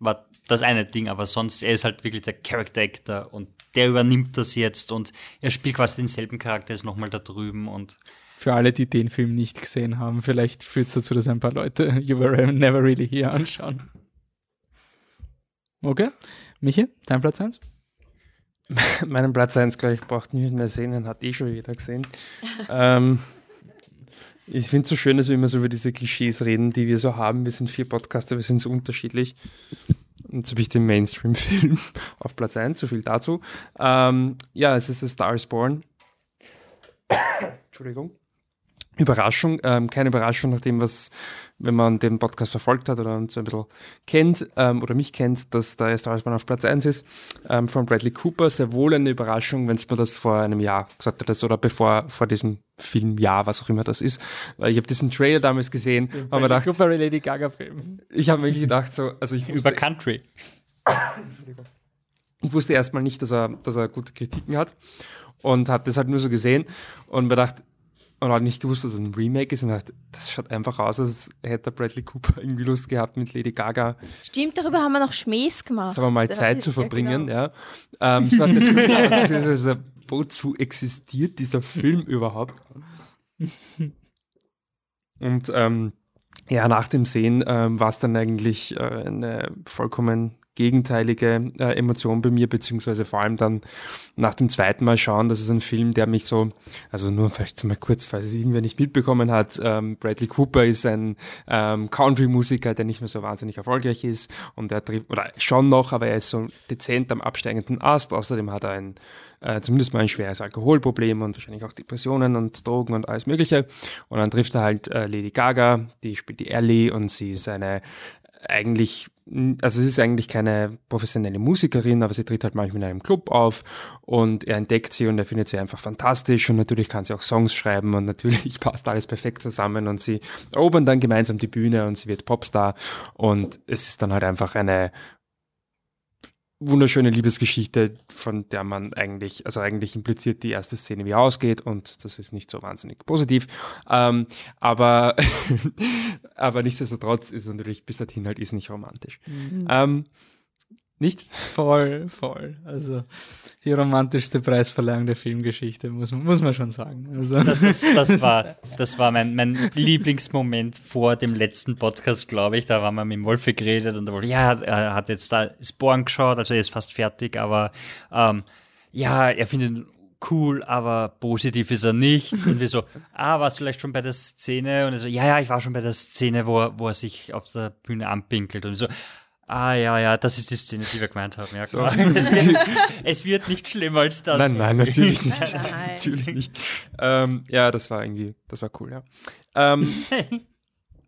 war das eine Ding, aber sonst, er ist halt wirklich der Character Actor und der übernimmt das jetzt und er spielt quasi denselben Charakter, ist nochmal da drüben und für alle, die den Film nicht gesehen haben, vielleicht führt es dazu, dass ein paar Leute You Were Never Really Here anschauen. Okay. Michi, dein Platz 1? Meinen Platz 1, glaube ich, braucht niemand mehr sehen, den hat eh schon jeder gesehen. ähm, ich finde es so schön, dass wir immer so über diese Klischees reden, die wir so haben. Wir sind vier Podcaster, wir sind so unterschiedlich. Und jetzt habe ich den Mainstream-Film auf Platz 1, so viel dazu. Ähm, ja, es ist A Star is Born. Entschuldigung. Überraschung, ähm, keine Überraschung, nachdem was, wenn man den Podcast verfolgt hat oder uns ein bisschen kennt ähm, oder mich kennt, dass der Star Wars auf Platz 1 ist, ähm, von Bradley Cooper, sehr wohl eine Überraschung, wenn es mir das vor einem Jahr gesagt hat, oder bevor, vor diesem Filmjahr, was auch immer das ist. Weil ich habe diesen Trailer damals gesehen, habe mir gedacht, Cooper Lady Gaga Film. Ich habe mir gedacht, so, also ich Über Country. Ich wusste erstmal nicht, dass er, dass er gute Kritiken hat und habe das halt nur so gesehen und mir gedacht, und hat nicht gewusst, dass es ein Remake ist und dachte, das schaut einfach aus, als hätte Bradley Cooper irgendwie Lust gehabt mit Lady Gaga. Stimmt, darüber haben wir noch Schmähs gemacht. Sagen wir mal, Zeit zu verbringen, ja. Genau. Ähm, natürlich aus, als, wozu existiert dieser Film überhaupt? Und ähm, ja, nach dem Sehen ähm, war es dann eigentlich äh, eine vollkommen gegenteilige äh, Emotion bei mir, beziehungsweise vor allem dann nach dem zweiten Mal schauen, das ist ein Film, der mich so, also nur vielleicht mal kurz, falls es irgendwer nicht mitbekommen hat, ähm, Bradley Cooper ist ein ähm, Country-Musiker, der nicht mehr so wahnsinnig erfolgreich ist. Und er trifft, oder schon noch, aber er ist so dezent am absteigenden Ast, außerdem hat er ein äh, zumindest mal ein schweres Alkoholproblem und wahrscheinlich auch Depressionen und Drogen und alles mögliche. Und dann trifft er halt äh, Lady Gaga, die spielt die Ellie und sie ist eine eigentlich, also sie ist eigentlich keine professionelle Musikerin, aber sie tritt halt manchmal in einem Club auf und er entdeckt sie und er findet sie einfach fantastisch und natürlich kann sie auch Songs schreiben und natürlich passt alles perfekt zusammen und sie erobern dann gemeinsam die Bühne und sie wird Popstar und es ist dann halt einfach eine wunderschöne Liebesgeschichte, von der man eigentlich, also eigentlich impliziert die erste Szene, wie ausgeht und das ist nicht so wahnsinnig positiv. Ähm, aber, aber nichtsdestotrotz ist natürlich bis dorthin halt ist nicht romantisch. Mhm. Ähm, nicht? Voll, voll. Also die romantischste Preisverleihung der Filmgeschichte, muss, muss man schon sagen. Also. Das, das, das war, das war mein, mein Lieblingsmoment vor dem letzten Podcast, glaube ich. Da waren wir mit Wolfi geredet und er wollte, ja, er hat jetzt da Spawn geschaut, also er ist fast fertig, aber ähm, ja, er findet cool, aber positiv ist er nicht. Und wir so, ah, warst du vielleicht schon bei der Szene? Und er so, ja, ja, ich war schon bei der Szene, wo, wo er sich auf der Bühne anpinkelt. Und so, Ah ja, ja, das ist die Szene, die wir gemeint haben. Ja, so. es, wird, es, wird, nicht schlimmer als das. Nein, nein, natürlich nicht. Nein. natürlich nicht. Ähm, ja, das war irgendwie, das war cool, ja. Ähm,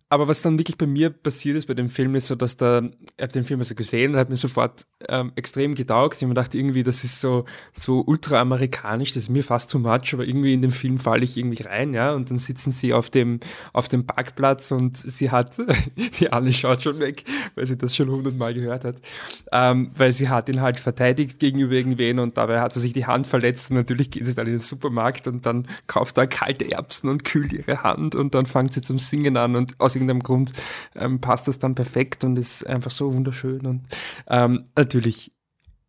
aber was dann wirklich bei mir passiert ist bei dem Film, ist so, dass da, ich habe den Film also gesehen und hat mir sofort ähm, extrem getaugt. Ich habe mir gedacht, irgendwie, das ist so, so ultra-amerikanisch, das ist mir fast zu much, aber irgendwie in dem Film falle ich irgendwie rein, ja. Und dann sitzen sie auf dem, auf dem Parkplatz und sie hat, die Anne schaut schon weg, weil sie das schon hundertmal gehört hat, ähm, weil sie hat ihn halt verteidigt gegenüber irgendwen und dabei hat sie sich die Hand verletzt und natürlich geht sie dann in den Supermarkt und dann kauft er kalte Erbsen und kühlt ihre Hand und dann fängt sie zum Singen an und aus irgendeinem Grund ähm, passt das dann perfekt und ist einfach so wunderschön und ähm, natürlich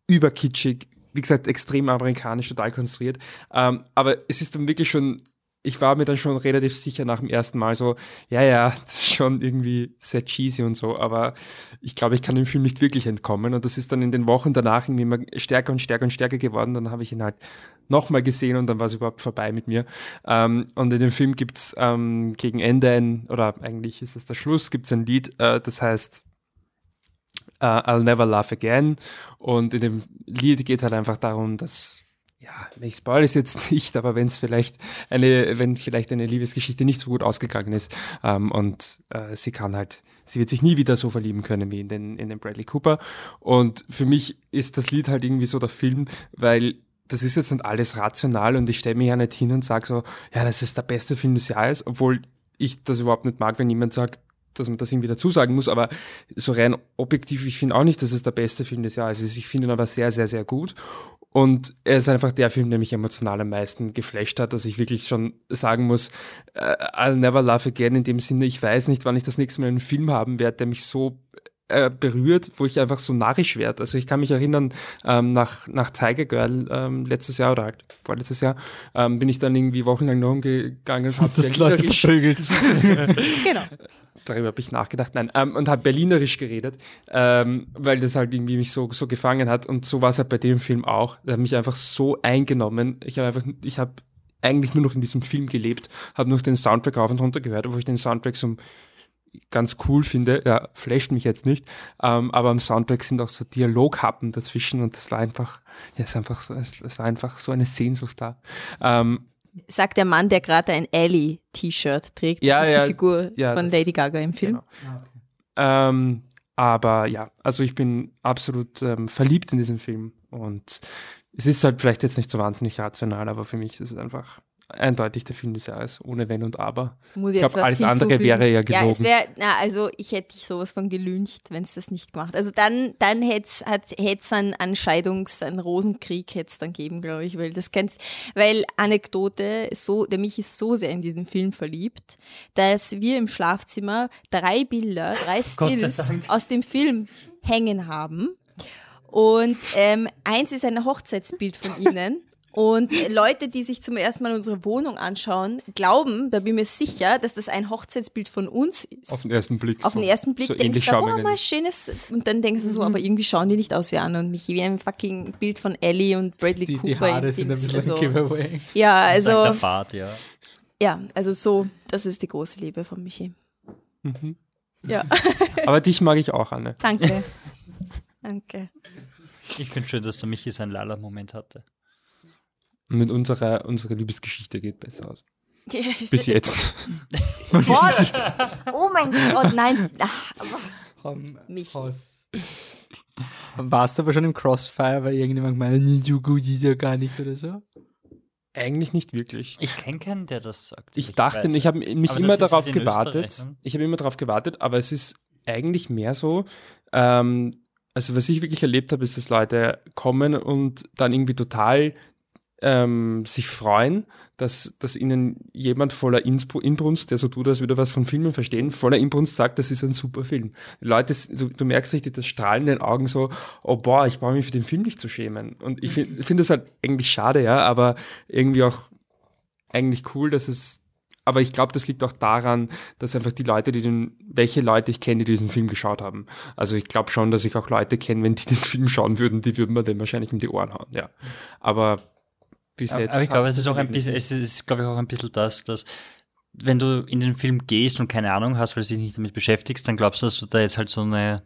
überkitschig, wie gesagt, extrem amerikanisch, total konstruiert. Ähm, aber es ist dann wirklich schon, ich war mir dann schon relativ sicher nach dem ersten Mal so, ja, ja, das ist schon irgendwie sehr cheesy und so, aber ich glaube, ich kann dem Film nicht wirklich entkommen. Und das ist dann in den Wochen danach irgendwie immer stärker und stärker und stärker geworden. Dann habe ich ihn halt nochmal gesehen und dann war es überhaupt vorbei mit mir. Ähm, und in dem Film gibt's ähm, gegen Ende ein, oder eigentlich ist das der Schluss, gibt's ein Lied, äh, das heißt uh, I'll Never Love Again. Und in dem Lied geht es halt einfach darum, dass ja, ich spoil es jetzt nicht, aber wenn es vielleicht eine, wenn vielleicht eine Liebesgeschichte nicht so gut ausgegangen ist ähm, und äh, sie kann halt, sie wird sich nie wieder so verlieben können wie in den, in den Bradley Cooper. Und für mich ist das Lied halt irgendwie so der Film, weil das ist jetzt nicht alles rational und ich stelle mich ja nicht hin und sage so, ja, das ist der beste Film des Jahres, obwohl ich das überhaupt nicht mag, wenn jemand sagt, dass man das irgendwie dazu sagen muss, aber so rein objektiv, ich finde auch nicht, dass es der beste Film des Jahres ist. Ich finde ihn aber sehr, sehr, sehr gut. Und er ist einfach der Film, der mich emotional am meisten geflasht hat, dass ich wirklich schon sagen muss, uh, I'll never love again in dem Sinne, ich weiß nicht, wann ich das nächste Mal einen Film haben werde, der mich so äh, berührt, wo ich einfach so narrisch werde. Also ich kann mich erinnern, ähm, nach, nach Tiger Girl ähm, letztes Jahr oder halt vorletztes Jahr, ähm, bin ich dann irgendwie wochenlang noch umgegangen und habe das Leute verprügelt. genau. Darüber habe ich nachgedacht, nein, ähm, und habe berlinerisch geredet, ähm, weil das halt irgendwie mich so, so gefangen hat. Und so war es halt bei dem Film auch. Der hat mich einfach so eingenommen. Ich habe einfach, ich habe eigentlich nur noch in diesem Film gelebt, habe nur den Soundtrack rauf und runter gehört, obwohl ich den Soundtrack so ganz cool finde, ja, flasht mich jetzt nicht, ähm, aber am Soundtrack sind auch so Dialoghappen dazwischen und das war einfach, ja, es, einfach so, es, es war einfach so eine Sehnsucht da. Ähm, Sagt der Mann, der gerade ein Ellie-T-Shirt trägt. Ja, das ist ja, die Figur ja, von Lady Gaga im Film. Genau. Ähm, aber ja, also ich bin absolut ähm, verliebt in diesen Film und es ist halt vielleicht jetzt nicht so wahnsinnig rational, aber für mich ist es einfach eindeutig der Film des Jahres, ohne Wenn und Aber. Muss Ich glaube, alles andere wäre ja Ja, es gelogen. wäre, na, also ich hätte dich sowas von gelüncht, wenn es das nicht gemacht. Also dann, dann hätte es einen, einen Scheidungs-, einen Rosenkrieg hätte es dann geben, glaube ich, weil das kennst, weil Anekdote, so, der mich ist so sehr in diesen Film verliebt, dass wir im Schlafzimmer drei Bilder, drei Stills aus dem Film hängen haben. Und ähm, eins ist ein Hochzeitsbild von ihnen. Und Leute, die sich zum ersten Mal unsere Wohnung anschauen, glauben, da bin ich mir sicher, dass das ein Hochzeitsbild von uns ist. Auf den ersten Blick. Auf so, den ersten Blick so denkst ähnlich du, schauen oh, wir mal schönes. Und dann denkst du so, aber irgendwie schauen die nicht aus wie Anna und mich, wie ein fucking Bild von Ellie und Bradley Die, Cooper. die Haare sind ein bisschen also, ein Giveaway. Ja, also, der Bart, ja. ja, also so, das ist die große Liebe von Michi. Mhm. Ja, Aber dich mag ich auch, Anne. danke. danke. Ich finde schön, dass der Michi seinen Lala-Moment hatte. Und mit unserer, unsere Liebesgeschichte geht besser aus. Ja, Bis jetzt. What? Oh mein Gott, nein. Ach. Haus. Warst du aber schon im Crossfire, weil irgendjemand gemeint hat, so gut ist er gar nicht oder so? Eigentlich nicht wirklich. Ich kenne keinen, der das sagt. Ich dachte, weiß. ich habe mich Aber immer darauf gewartet. Österreich, ne? Ich habe immer darauf gewartet, aber es ist eigentlich mehr so, ähm, also was ich wirklich erlebt habe, ist, dass Leute kommen und dann irgendwie total ähm, sich freuen, dass, dass ihnen jemand voller Inbrunst, der so tut, als würde er was von Filmen verstehen, voller Inbrunst sagt, das ist ein super Film. Leute, du, du merkst richtig das Strahlen in den Augen so, oh boah, ich brauche mich für den Film nicht zu schämen. Und ich finde find das halt eigentlich schade, ja, aber irgendwie auch eigentlich cool, dass es aber ich glaube, das liegt auch daran, dass einfach die Leute, die den, welche Leute ich kenne, die diesen Film geschaut haben. Also ich glaube schon, dass ich auch Leute kenne, wenn die den Film schauen würden, die würden mir den wahrscheinlich um die Ohren hauen, ja. Aber bis Aber, jetzt. aber ich glaube, es ist auch ein bisschen, es ist, glaube ich, auch ein bisschen das, dass wenn du in den Film gehst und keine Ahnung hast, weil du dich nicht damit beschäftigst, dann glaubst du, dass du da jetzt halt so eine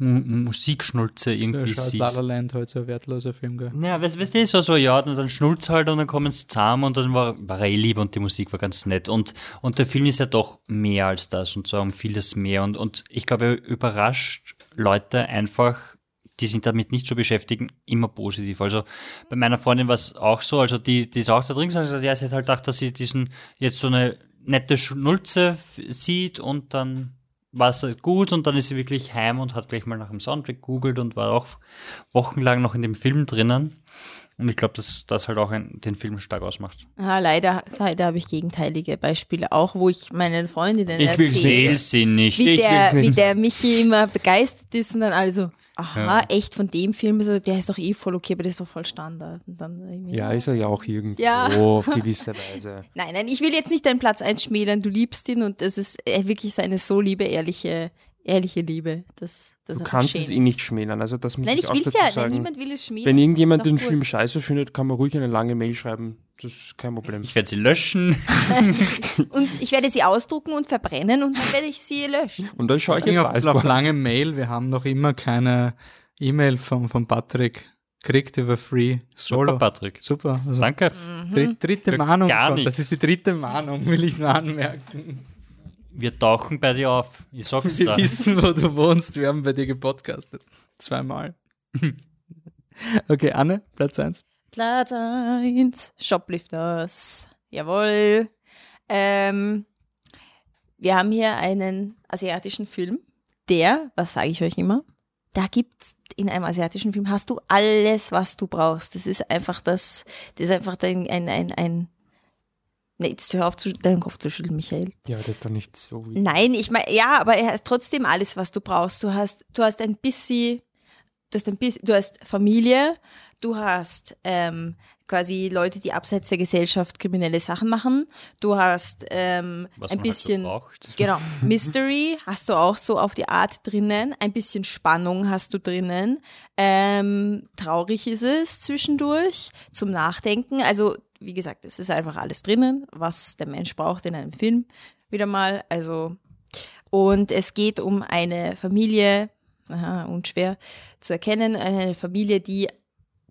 M Musikschnulze irgendwie Da schaut La La siehst. Land halt so ein wertloser Film, gell? Ja, weißt, weißt du, so, so, ja, und dann schnulzt halt und dann kommen sie zusammen und dann war, war er eh lieb und die Musik war ganz nett. Und, und der Film ist ja doch mehr als das und zwar um vieles mehr. Und, und ich glaube, er überrascht Leute einfach, die sind damit nicht so beschäftigen, immer positiv. Also bei meiner Freundin war es auch so, also die, die ist auch da drin gesagt, ja, sie hat halt gedacht, dass sie diesen jetzt so eine nette Schnulze sieht und dann war es halt gut und dann ist sie wirklich heim und hat gleich mal nach dem Soundtrack googelt und war auch wochenlang noch in dem Film drinnen. Und ich glaube, dass das halt auch ein, den Film stark ausmacht. Ah, leider leider habe ich gegenteilige Beispiele auch, wo ich meinen Freundinnen Ich will erzähle. Seel sie nicht. wie Ich der, nicht. wie der Michi immer begeistert ist und dann alle so, aha, echt von dem Film, so, der ist doch eh voll okay, aber der ist doch voll Standard. Und dann irgendwie, Ja, ist er ja auch irgendwo Ja. auf gewisse Weise. Nein, nein, ich will jetzt nicht deinen Platz einschmälern, du liebst ihn und es ist äh, wirklich seine so liebe, ehrliche, ehrliche Liebe. Das, das Du kannst es eh nicht schmälern. Also das muss Nein, ich, ich auch will es dazu ja, nein, sagen. niemand will es schmälern. Wenn irgendjemand den gut. Film scheiße findet, kann man ruhig eine lange Mail schreiben. Das ist kein Problem. Ich werde sie löschen. Und ich werde sie ausdrucken und verbrennen und dann werde ich sie löschen. Und dann schaue ich jetzt auf, auf lange Mail, wir haben noch immer keine E-Mail von, von Patrick kriegt über Free Solo. Super, Patrick. Super. Also Danke. dri- dritte Für Mahnung gar. Das ist die dritte Mahnung, will ich nur anmerken. Wir tauchen bei dir auf. Ich sag's Wir da. wissen, wo du wohnst. Wir haben bei dir gepodcastet. Zweimal. Okay, Anne, Platz 1. Platz 1, Shoplifters. Jawohl. Ähm, wir haben hier einen asiatischen Film, der, was sage ich euch immer, da gibt's in einem asiatischen Film hast du alles, was du brauchst. Das ist einfach das, das ist einfach ein, ein, ein, ein Nee, jetzt hör auf, zu, deinen Kopf zu schütteln, Michael. Ja, das ist doch nicht so wie. Nein, ich meine, ja, aber er hat trotzdem alles, was du brauchst. Du hast, du hast ein bisschen, du hast ein bisschen, du hast Familie, du hast ähm, quasi Leute, die abseits der Gesellschaft kriminelle Sachen machen. Du hast ähm, Was ein man bisschen, halt so genau, Mystery hast du auch so auf die Art drinnen. Ein bisschen Spannung hast du drinnen. Ähm, traurig ist es zwischendurch zum Nachdenken. Also wie gesagt, es ist einfach alles drinnen, was der Mensch braucht in einem Film. Wieder mal, also und es geht um eine Familie, aha, unschwer zu erkennen, eine Familie, die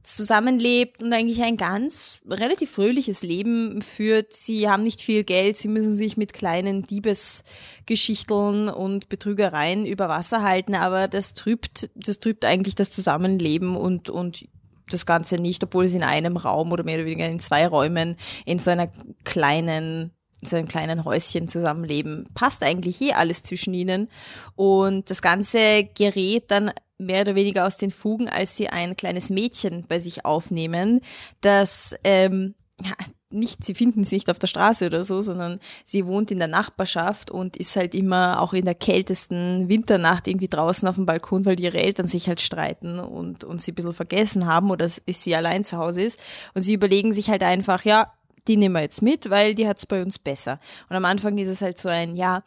zusammenlebt und eigentlich ein ganz relativ fröhliches Leben führt. Sie haben nicht viel Geld, sie müssen sich mit kleinen Diebesgeschichteln und Betrügereien über Wasser halten, aber das trübt, das trübt eigentlich das Zusammenleben und, und das Ganze nicht, obwohl sie in einem Raum oder mehr oder weniger in zwei Räumen in so einer kleinen in so einem kleinen Häuschen zusammenleben. Passt eigentlich eh alles zwischen ihnen. Und das Ganze gerät dann mehr oder weniger aus den Fugen, als sie ein kleines Mädchen bei sich aufnehmen, das ähm, ja, nicht, sie finden es nicht auf der Straße oder so, sondern sie wohnt in der Nachbarschaft und ist halt immer auch in der kältesten Winternacht irgendwie draußen auf dem Balkon, weil ihre Eltern sich halt streiten und, und sie ein bisschen vergessen haben oder sie allein zu Hause ist. Und sie überlegen sich halt einfach, ja, die nehmen wir jetzt mit, weil die hat's bei uns besser. Und am Anfang ist es halt so ein, ja,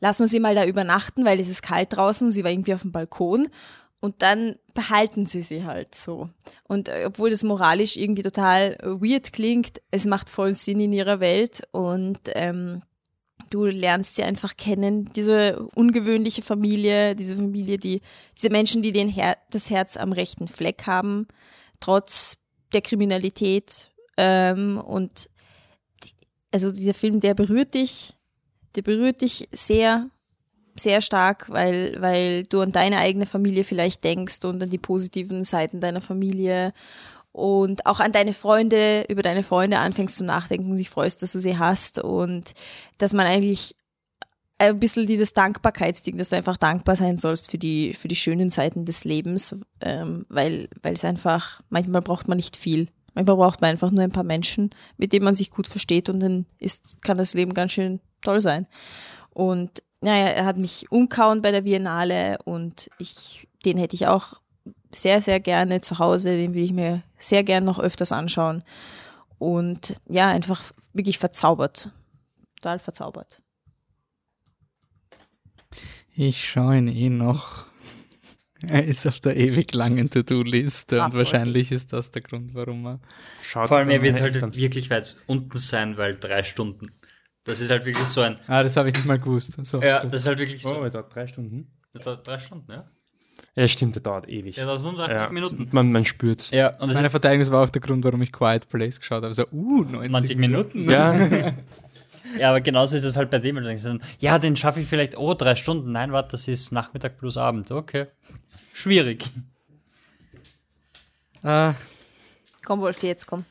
lassen wir sie mal da übernachten, weil es ist kalt draußen, sie war irgendwie auf dem Balkon und dann behalten sie sie halt so. Und äh, obwohl das moralisch irgendwie total weird klingt, es macht voll Sinn in ihrer Welt. Und ähm, du lernst sie einfach kennen, diese ungewöhnliche Familie, diese Familie, die, diese Menschen, die den Her das Herz am rechten Fleck haben, trotz der Kriminalität. Ähm, und die, also dieser Film, der berührt dich, der berührt dich sehr sehr stark, weil, weil du an deine eigene Familie vielleicht denkst und an die positiven Seiten deiner Familie und auch an deine Freunde, über deine Freunde anfängst zu nachdenken und dich freust, dass du sie hast und dass man eigentlich ein bisschen dieses Dankbarkeitsding, dass du einfach dankbar sein sollst für die, für die schönen Seiten des Lebens, ähm, weil, weil es einfach, manchmal braucht man nicht viel. Manchmal braucht man einfach nur ein paar Menschen, mit denen man sich gut versteht und dann ist, kann das Leben ganz schön toll sein. Und naja, er hat mich umkauen bei der Biennale und ich, den hätte ich auch sehr, sehr gerne zu Hause, den will ich mir sehr gern noch öfters anschauen. Und ja, einfach wirklich verzaubert. Total verzaubert. Ich schaue ihn eh noch. Er ist auf der ewig langen To-Do-Liste Ah, und wahrscheinlich ist das der Grund, warum er. Schaut Vor allem, er wird halt wirklich weit unten sein, weil drei Stunden. Das ist halt wirklich so ein. Ah, das habe ich nicht mal gewusst. So, Ja, gut. das ist halt wirklich Oh, so. er dauert drei Stunden. Das dauert drei Stunden, ja? Ja, stimmt, der dauert ewig. Der dauert 180 Ja, Minuten. Man, man spürt es. Ja, und das Meine Verteidigung das war auch der Grund, warum ich Quiet Place geschaut habe. So, uh, 90, 90 Minuten. Ja, Ja, aber genauso ist es halt bei dem. Ja, den schaffe ich vielleicht, oh, drei Stunden. Nein, warte, das ist Nachmittag plus Abend. Okay. Schwierig. Ah, Komm, Wolf, jetzt komm.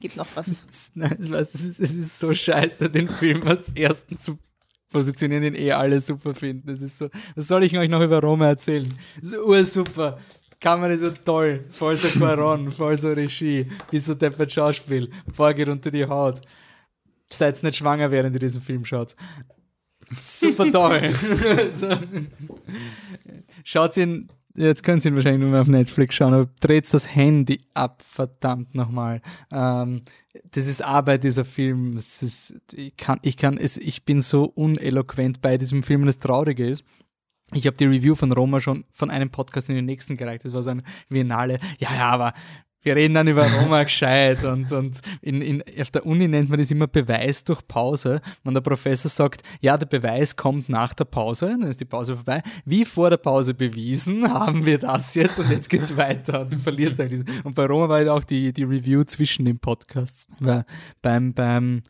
Gib noch was. es- nein, es, weiß, es, ist, es ist so scheiße, den Film als ersten zu positionieren, den eh alle super finden. Es ist so, was soll ich euch noch über Roma erzählen? So ursuper. Kamera ist so toll, voll so Quaron, voll so Regie, wie so deppert Schauspiel, Boah, geht unter die Haut. Seid nicht schwanger, während ihr diesen Film schaut. Super toll. so. Schaut ihn, jetzt können Sie ihn wahrscheinlich nur mehr auf Netflix schauen, aber dreht das Handy ab, verdammt nochmal. Ähm, das ist Arbeit, dieser Film. Es ist, ich kann, ich kann, es, ich bin so uneloquent bei diesem Film und das Traurige ist, ich habe die Review von Roma schon von einem Podcast in den nächsten gereicht. Das war so ein Biennale. Ja, ja, aber wir reden dann über Roma gescheit und, und in, in, auf der Uni nennt man das immer Beweis durch Pause. Und der Professor sagt, ja, der Beweis kommt nach der Pause, dann ist die Pause vorbei. Wie vor der Pause bewiesen, haben wir das jetzt und jetzt geht's weiter und du verlierst eigentlich. Und bei Roma war halt auch die, die Review zwischen den Podcasts. Weil beim, beim,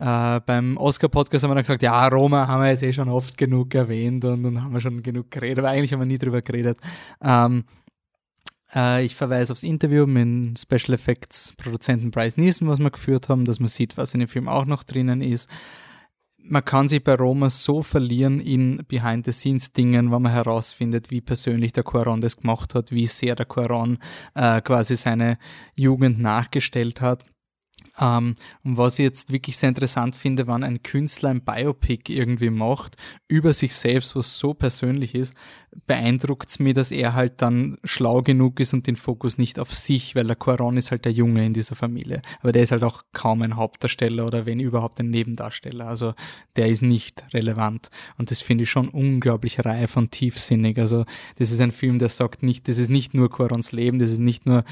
äh, beim Oscar-Podcast haben wir dann gesagt, ja, Roma haben wir jetzt eh schon oft genug erwähnt und dann haben wir schon genug geredet, aber eigentlich haben wir nie drüber geredet. Ähm, äh, ich verweise aufs Interview mit dem Special Effects Produzenten Bryce Nielsen, was wir geführt haben, dass man sieht, was in dem Film auch noch drinnen ist. Man kann sich bei Roma so verlieren in Behind-the-Scenes-Dingen, wenn man herausfindet, wie persönlich der Quaron das gemacht hat, wie sehr der Quaron äh, quasi seine Jugend nachgestellt hat. Ähm, und was ich jetzt wirklich sehr interessant finde, wenn ein Künstler ein Biopic irgendwie macht über sich selbst, was so persönlich ist, beeindruckt es mich, dass er halt dann schlau genug ist und den Fokus nicht auf sich, weil der Quaron ist halt der Junge in dieser Familie. Aber der ist halt auch kaum ein Hauptdarsteller oder wenn überhaupt ein Nebendarsteller. Also der ist nicht relevant. Und das finde ich schon unglaublich reif und tiefsinnig. Also das ist ein Film, der sagt nicht, das ist nicht nur Quarons Leben, das ist nicht nur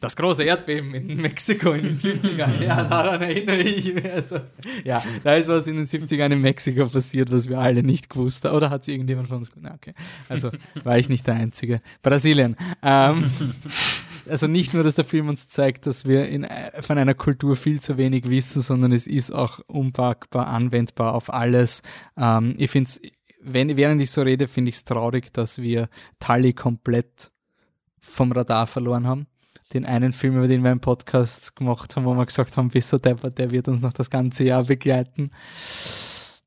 das große Erdbeben in Mexiko in den 70ern. Ja, daran erinnere ich mich. Also, ja, da ist was in den 70ern in Mexiko passiert, was wir alle nicht gewusst haben. Oder hat es irgendjemand von uns gewusst? Na, okay. Also war ich nicht der Einzige. Brasilien. Ähm, also nicht nur, dass der Film uns zeigt, dass wir in, äh, von einer Kultur viel zu wenig wissen, sondern es ist auch unpackbar, anwendbar auf alles. Ähm, ich finde es, wenn, während ich so rede, finde ich es traurig, dass wir Tully komplett vom Radar verloren haben den einen Film, über den wir einen Podcast gemacht haben, wo wir gesagt haben, bis so deppert, der wird uns noch das ganze Jahr begleiten.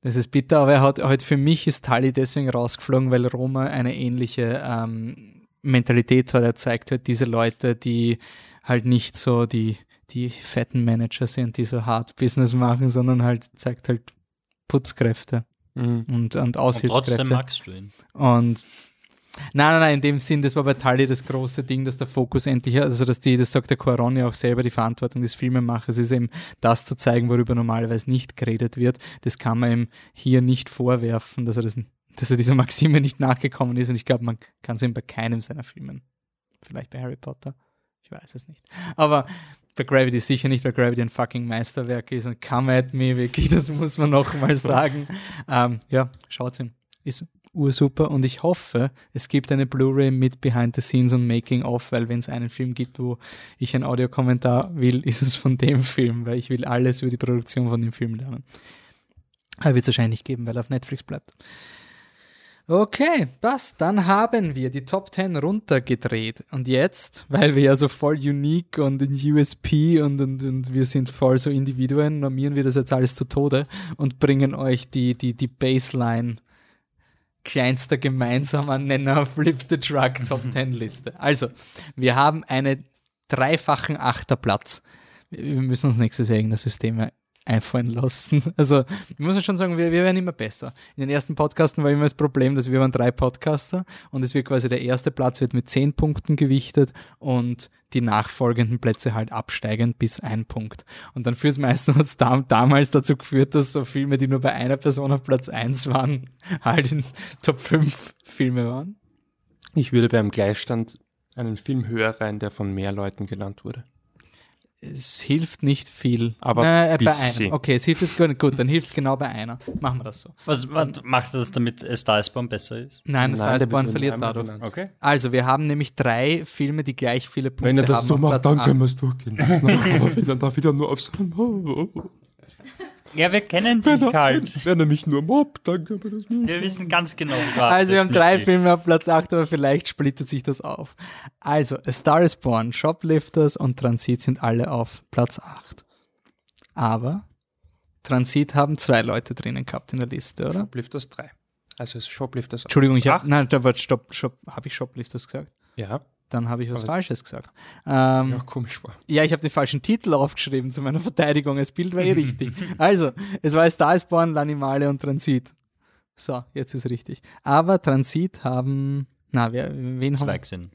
Das ist bitter, aber er hat halt für mich ist Tully deswegen rausgeflogen, weil Roma eine ähnliche ähm, Mentalität hat. Er zeigt halt diese Leute, die halt nicht so die, die fetten Manager sind, die so hart Business machen, sondern halt zeigt halt Putzkräfte Mhm. und, und Und Aushilfskräfte. trotzdem magst du ihn. Und nein, nein, nein, in dem Sinn, das war bei Tully das große Ding, dass der Fokus endlich, also dass die, das sagt der Quaron ja auch selber, die Verantwortung des Filmemachers ist eben das zu zeigen, worüber normalerweise nicht geredet wird. Das kann man ihm hier nicht vorwerfen, dass er das, dass er dieser Maxime nicht nachgekommen ist und ich glaube, man kann es ihm bei keinem seiner Filmen. Vielleicht bei Harry Potter. Ich weiß es nicht. Aber bei Gravity sicher nicht, weil Gravity ein fucking Meisterwerk ist und come at me, wirklich, das muss man noch mal sagen. ähm, ja, schaut's ihm. Ist ursuper und ich hoffe, es gibt eine Blu-ray mit Behind the Scenes und Making of, weil wenn es einen Film gibt, wo ich einen Audiokommentar will, ist es von dem Film, weil ich will alles über die Produktion von dem Film lernen. Aber wird es wahrscheinlich geben, weil er auf Netflix bleibt. Okay, passt. Dann haben wir die Top 10 runtergedreht. Und jetzt, weil wir ja so voll unique und in USP und, und, und wir sind voll so Individuen, normieren wir das jetzt alles zu Tode und bringen euch die, die, die Baseline kleinster gemeinsamer Nenner Flip the Truck Top 10 Liste. Also, wir haben einen dreifachen Achterplatz. Wir müssen uns nächstes Jahr irgendein System einfallen lassen. Also, ich muss schon sagen, wir, wir werden immer besser. In den ersten Podcasten war immer das Problem, dass wir waren drei Podcaster und es wird quasi der erste Platz wird mit zehn Punkten gewichtet und die nachfolgenden Plätze halt absteigend bis ein Punkt. Und dann führt es meistens dam damals dazu geführt, dass so Filme, die nur bei einer Person auf Platz 1 waren, halt in Top 5 Filme waren. Ich würde beim Gleichstand einen Film höher rein, der von mehr Leuten genannt wurde. Es hilft nicht viel. Aber äh, bei einem. Okay, es hilft es gut, gut dann hilft es genau bei einer. Machen wir das so. Was, was macht das, damit A Star is Born besser ist? Nein, das Nein, Born wird nur verliert dadurch. Okay. Also, wir haben nämlich drei Filme, die gleich viele Punkte Wenn er das haben. so macht, dann können wir es durchgehen. lassen. Aber wenn er da wieder nur auf so Ja, wir kennen dich halt. Wenn er mich nur mobbt, dann können wir das nicht. Wir wissen ganz genau, wie wahr Also wir haben drei geht. Filme auf Platz 8, aber vielleicht splittet sich das auf. Also, A Star is Born, Shoplifters und Transit sind alle auf Platz 8. Aber Transit haben zwei Leute drinnen gehabt in der Liste, oder? Shoplifters 3. Also es ist Shoplifters Entschuldigung, ich habe nein, da war Stopp, Shop, habe ich Shoplifters gesagt? Ja, Dann habe ich was Falsches gesagt. Ähm, ja, komisch war. Ja, ich habe den falschen Titel aufgeschrieben zu meiner Verteidigung. Das Bild war eh richtig. Also, es war Star is Born, L'Animale und Transit. So, jetzt ist richtig. Aber Transit haben. Na, wer, wen haben Zweigsinn.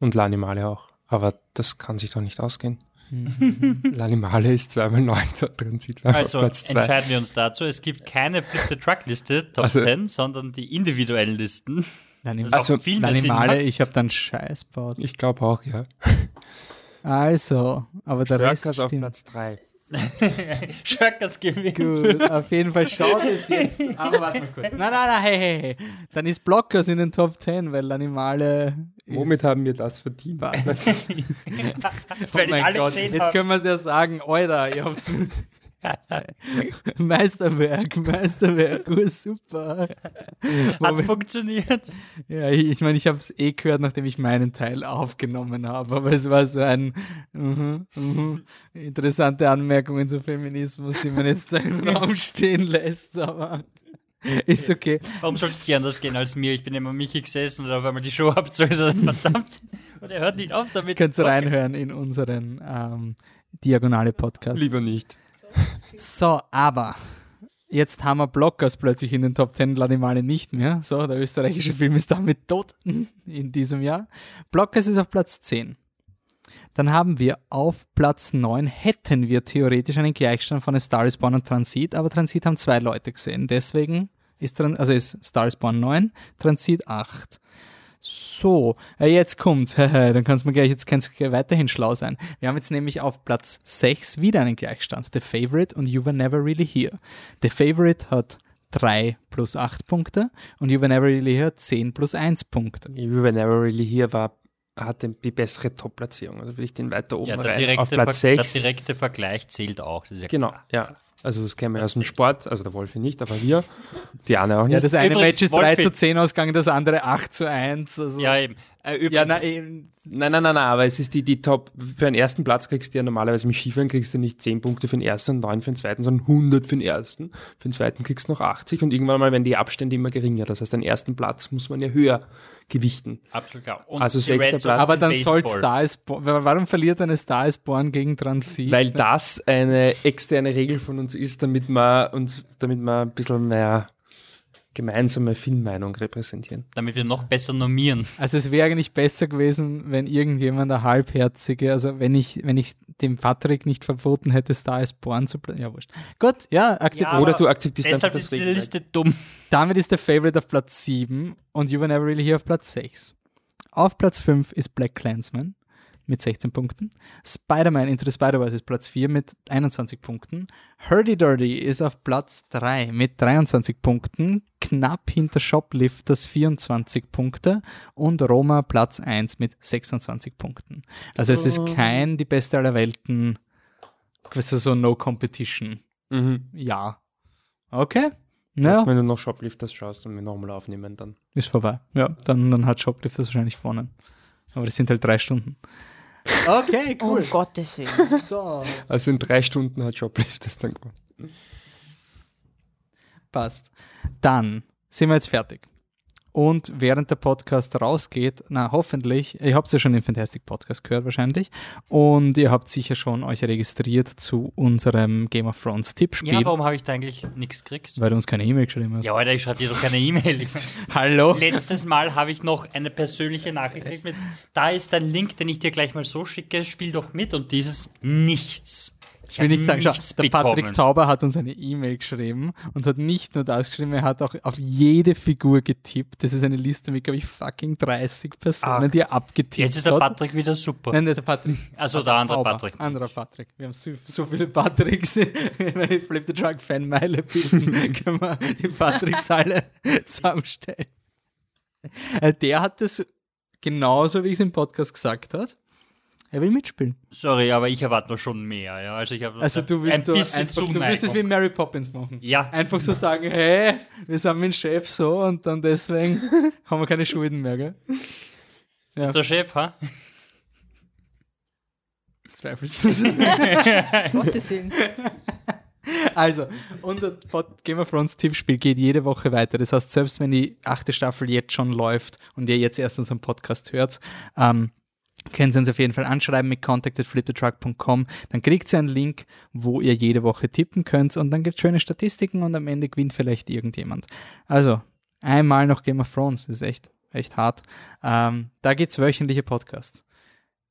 Und L'Animale auch. Aber das kann sich doch nicht ausgehen. Mhm. L'Animale ist zweimal neunter Transit war Also Platz zwei. entscheiden wir uns dazu. Es gibt keine Flip the Truck Liste, Top Also- 10, sondern die individuellen Listen. Das Also, viel macht. ich habe dann Scheiß gebaut. Ich glaube auch, ja. Also, aber der Rest Shirkers auf stimmt. Platz 3. Schöckers gewinnt. Gut, auf jeden Fall schaut es jetzt. Aber warte mal kurz. Nein, nein, nein, hey, hey, hey. Dann ist Blockers in den Top 10, weil L'Animale. ist- Womit haben wir das verdient? Weil Oh die mein alle Gott, jetzt haben. können wir es ja sagen, Alter, ihr habt Meisterwerk, Meisterwerk, oh, super. Hat funktioniert. Ja, ich ich meine, ich habe es eh gehört, nachdem ich meinen Teil aufgenommen habe, aber es war so ein mhm, mhm, interessante Anmerkungen zu Feminismus, die man jetzt im Raum stehen lässt, aber ist okay. Warum soll es dir anders gehen als mir? Ich bin immer Michi gesessen und auf einmal die Show abzuhören. Verdammt. Und er hört nicht auf damit. Könnt ihr reinhören in unseren ähm, Diagonale-Podcast. Lieber nicht. So, aber jetzt haben wir Blockers plötzlich in den Top 10 L'Animale nicht mehr. So, der österreichische Film ist damit tot in diesem Jahr. Blockers ist auf Platz 10. Dann haben wir auf Platz 9 hätten wir theoretisch einen Gleichstand von A Star is Born und Transit, aber Transit haben zwei Leute gesehen. Deswegen ist, also ist Star is Born 9, Transit 8. So, äh, jetzt kommt's. Dann kannst du mir gleich, jetzt kannst du weiterhin schlau sein. Wir haben jetzt nämlich auf Platz 6 wieder einen Gleichstand. The Favorite und You Were Never Really Here. The Favorite hat 3 plus 8 Punkte und You Were Never Really Here 10 plus 1 Punkte. You Were Never Really Here war, hatte die bessere Top-Platzierung. Also will ich den weiter oben Ja, der rein. direkte, Auf Platz Ver der 6. direkte Vergleich zählt auch. Das ist ja Genau, klar. ja. Also das kennen wir aus dem Sport, also der Wolfi nicht, aber wir, die Anne auch nicht. Ja, das eine Übrigens, Match ist 3 Wolfi- zu 10 ausgegangen, das andere 8 zu 1. Also, Ja, eben. Äh, ja na, eben, Nein, nein, nein, nein, aber es ist die, die Top, für den ersten Platz kriegst du ja normalerweise im Skifahren kriegst du nicht 10 Punkte für den ersten und 9 für den zweiten, sondern 100 für den ersten. Für den zweiten kriegst du noch 80 und irgendwann mal werden die Abstände immer geringer. Das heißt, den ersten Platz muss man ja höher gewichten. absolut klar. Und Also sechster Platz. aber dann soll. Star is Born. Warum verliert eine Star is Born gegen Transit? Weil das eine externe Regel von uns ist, damit wir uns, damit wir ein bisschen mehr gemeinsame Filmmeinung repräsentieren. Damit wir noch besser normieren. Also es wäre eigentlich besser gewesen, wenn irgendjemand der halbherzige, also wenn ich, wenn ich dem Patrick nicht verboten hätte, Star is Born zu bleiben. Ja, wurscht. Gut, ja. Ja, Oder du akzeptierst einfach Deshalb das ist Regelwerk. Liste dumm. Damit ist der Favorite auf Platz 7 und You Were Never Really Here auf Platz 6. Auf Platz 5 ist Black Clansman mit 16 Punkten. Spider-Man Into the Spider-Verse ist Platz 4 mit 21 Punkten. Hurdy Dirty ist auf Platz 3 mit 23 Punkten. Knapp hinter Shoplifters 24 Punkte und Roma Platz 1 mit 26 Punkten. Also es ist kein die beste aller Welten, also so No Competition Mhm. ja. Okay. Ja, Wenn du noch Shoplifters schaust und wir nochmal aufnehmen, dann. ist vorbei. Ja, dann, dann hat Shoplifters wahrscheinlich gewonnen. Aber das sind halt drei Stunden. Okay, Um Gottes Willen. So. Also in drei Stunden hat Shoplifters dann gewonnen. Passt. Dann sind wir jetzt fertig. Und während der Podcast rausgeht, na hoffentlich, ihr habt ja schon den Fantastic Podcast gehört wahrscheinlich und ihr habt sicher schon euch registriert zu unserem Game of Thrones Tippspiel, Ja, warum habe ich da eigentlich nichts gekriegt? weil du uns keine E-Mail geschrieben hast. Ja, Alter, ich schreibe dir doch keine E-Mail. Hallo? Letztes Mal habe ich noch eine persönliche Nachricht gekriegt mit, da ist ein Link, den ich dir gleich mal so schicke, spiel doch mit und dieses nichts. Ich will nicht sagen, schau, der Patrick bekommen. Tauber hat uns eine E-Mail geschrieben und hat nicht nur das geschrieben, er hat auch auf jede Figur getippt. Das ist eine Liste mit, glaube ich, fucking 30 Personen, Ach. die er abgetippt Jetzt ist der hat. Patrick wieder super. Nein, der Patrick. Also der andere Tauber. Patrick. Anderer Patrick. Wir haben so, so viele Patricks. Wenn ich Flip the Truck Fanmeile bilden, können wir die Patricks alle zusammenstellen. Äh, Der hat das genauso, wie ich es im Podcast gesagt hat. Er will mitspielen. Sorry, aber ich erwarte noch schon mehr. Ja? Also, ich Also du willst, ein so bisschen einfach, du willst es wie Mary Poppins machen. Ja. Einfach so sagen, hey, wir sind mit dem Chef so und dann deswegen haben wir keine Schulden mehr, gell? Ja. Ist der Chef, ha? Zweifelst du es? Gottes Willen. Also, unser Pod- Game of Thrones Tippspiel geht jede Woche weiter. Das heißt, selbst wenn die achte Staffel jetzt schon läuft und ihr jetzt erst unseren Podcast hört, ähm, können Sie uns auf jeden Fall anschreiben mit contact.fliptetruck.com. Dann kriegt ihr einen Link, wo ihr jede Woche tippen könnt und dann gibt es schöne Statistiken und am Ende gewinnt vielleicht irgendjemand. Also, einmal noch Game of Thrones. Das ist echt, echt hart. Ähm, da gibt es wöchentliche Podcasts.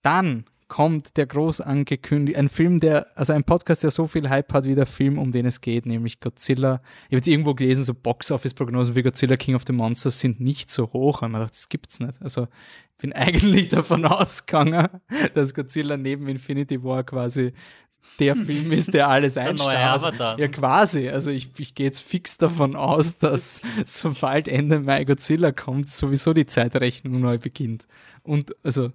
Dann kommt der groß angekündigt, ein Film, der, also ein Podcast, der so viel Hype hat wie der Film, um den es geht, nämlich Godzilla. Ich habe jetzt irgendwo gelesen, so Box-Office-Prognosen wie Godzilla King of the Monsters sind nicht so hoch. Und man dachte, das gibt's nicht. Also ich bin eigentlich davon ausgegangen, dass Godzilla neben Infinity War quasi der Film ist, der alles. Avatar. Ja, quasi. Also ich, ich gehe jetzt fix davon aus, dass sobald Ende Mai Godzilla kommt, sowieso die Zeitrechnung neu beginnt. Und also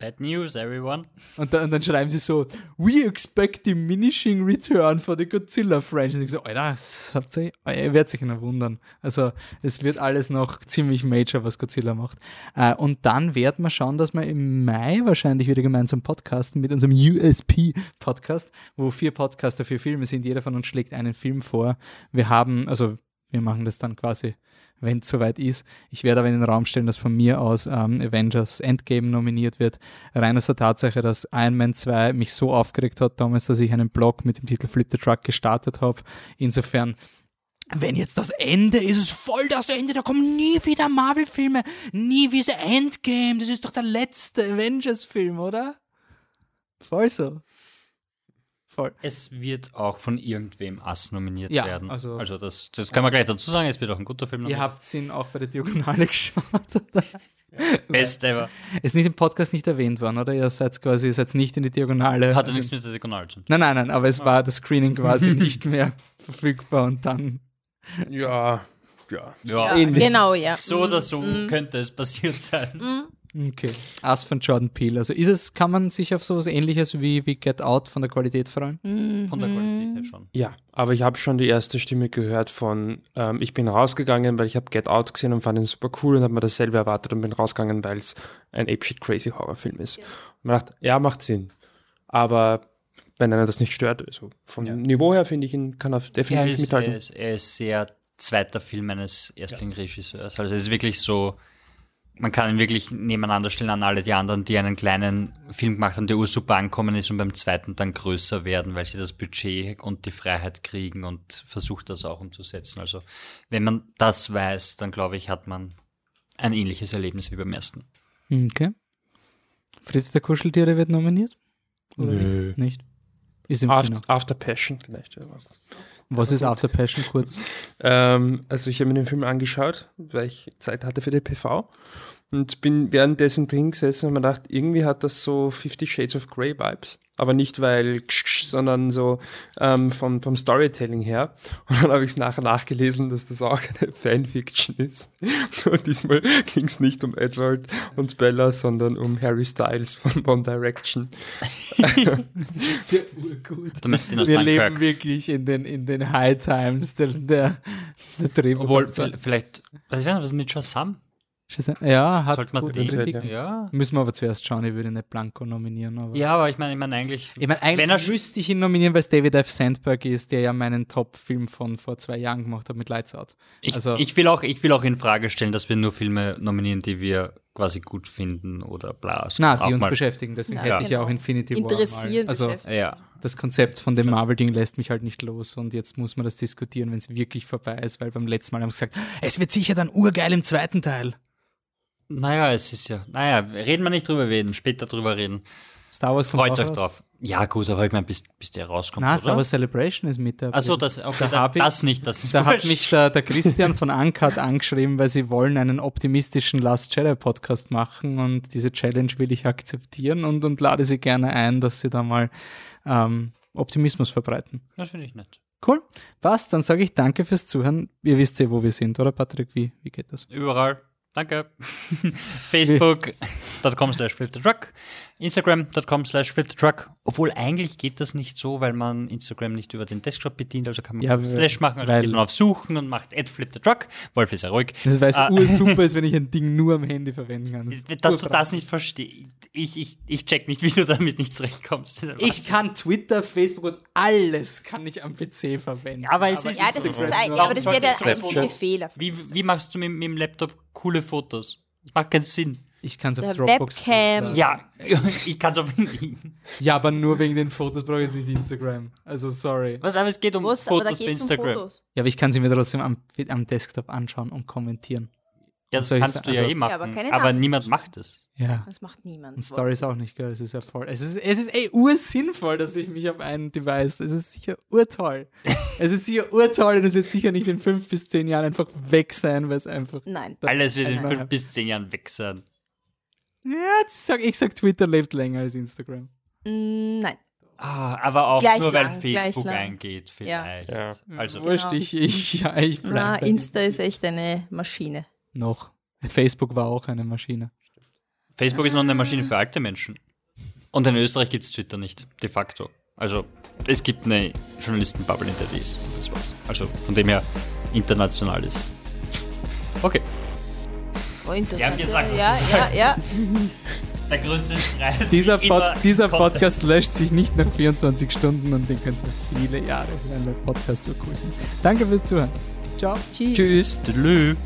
Bad news, everyone. und dann, und dann schreiben sie so, we expect diminishing return for the Godzilla franchise. Ich so, Alter, das habt ihr, ihr werdet sich noch wundern. Also, es wird alles noch ziemlich major, was Godzilla macht. Äh, und dann werden wir schauen, dass wir im Mai wahrscheinlich wieder gemeinsam podcasten mit unserem USP-Podcast, wo vier Podcaster, vier Filme sind. Jeder von uns schlägt einen Film vor. Wir haben, also, wir machen das dann quasi wenn es soweit ist. Ich werde aber in den Raum stellen, dass von mir aus ähm, Avengers Endgame nominiert wird. Rein aus der Tatsache, dass Iron Man 2 mich so aufgeregt hat damals, dass ich einen Blog mit dem Titel Flip the Truck gestartet habe. Insofern wenn jetzt das Ende ist, ist es voll das Ende, da kommen nie wieder Marvel-Filme, nie wie der Endgame, das ist doch der letzte Avengers-Film, oder? Voll so. Voll. Es wird auch von irgendwem Ass nominiert Ja, werden. also- Also, das, das kann man gleich dazu sagen. Es wird auch ein guter Film. Ihr nominiert. habt ihn auch bei der Diagonale geschaut, oder? Best ever. Ist nicht im Podcast nicht erwähnt worden, oder? Ihr seid quasi, ihr seid nicht in die Diagonale. Hatte also- nichts mit der Diagonal zu tun. Nein, nein, nein, aber es war das Screening quasi nicht mehr verfügbar und dann. Ja, ja. Ja, Ähnlich. Genau, ja. so oder so könnte es passiert sein. Okay. Ass von Jordan Peele. Also ist es, kann man sich auf sowas ähnliches wie, wie Get Out von der Qualität freuen? Von der Qualität her schon. Ja, aber ich habe schon die erste Stimme gehört von, ähm, ich bin rausgegangen, weil ich habe Get Out gesehen und fand ihn super cool und habe mir dasselbe erwartet und bin rausgegangen, weil es ein apeshit crazy Horrorfilm ist. Und man dachte, ja, macht Sinn. Aber wenn einer das nicht stört, also vom Niveau her finde ich ihn, kann er Er definitiv ist, er, mithalten. ist, er ist sehr zweiter Film eines Erstling-Regisseurs. Also es ist wirklich so, man kann ihn wirklich nebeneinander stellen an alle die anderen, die einen kleinen Film gemacht haben, der ursuper ankommen ist und beim zweiten dann größer werden, weil sie das Budget und die Freiheit kriegen und versucht das auch umzusetzen. Also wenn man das weiß, dann glaube ich, hat man ein ähnliches Erlebnis wie beim ersten. Okay. Fritz der Kuscheltiere wird nominiert? Oder Nö. nicht? Nicht. Ist im After, Kino. After Passion vielleicht. Was ist After Passion kurz? Ähm, also ich habe mir den Film angeschaut, weil ich Zeit hatte für die PV. Und bin währenddessen drin gesessen und mir gedacht, irgendwie hat das so Fifty Shades of Grey Vibes. Aber nicht weil, sondern so ähm, vom, vom Storytelling her. Und dann habe ich es nachher nachgelesen, dass das auch eine Fanfiction ist. Und diesmal ging es nicht um Edward und Bella, sondern um Harry Styles von One Direction. ist ja urgut. Wir leben Dunkirk. wirklich in den, in den High Times der, der, der Drehbuch. Obwohl, vielleicht, was wäre was mit Shazam? Ja, hat Sollte man gute den- Kritiken. Ja. Müssen wir aber zuerst schauen, ich würde nicht Blanco nominieren. Aber Ja, aber ich meine, ich meine eigentlich, Ich meine, eigentlich wenn er müsste ich ihn nominieren, weil es David F. Sandberg ist, der ja meinen Top-Film von vor zwei Jahren gemacht hat mit Lights Out. Ich, Also- ich, will auch, ich will auch in Frage stellen, dass wir nur Filme nominieren, die wir quasi gut finden oder bla. so Na, die uns mal- beschäftigen, deswegen Ja, hätte ich ja genau. auch Infinity War Interessieren, mal. Also. Ja, das Konzept von dem Marvel-Ding lässt mich halt nicht los und jetzt muss man das diskutieren, wenn es wirklich vorbei ist, weil beim letzten Mal haben sie gesagt, es wird sicher dann urgeil im zweiten Teil. Naja, es ist ja, naja, reden wir nicht drüber reden, später drüber reden. Star Wars von Freut euch drauf. Ja, gut, aber ich meine, bis, bis der rauskommt. Na? Star Wars Celebration ist mit dabei. Achso, das, okay, Da da, ich- das nicht, das ist Da hat wurscht. mich der, der Christian von Uncut angeschrieben, weil sie wollen einen optimistischen Last Jedi Podcast machen und diese Challenge will ich akzeptieren und, und lade sie gerne ein, dass sie da mal ähm, Optimismus verbreiten. Das finde ich nett. Cool. Was? Dann sage ich danke fürs Zuhören. Ihr wisst ja, wo wir sind, oder Patrick? Wie, wie geht das? Überall. Danke. Facebook.com slash flipthetruck. Instagram.com slash flipthetruck. Obwohl eigentlich geht das nicht so, weil man Instagram nicht über den Desktop bedient, also kann man Ja, ja, Slash machen, also geht man auf Suchen und macht add flipthetruck. Wolf ist ja ruhig. Das weil es Ah. ursuper ist, wenn ich ein Ding nur am Handy verwenden kann. Das Dass du das nicht verstehst. Ich, ich, ich check nicht, wie du damit nicht zurechtkommst. Ich kann Twitter, Facebook und alles kann ich am PC verwenden. Aber es ist Ja, das ist, ein- aber das ist ja der einzige? Fehler. Wie, wie machst du mit, mit dem Laptop coole Fotos? Das macht keinen Sinn. Ich kann es auf Dropbox Webcam. Ja, ich kann es auch Ja, aber nur wegen den Fotos brauche ich jetzt nicht Instagram. Also sorry. Was, aber es geht um Was, aber da Fotos bei geht es um Instagram. Fotos. Ja, aber ich kann sie mir trotzdem am, am Desktop anschauen und kommentieren. Ja, das kannst du ja Also- eh machen, Ja, aber aber niemand macht es. Ja. Das macht niemand. Und Stories auch nicht, gell? Es ist ja voll. Es ist, es ist ey ursinnvoll, dass ich mich auf ein Device. Es ist sicher urtoll. es ist sicher urtoll und es wird sicher nicht in fünf bis zehn Jahren einfach weg sein, weil es einfach. Nein. Alles wird in Nein. fünf bis zehn Jahren weg sein. Ja, jetzt sag, ich sag, Twitter lebt länger als Instagram. Mm, Nein. Ah, aber auch Gleich nur, weil lang, gleich Facebook eingeht, vielleicht. Ja. Also, Wurscht, ich, ich, ja, ich bleib Na, Insta ist echt eine Maschine. Noch. Facebook war auch eine Maschine. Facebook ist noch eine Maschine für alte Menschen. Und in Österreich gibt es Twitter nicht, de facto. Also, es gibt eine Journalistenbubble, in der die ist. Und das war's. Also, von dem her international ist. Okay. Oh, interessant. Wir haben gesagt, was ja, zu ja, ja. Der größte Schrei. Dieser, Pod, dieser. Podcast löscht sich nicht nach 24 Stunden und den ihr noch viele Jahre hören, weil Podcasts so cool sind. Danke fürs Zuhören. Ciao. Tschüss. Tschüss.